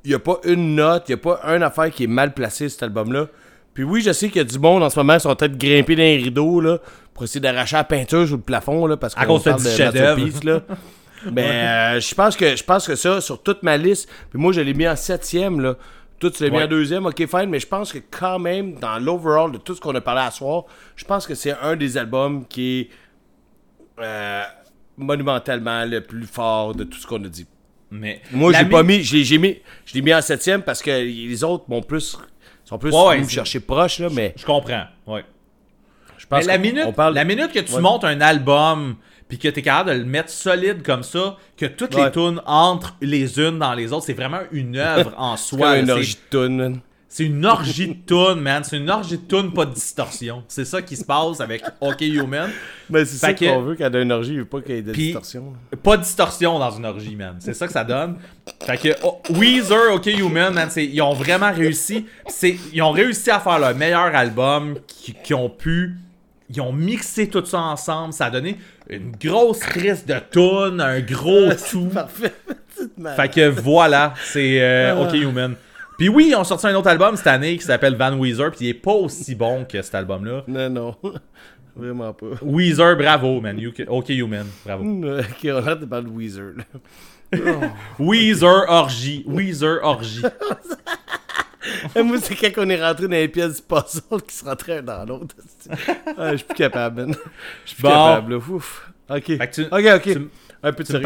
Il n'y a pas une note, il n'y a pas un affaire qui est mal placé cet album-là. Puis oui, je sais qu'il y a du monde en ce moment qui sont en train de grimper dans les rideaux là, pour essayer d'arracher la peinture sur le plafond là, parce qu'on parle de chef-d'œuvre. *laughs* Mais euh, je pense que je pense que ça, sur toute ma liste, puis moi je l'ai mis en septième là. Toi, tu l'as mis en deuxième, ok, fine, mais je pense que quand même, dans l'overall de tout ce qu'on a parlé à soir, je pense que c'est un des albums qui est euh, monumentalement le plus fort de tout ce qu'on a dit. Mais Moi, j'ai pas mis, j'ai j'ai mis, je l'ai mis en septième parce que les autres m'ont plus, sont plus Ouais, me chercher proche là, mais Je comprends. Ouais. je pense Mais la minute, on parle. la minute que tu Ouais. montes un album puis que t'es capable de le mettre solide comme ça, que toutes les tunes entrent les unes dans les autres, c'est vraiment une œuvre en *laughs* C'est soi. comme une orgie de tunes, man. C'est une orgie de tunes, man. C'est une orgie de tunes, pas de distorsion. C'est ça qui se passe avec OK Human. *laughs* Mais c'est ça qu'on veut quand il y a une orgie, il veut pas qu'il y ait de distorsion. Pas de distorsion dans une orgie, man. C'est ça que ça donne. Fait que oh, Weezer, OK Human, man, c'est- ils ont vraiment réussi. C'est, ils ont réussi à faire leur meilleur album qui, qui ont pu. Ils ont mixé tout ça ensemble. Ça a donné une grosse crise de tunes, un gros *laughs* tout. Parfait. Fait que voilà, c'est euh, OK Human. Puis oui, ils ont sorti un autre album cette année qui s'appelle Van Weezer, puis il est pas aussi bon que cet album-là. Non, non. *laughs* Vraiment pas. Weezer, bravo, man. You- OK Human, bravo. Ok, on de parler de Weezer. *laughs* Weezer Orgie. Weezer Orgie. *laughs* Moi, c'est quand on est rentré dans les pièces du puzzle qui se rentrait un dans l'autre. Ah, je suis plus capable, man. Je suis plus Bon. capable, là. Ouf. Ok. Tu- Ok, ok. tu- un peu de.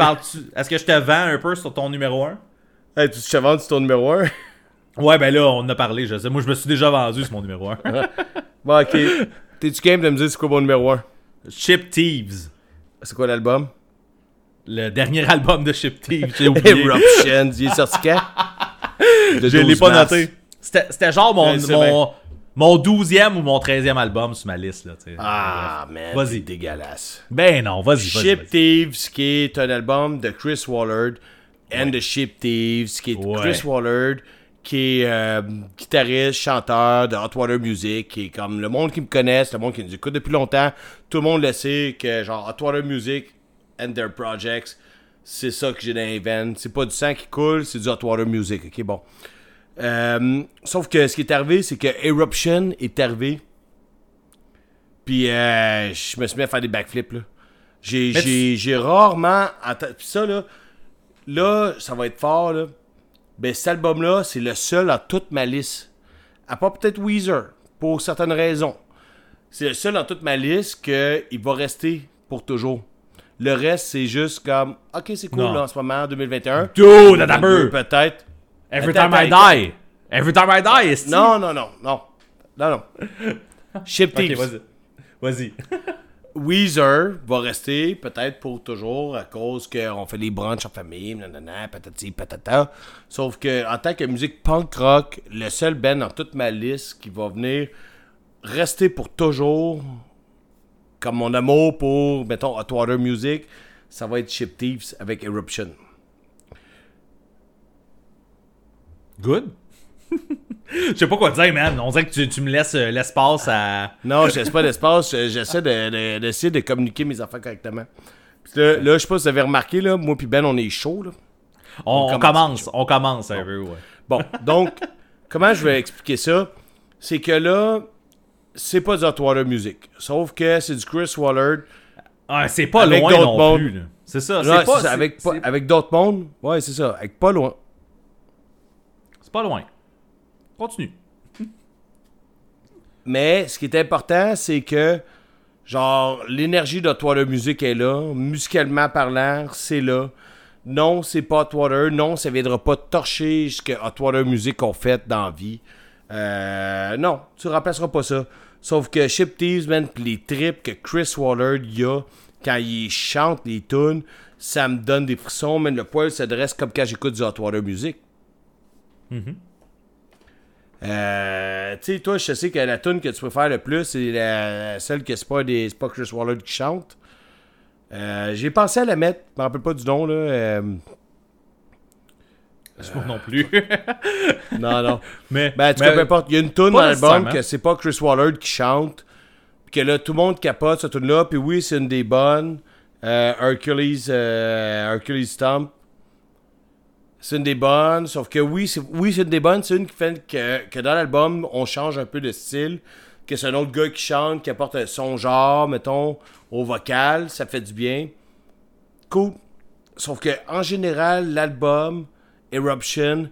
Est-ce que je te vends un peu sur ton numéro 1 Hey, tu te vends sur ton numéro 1? *laughs* Ouais, ben là, on en a parlé, je sais. Moi, je me suis déjà vendu sur mon numéro 1. Bon, ok. T'es-tu game de me dire c'est quoi mon numéro 1? Chip Thieves. C'est quoi l'album? Le dernier album de Chip Thieves. J'ai *laughs* oublié. Eruption. Il est sorti quand? Je l'ai 12 pas noté. C'était genre mon, Ouais, mon, mon 12e ou mon 13e album sur ma liste. Là. Ah, man. Vas-y. dégueulasse. Ben non, vas-y. Ship vas-y. Thieves, qui est un album de Chris Wallard and the Ship Thieves, qui est Ouais. Chris Wallard, qui est euh, guitariste, chanteur de Hot Water Music, qui est comme le monde qui me connaisse, le monde qui nous écoute depuis longtemps, tout le monde le sait que genre Hot Water Music and their projects, c'est ça que j'ai dans les veines. C'est pas du sang qui coule, c'est du Hot Water Music. Ok, bon. Euh, sauf que ce qui est arrivé, c'est que Eruption est arrivé. Puis euh, je me suis mis à faire des backflips. là. J'ai, Mais j'ai, j'ai rarement. Puis ça, là, là, ça va être fort. Là. Ben, cet album-là, c'est le seul dans toute ma liste. À part peut-être Weezer, pour certaines raisons. C'est le seul dans toute ma liste qu'il va rester pour toujours. Le reste, c'est juste comme, ok, c'est cool là, en ce moment, en 2021. Dude, attends un 22, peu. Peut-être. Every time I die. Every time I die, est Non, non, non, non. Non, non. Ship *laughs* Ok, Thieves. vas-y. Vas-y. *laughs* Weezer va rester peut-être pour toujours à cause qu'on fait les brunchs en famille, nanana, patati patata. Sauf que en tant que musique punk rock, le seul band dans toute ma liste qui va venir rester pour toujours, comme mon amour pour, mettons, Hot Water Music, ça va être Ship Thieves avec Eruption. Good. Je sais pas quoi te dire, man. On dirait que tu, tu me laisses euh, l'espace à. Non, je laisse pas d'espace. je- J'essaie de- de- d'essayer de, communiquer mes affaires correctement. Puis là, là, je sais pas si vous avez remarqué, là, moi puis Ben, on est chaud. Là. On, on commence. on commence un peu, ouais. Bon, donc, *laughs* comment je vais expliquer ça? C'est que là, c'est pas du Hot Water Music. Sauf que c'est du Chris Wallard. Ah, c'est pas Avec loin d'autres non mondes. plus. là. C'est ça, Ouais, c'est pas, c'est ça, avec, c'est- pas- avec d'autres mondes. Ouais, c'est ça. Avec pas loin. Loin. Continue. *laughs* Mais ce qui est important, c'est que, genre, l'énergie d'Hot Water Music est là. Musicalement parlant, c'est là. Non, c'est pas Hot Water. Non, ça viendra pas torcher ce que Hot Water Music ont fait dans la vie. Euh, non, tu remplaceras pas ça. Sauf que Chip Thieves, man, les trips que Chris Waller y a quand il chante les tunes, ça me donne des frissons. Le poil se dresse comme quand j'écoute du Hot Music. Euh, tu sais, toi, je sais que la tune que tu préfères le plus, c'est la, celle que c'est pas, des, c'est pas Chris Waller qui chante. Euh, J'ai pensé à la mettre, je me rappelle pas du nom, là. euh, Moi non plus. *laughs* non, non. mais. Ben, en tout mais- cas, peu importe. Il y a une tune dans l'album que c'est pas Chris Waller qui chante. Que là, tout le monde capote cette tune-là. Puis oui, c'est une des bonnes. Euh, Hercules, euh, Hercules Stomp. C'est une des bonnes. Sauf que oui, c'est oui, c'est une des bonnes. C'est une qui fait que, que dans l'album, on change un peu de style. Que c'est un autre gars qui chante, qui apporte son genre, mettons, au vocal. Ça fait du bien. Cool. Sauf que en général, l'album Eruption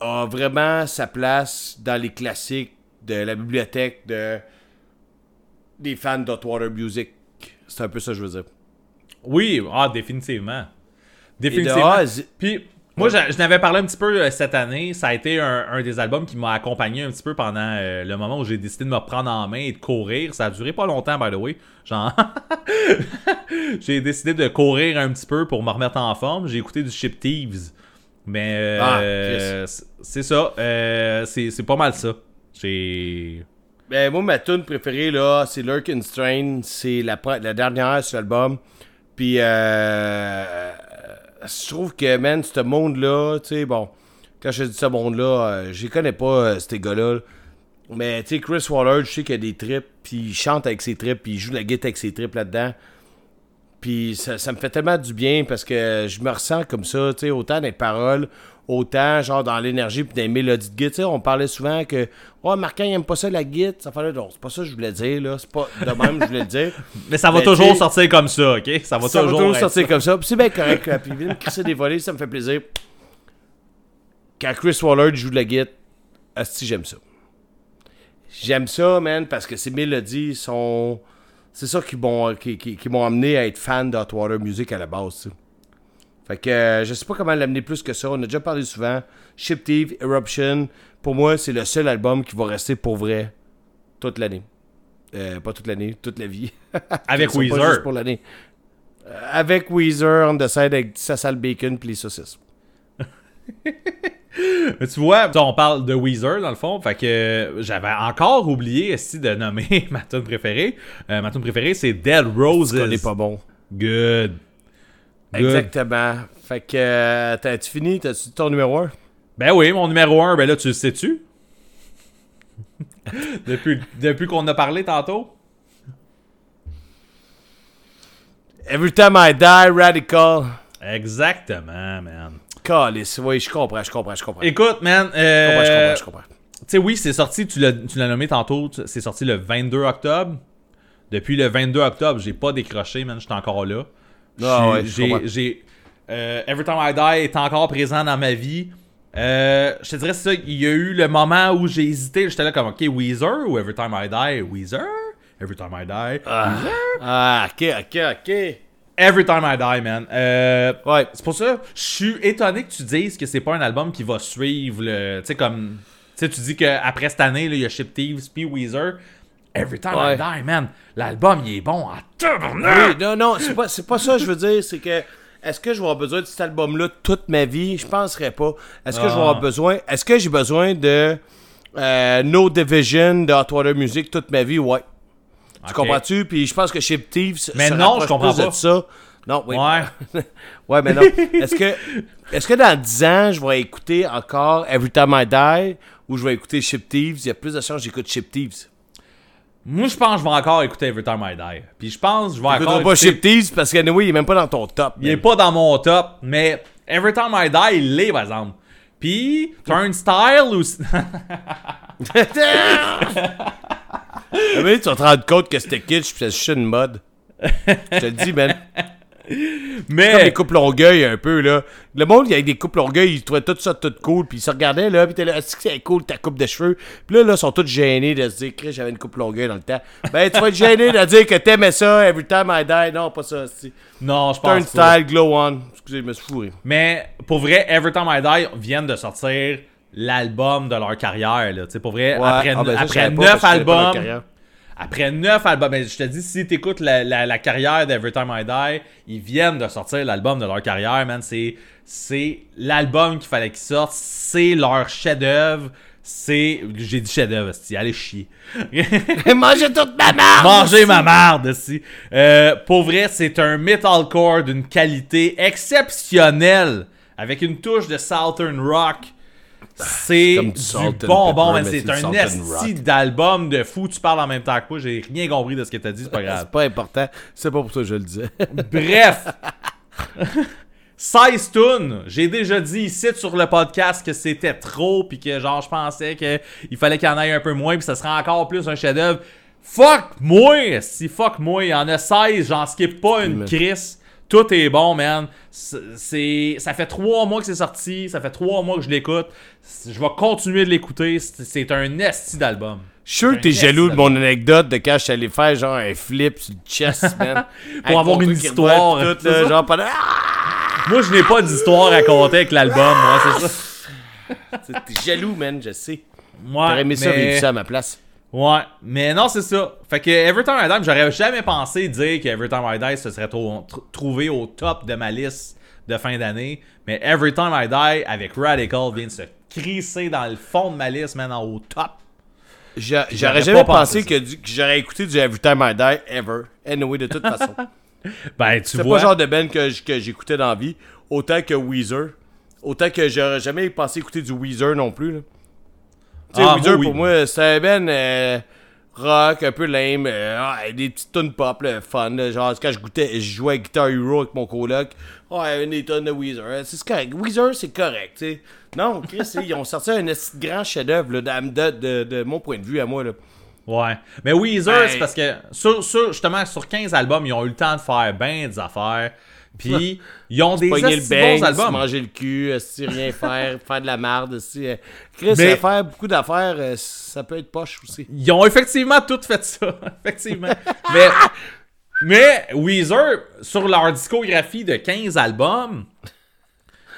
a vraiment sa place dans les classiques de la bibliothèque de des fans d'Hot Water Music. C'est un peu ça que je veux dire. Oui, ah, définitivement. Définitivement. Puis, moi, j'a- je n'avais parlé un petit peu euh, cette année. Ça a été un, un des albums qui m'a accompagné un petit peu pendant euh, le moment où j'ai décidé de me reprendre en main et de courir. Ça a duré pas longtemps, by the way. Genre, *laughs* j'ai décidé de courir un petit peu pour me remettre en forme. J'ai écouté du Ship Thieves. Mais euh, Ah, c'est- ça. Euh, c'est pas mal ça. J'ai. Ben, moi, ma tune préférée, là, c'est Lurkin Strain. C'est la, la dernière sur l'album. Puis, euh, je trouve que, man, ce monde-là, tu sais, bon, quand je dis ce monde-là, euh, je les connais pas, euh, ces gars-là. Mais, tu sais, Chris Waller, je sais qu'il a des trips, puis il chante avec ses trips, puis il joue la guitare avec ses trips là-dedans. Puis ça, ça me fait tellement du bien parce que je me ressens comme ça, tu sais, autant les paroles, autant genre dans l'énergie puis dans les mélodies de sais, on parlait souvent que Oh, Marquin, il aime pas ça la guitare. Ça fallait non, c'est pas ça que je voulais dire, là. C'est pas de même que je voulais le dire. *laughs* Mais ça va toujours sortir comme ça, ok? Ça va ça va toujours, sortir ça. comme ça. Puis c'est bien correct. Puis vient crisser des volets, ça me fait plaisir. Quand Chris Waller joue de la guitare, asti, j'aime ça. J'aime ça, man, parce que ses mélodies sont. C'est ça qui m'ont qui, qui- qui m'ont amené à être fan de Hot Water Music à la base, tu sais. Fait que euh, je sais pas comment l'amener plus que ça. On a déjà parlé souvent. Ship Thief, Eruption, pour moi, c'est le seul album qui va rester pour vrai toute l'année. Euh, pas toute l'année, toute la vie. *laughs* Avec sont pas Weezer. juste pour l'année. Euh, avec Weezer, on the side avec sa salle bacon puis les saucisses. *laughs* Mais tu vois, on parle de Weezer dans le fond, fait que j'avais encore oublié ici de nommer *laughs* ma tune préférée. Ma tune préférée c'est Dead Roses. On est pas bon. Good. Exactement. Fait que, euh, t'as-tu fini? T'as-tu ton numéro 1? Ben oui, mon numéro 1, ben là, tu le sais-tu? *laughs* depuis depuis qu'on a parlé tantôt? Every time I die, radical. Exactement, man. Calice, oui, je comprends, je comprends, je comprends. Écoute, man, Je comprends, je euh, comprends, je comprends. Tu sais, oui, c'est sorti, tu l'as tu l'as nommé tantôt, c'est sorti le 22 octobre. Depuis le 22 octobre, j'ai pas décroché, man, j'étais encore là. Ah ouais, J'ai- euh, Every Time I Die est encore présent dans ma vie. Euh, je te dirais, ça, il y a eu le moment où j'ai hésité, j'étais là comme, ok, Weezer ou Every Time I Die, Weezer? Every Time I Die, Weezer? Ah, ok, ok, ok. Every Time I Die, man. Euh, Ouais. c'est pour ça, je suis étonné que tu dises que c'est pas un album qui va suivre le. Tu sais, comme. Tu sais, tu dis qu'après cette année, il y a Ship Thieves puis Weezer. Every Time Ouais. I Die, man. L'album, il est bon à! Oui, non, non, c'est pas, pas ça que je veux dire, c'est que est-ce que je vais avoir besoin de cet album-là toute ma vie? Je penserais pas. Est-ce que je vais Ah. avoir besoin. Est-ce que j'ai besoin de euh, No Division de Hot Water Music toute ma vie? Ouais. Tu comprends-tu? Puis je pense que Thieves. se- Mais non, je comprends pas. De ça. Non, oui. Ouais. *laughs* Ouais, mais non. Est-ce que, est-ce que dans 10 ans, je vais écouter encore Every Time I Die ou je vais écouter Ship Thieves? Il y a plus de chances que j'écoute Ship Thieves. Moi, je pense que je vais encore écouter Every Time I Die. Puis je pense que je vais encore. pas écouter- Ship Thieves parce qu'anyway, il est même pas dans ton top. Il est pas dans mon top, mais Every Time I Die, il l'est, par exemple. Puis, Turnstile ou. *laughs* Mais tu vas te rendre compte que c'était kitsch pis c'est une mode. Je te le dis, man. *laughs* Comme mais. les coupes longueuil un peu, là. Le monde, avec des coupes longueuil, ils trouvaient tout ça tout cool, puis ils se regardaient, là, pis t'es là, est-ce que c'est cool ta coupe de cheveux? Puis là, là, ils sont tous gênés de se dire, Chris, j'avais une coupe longueuil dans le temps. Ben, tu vas être gêné de dire que t'aimais ça, every time I die. Non, pas ça, c'est. Non, je pense pas. Turnstile, glow on. Excusez, je me suis fourré. Mais pour vrai, Every Time I Die viennent de sortir l'album de leur carrière. Là. Tu sais, Pour vrai, Ouais. après, Ah, ben ça, je après savais pas, 9 parce que je connais pas leur albums. Après 9 albums, ben, je te dis, si t'écoutes la, la, la carrière d'Every Time I Die, ils viennent de sortir l'album de leur carrière, man. C'est, c'est l'album qu'il fallait qu'ils sortent. C'est leur chef-d'œuvre. C'est. J'ai dit chef-d'œuvre, allez chier. *laughs* Mangez toute ma marde! Manger ma marde, si. Euh, pour vrai, c'est un metalcore d'une qualité exceptionnelle, avec une touche de Southern Rock. C'est du bonbon, mais c'est un esti d'album de fou. Tu parles en même temps que moi, j'ai rien compris de ce que t'as dit, c'est pas *laughs* grave. C'est pas important. C'est pas pour ça que je le disais. *laughs* Bref. 16 tunes. J'ai déjà dit ici sur le podcast que c'était trop puis que genre je pensais que il fallait qu'il y en ait un peu moins puis ça serait encore plus un chef-d'œuvre. Fuck moi, si fuck moi, il y en a 16, j'en skip pas une crise. Tout est bon, man. C'est, c'est- ça fait trois mois que c'est sorti, ça fait trois mois que je l'écoute. Je vais continuer de l'écouter. C'est, c'est un esti d'album. Je suis sûr que t'es jaloux de mon anecdote de quand je suis allé faire genre un flip sur le chest, *laughs* man. Avec avoir une histoire, Tout, là, ça? genre pendant. Moi, je n'ai pas d'histoire à raconter avec l'album, moi, c'est ça. *laughs* T'es jaloux, man, je sais. Moi, T'aurais aimé ça mais- vivre ça à ma place. Ouais, mais non, c'est ça. Fait que Every Time I Die, j'aurais jamais pensé dire que Every Time I Die se serait trou- tr- trouvé au top de ma liste de fin d'année. Mais Every Time I Die avec Radical vient de se crisser dans le fond de ma liste, maintenant au top. J'a- j'aurais jamais pensé que, j'aurais écouté du Every Time I Die ever. Anyway, de toute façon. *laughs* Ben, tu C'est pas vois. le genre de band que j'écoutais dans la vie. Autant que Weezer. Autant que j'aurais jamais pensé écouter du Weezer non plus. là. Ah, Weezer, oui. pour moi, c'est un band euh, rock, un peu lame. euh, ah, des petites tunes pop, là, fun. là, genre, quand je, goûtais, je jouais à Guitar Hero avec mon coloc. Ouais, des tonnes de Weezer. hein, C'est correct. Weezer, c'est correct. tu sais. Non, Chris, *laughs* ils ont sorti un grand chef-d'œuvre de, de, de- de mon point de vue à moi. Là. Ouais. Mais Weezer, Ben- c'est parce que sur, sur- justement, sur 15 albums, ils ont eu le temps de faire ben des affaires. Puis, ils ont des Pogner le esti bang, bons albums. manger le cul, esti, rien *laughs* faire, faire de la merde. esti, euh. Chris, Mais- faire beaucoup d'affaires, euh, ça peut être poche aussi. Ils ont effectivement tout fait ça. *laughs* effectivement. mais, mais Weezer, sur leur discographie de 15 albums,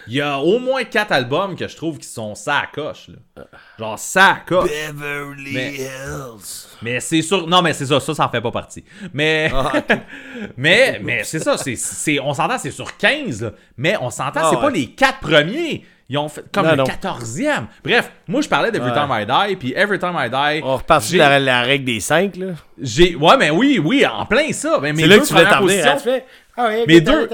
il y a au moins 4 albums que je trouve qui sont ça à coche. Là. Genre ça à coche. Beverly Mais- Hills. Mais c'est sûr. Non, mais c'est ça, ça, ça en fait pas partie. Mais. Ah, *laughs* mais, mais c'est ça, c'est, c'est, on s'entend, c'est sur 15, là. Mais on s'entend, Ah, c'est pas les 4 premiers. Ils ont fait comme Non, le. 14e. Bref, moi je parlais d'Every Ouais. Time I Die, puis Every Time I Die. On repart sur la, la règle des 5, là. J'ai. Ouais, mais oui, oui, en plein ça. Mais mes C'est là que tu voulais t'en Ah oui, Mes deux-.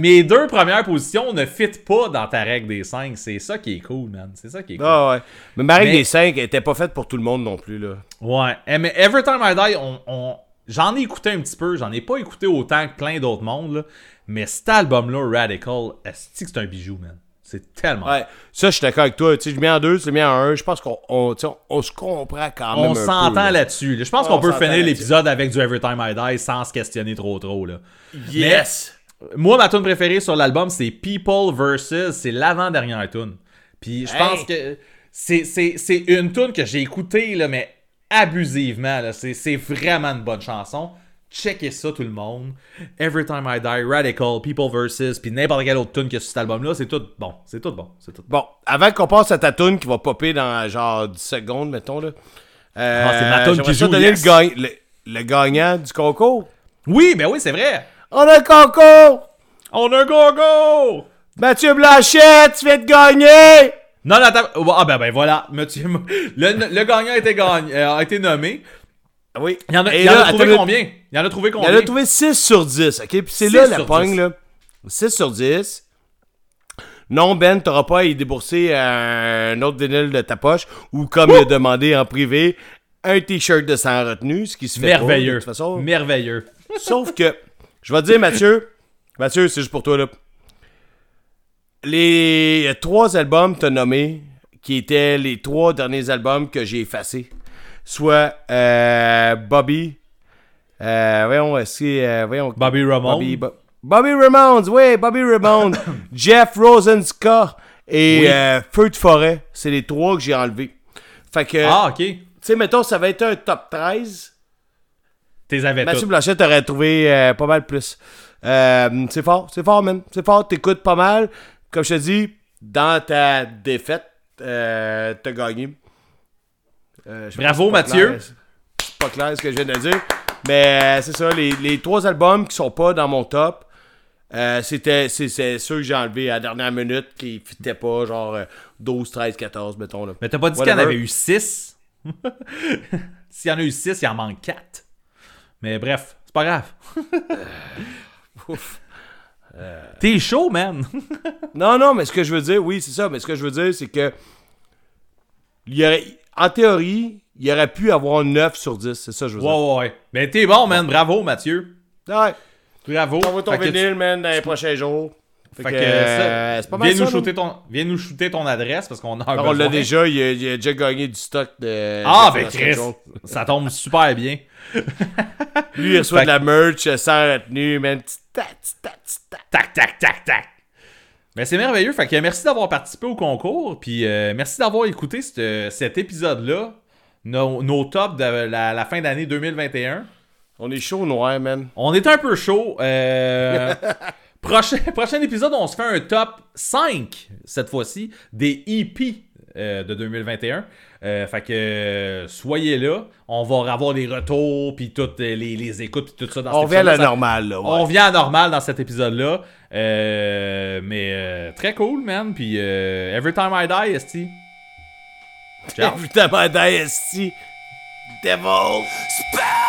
Mes deux premières positions ne fit pas dans ta règle des 5. C'est ça qui est cool, man. C'est ça qui est cool. Ah ouais. Mais ma règle Mais- des 5 était pas faite pour tout le monde non plus, là. Ouais. Eh, Mais Every Time I Die, on, on- j'en ai écouté un petit peu. J'en ai pas écouté autant que plein d'autres mondes. Là. Mais cet album-là, Radical, est-ce que c'est un bijou, man? C'est tellement. Ouais. Ça, je suis d'accord avec toi. Tu sais, je mets en deux, tu le mets en un. Je pense qu'on on, on, on se comprend quand même. on s'entend là. là-dessus. là. Je pense Ouais, qu'on on peut finir l'épisode avec du Every Time I Die sans se questionner trop trop. Là. Yes! Moi, ma tune préférée sur l'album, c'est People Versus. C'est l'avant-dernière tune. Puis je Hey! pense que c'est, une tune que j'ai écoutée, là, mais abusivement. C'est vraiment une bonne chanson. Checkez ça, tout le monde. Every Time I Die, Radical, People Versus, puis n'importe quelle autre tune que sur cet album-là, c'est tout bon. C'est tout bon. C'est tout bon. Bon, avant qu'on passe à ta toune qui va popper dans genre 10 secondes, mettons, là. Euh, Ah, c'est ma j'aimerais qui joue, donner yes. le, gagne- le, le gagnant du concours. Oui, ben oui, c'est vrai. On a un concours! On a un go-go! Mathieu Blanchette, tu viens de gagner! Non, non. Ah, ben, ben voilà. Monsieur, *laughs* le, le gagnant a été, gagné, euh, a été nommé. Oui. Il y en a, Et il y en a trouvé combien? Il y en a trouvé Il combien? en a trouvé 6 sur 10, ok? Puis c'est 6 là la pogne, 10. là. 6 sur 10. Non, Ben, t'auras pas à y débourser un autre vinyle de ta poche ou, comme il a demandé en privé, un t-shirt de sang retenu, ce qui se fait pas, Merveilleux. de toute façon. Merveilleux. *laughs* Sauf que, je vais te dire, Mathieu, Mathieu, c'est juste pour toi, là. Les a trois albums que t'as nommés, qui étaient les trois derniers albums que j'ai effacés. Soit euh, Bobby, euh, voyons, est-ce que, euh, voyons, Bobby Ramone. Bobby, Bo- Bobby Ramones, oui, Bobby Ramones, *coughs* Jeff Rosenska et Oui. Feu de forêt. C'est les trois que j'ai enlevés. Fait que, Ah, ok. tu sais, mettons, ça va être un top 13. T'es avais Mathieu. Blanchet t'aurais trouvé pas mal plus. C'est fort, c'est fort, man. C'est fort, t'écoutes pas mal. Comme je te dis, dans ta défaite, t'as gagné. Euh, Bravo, Mathieu. C'est pas clair ce que je viens de dire. Mais euh, c'est ça, les, les trois albums qui sont pas dans mon top, euh, c'était c'est, ceux que j'ai enlevés à la dernière minute qui fitaient pas, genre euh, 12, 13, 14, mettons. Là. Mais t'as pas dit qu'il y en avait eu 6? *laughs* S'il y en a eu 6, il en manque 4. Mais bref, c'est pas grave. Ouf. *laughs* T'es chaud, man. *laughs* Non, non, mais ce que je veux dire, oui, c'est ça, mais ce que je veux dire, c'est que. Il y aurait, en théorie, il aurait pu avoir 9 sur 10, c'est ça que je veux ouais, ouais, ouais. Mais t'es bon, man. Bravo, Mathieu. dire. Ouais, Bravo. envoie ton Fait que tu- vinyle, man, dans les prochains jours. Fait, Fait que, euh, ça, c'est pas mal viens, nous shooter ton, viens nous shooter ton adresse parce qu'on a un là. On besoin. l'a déjà, il a, il a déjà gagné du stock de. Ah, de ben Chris, ça tombe super bien. Lui, il reçoit Fait de la merch euh, sans retenue, man. Tac. Tac, tac, tac, tac. Mais c'est merveilleux. Fait que merci d'avoir participé au concours. Puis euh, merci d'avoir écouté cette- cet épisode-là. Nos, nos tops de la, la fin d'année 2021. On est chaud noir, man. On est un peu chaud. Euh, *laughs* prochain, *laughs* prochain épisode, on se fait un top 5, cette fois-ci, des EP euh, de 2021. Euh, fait que soyez là. On va avoir les retours, puis toutes les, les écoutes, puis tout ça dans On cet revient à la épisode-là. Ça- normale, là. On vient à normal dans cet épisode-là. Euh, mais très cool, man. Puis Every Time I Die, Esti. Ciao. Évidemment, d'IST. Devil. Spare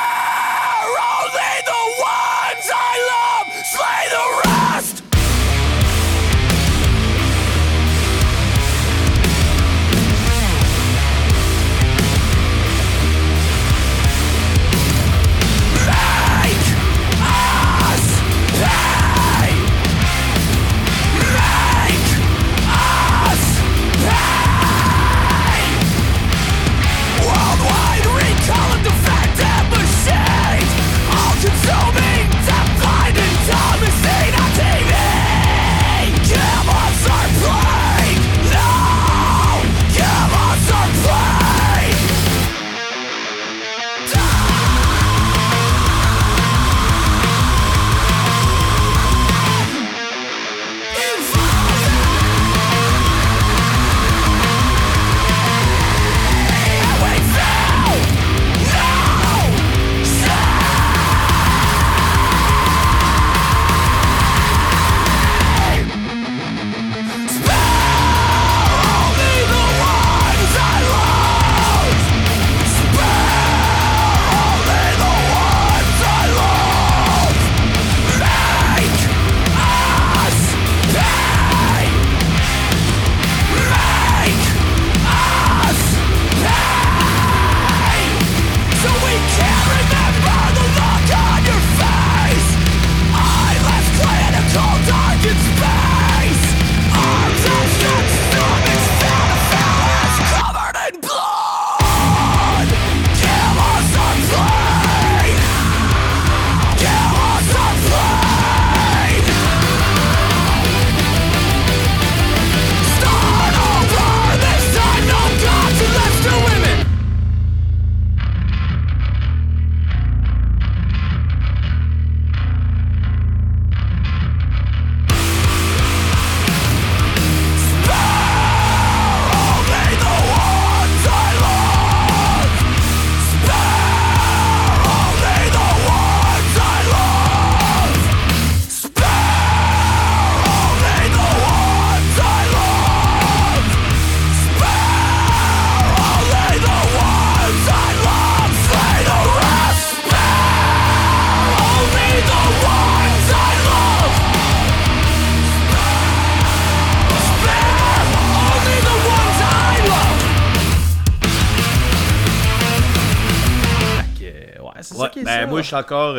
ça ben, moi, je suis encore,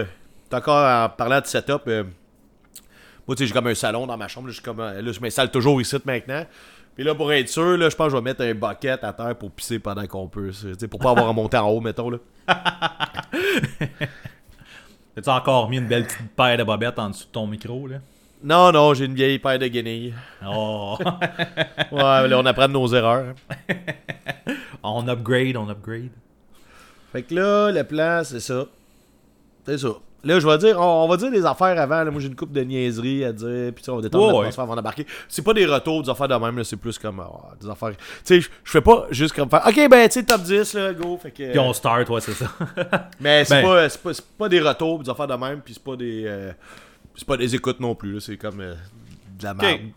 t'es encore en parlant de setup. euh, moi, tu sais, j'ai comme un salon dans ma chambre. Là, comme, euh, là, je m'installe toujours ici maintenant. Puis là, pour être sûr, là, je pense que je vais mettre un bucket à terre pour pisser pendant qu'on peut. Pour pas avoir à monter en haut, mettons. Là. *laughs* As-tu encore mis une belle petite paire de bobettes en dessous de ton micro, là? Non, non, j'ai une vieille paire de guenilles. Oh! *laughs* Ouais, là, on apprend de nos erreurs. *laughs* on upgrade, on upgrade. Fait que là, le plan, c'est ça. C'est ça. Là, je vais dire, on, on va dire des affaires avant. là. Moi, j'ai une coupe de niaiseries à dire. Puis, on va détendre Ouais, l'atmosphère avant d'embarquer. C'est pas des retours, des affaires de même. là, C'est plus comme ah, des affaires. Tu sais, je fais pas juste comme faire. Ok, ben, tu sais, top 10, là, go. Fait que. Puis on start, ouais, c'est ça. *laughs* Mais c'est Ben- pas, c'est pas, pas des retours, des affaires de même. Puis, c'est pas des. euh, c'est pas des écoutes non plus. C'est comme. De la merde.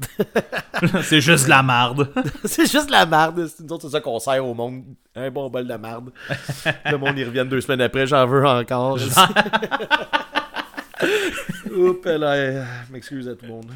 *laughs* *laughs* c'est juste de la marde. c'est juste de la merde. C'est autres, c'est ça qu'on sert au monde. Un bon bol de merde. le monde, ils reviennent deux semaines après. J'en veux encore. *laughs* Oups, là, euh, m'excuse à tout le monde.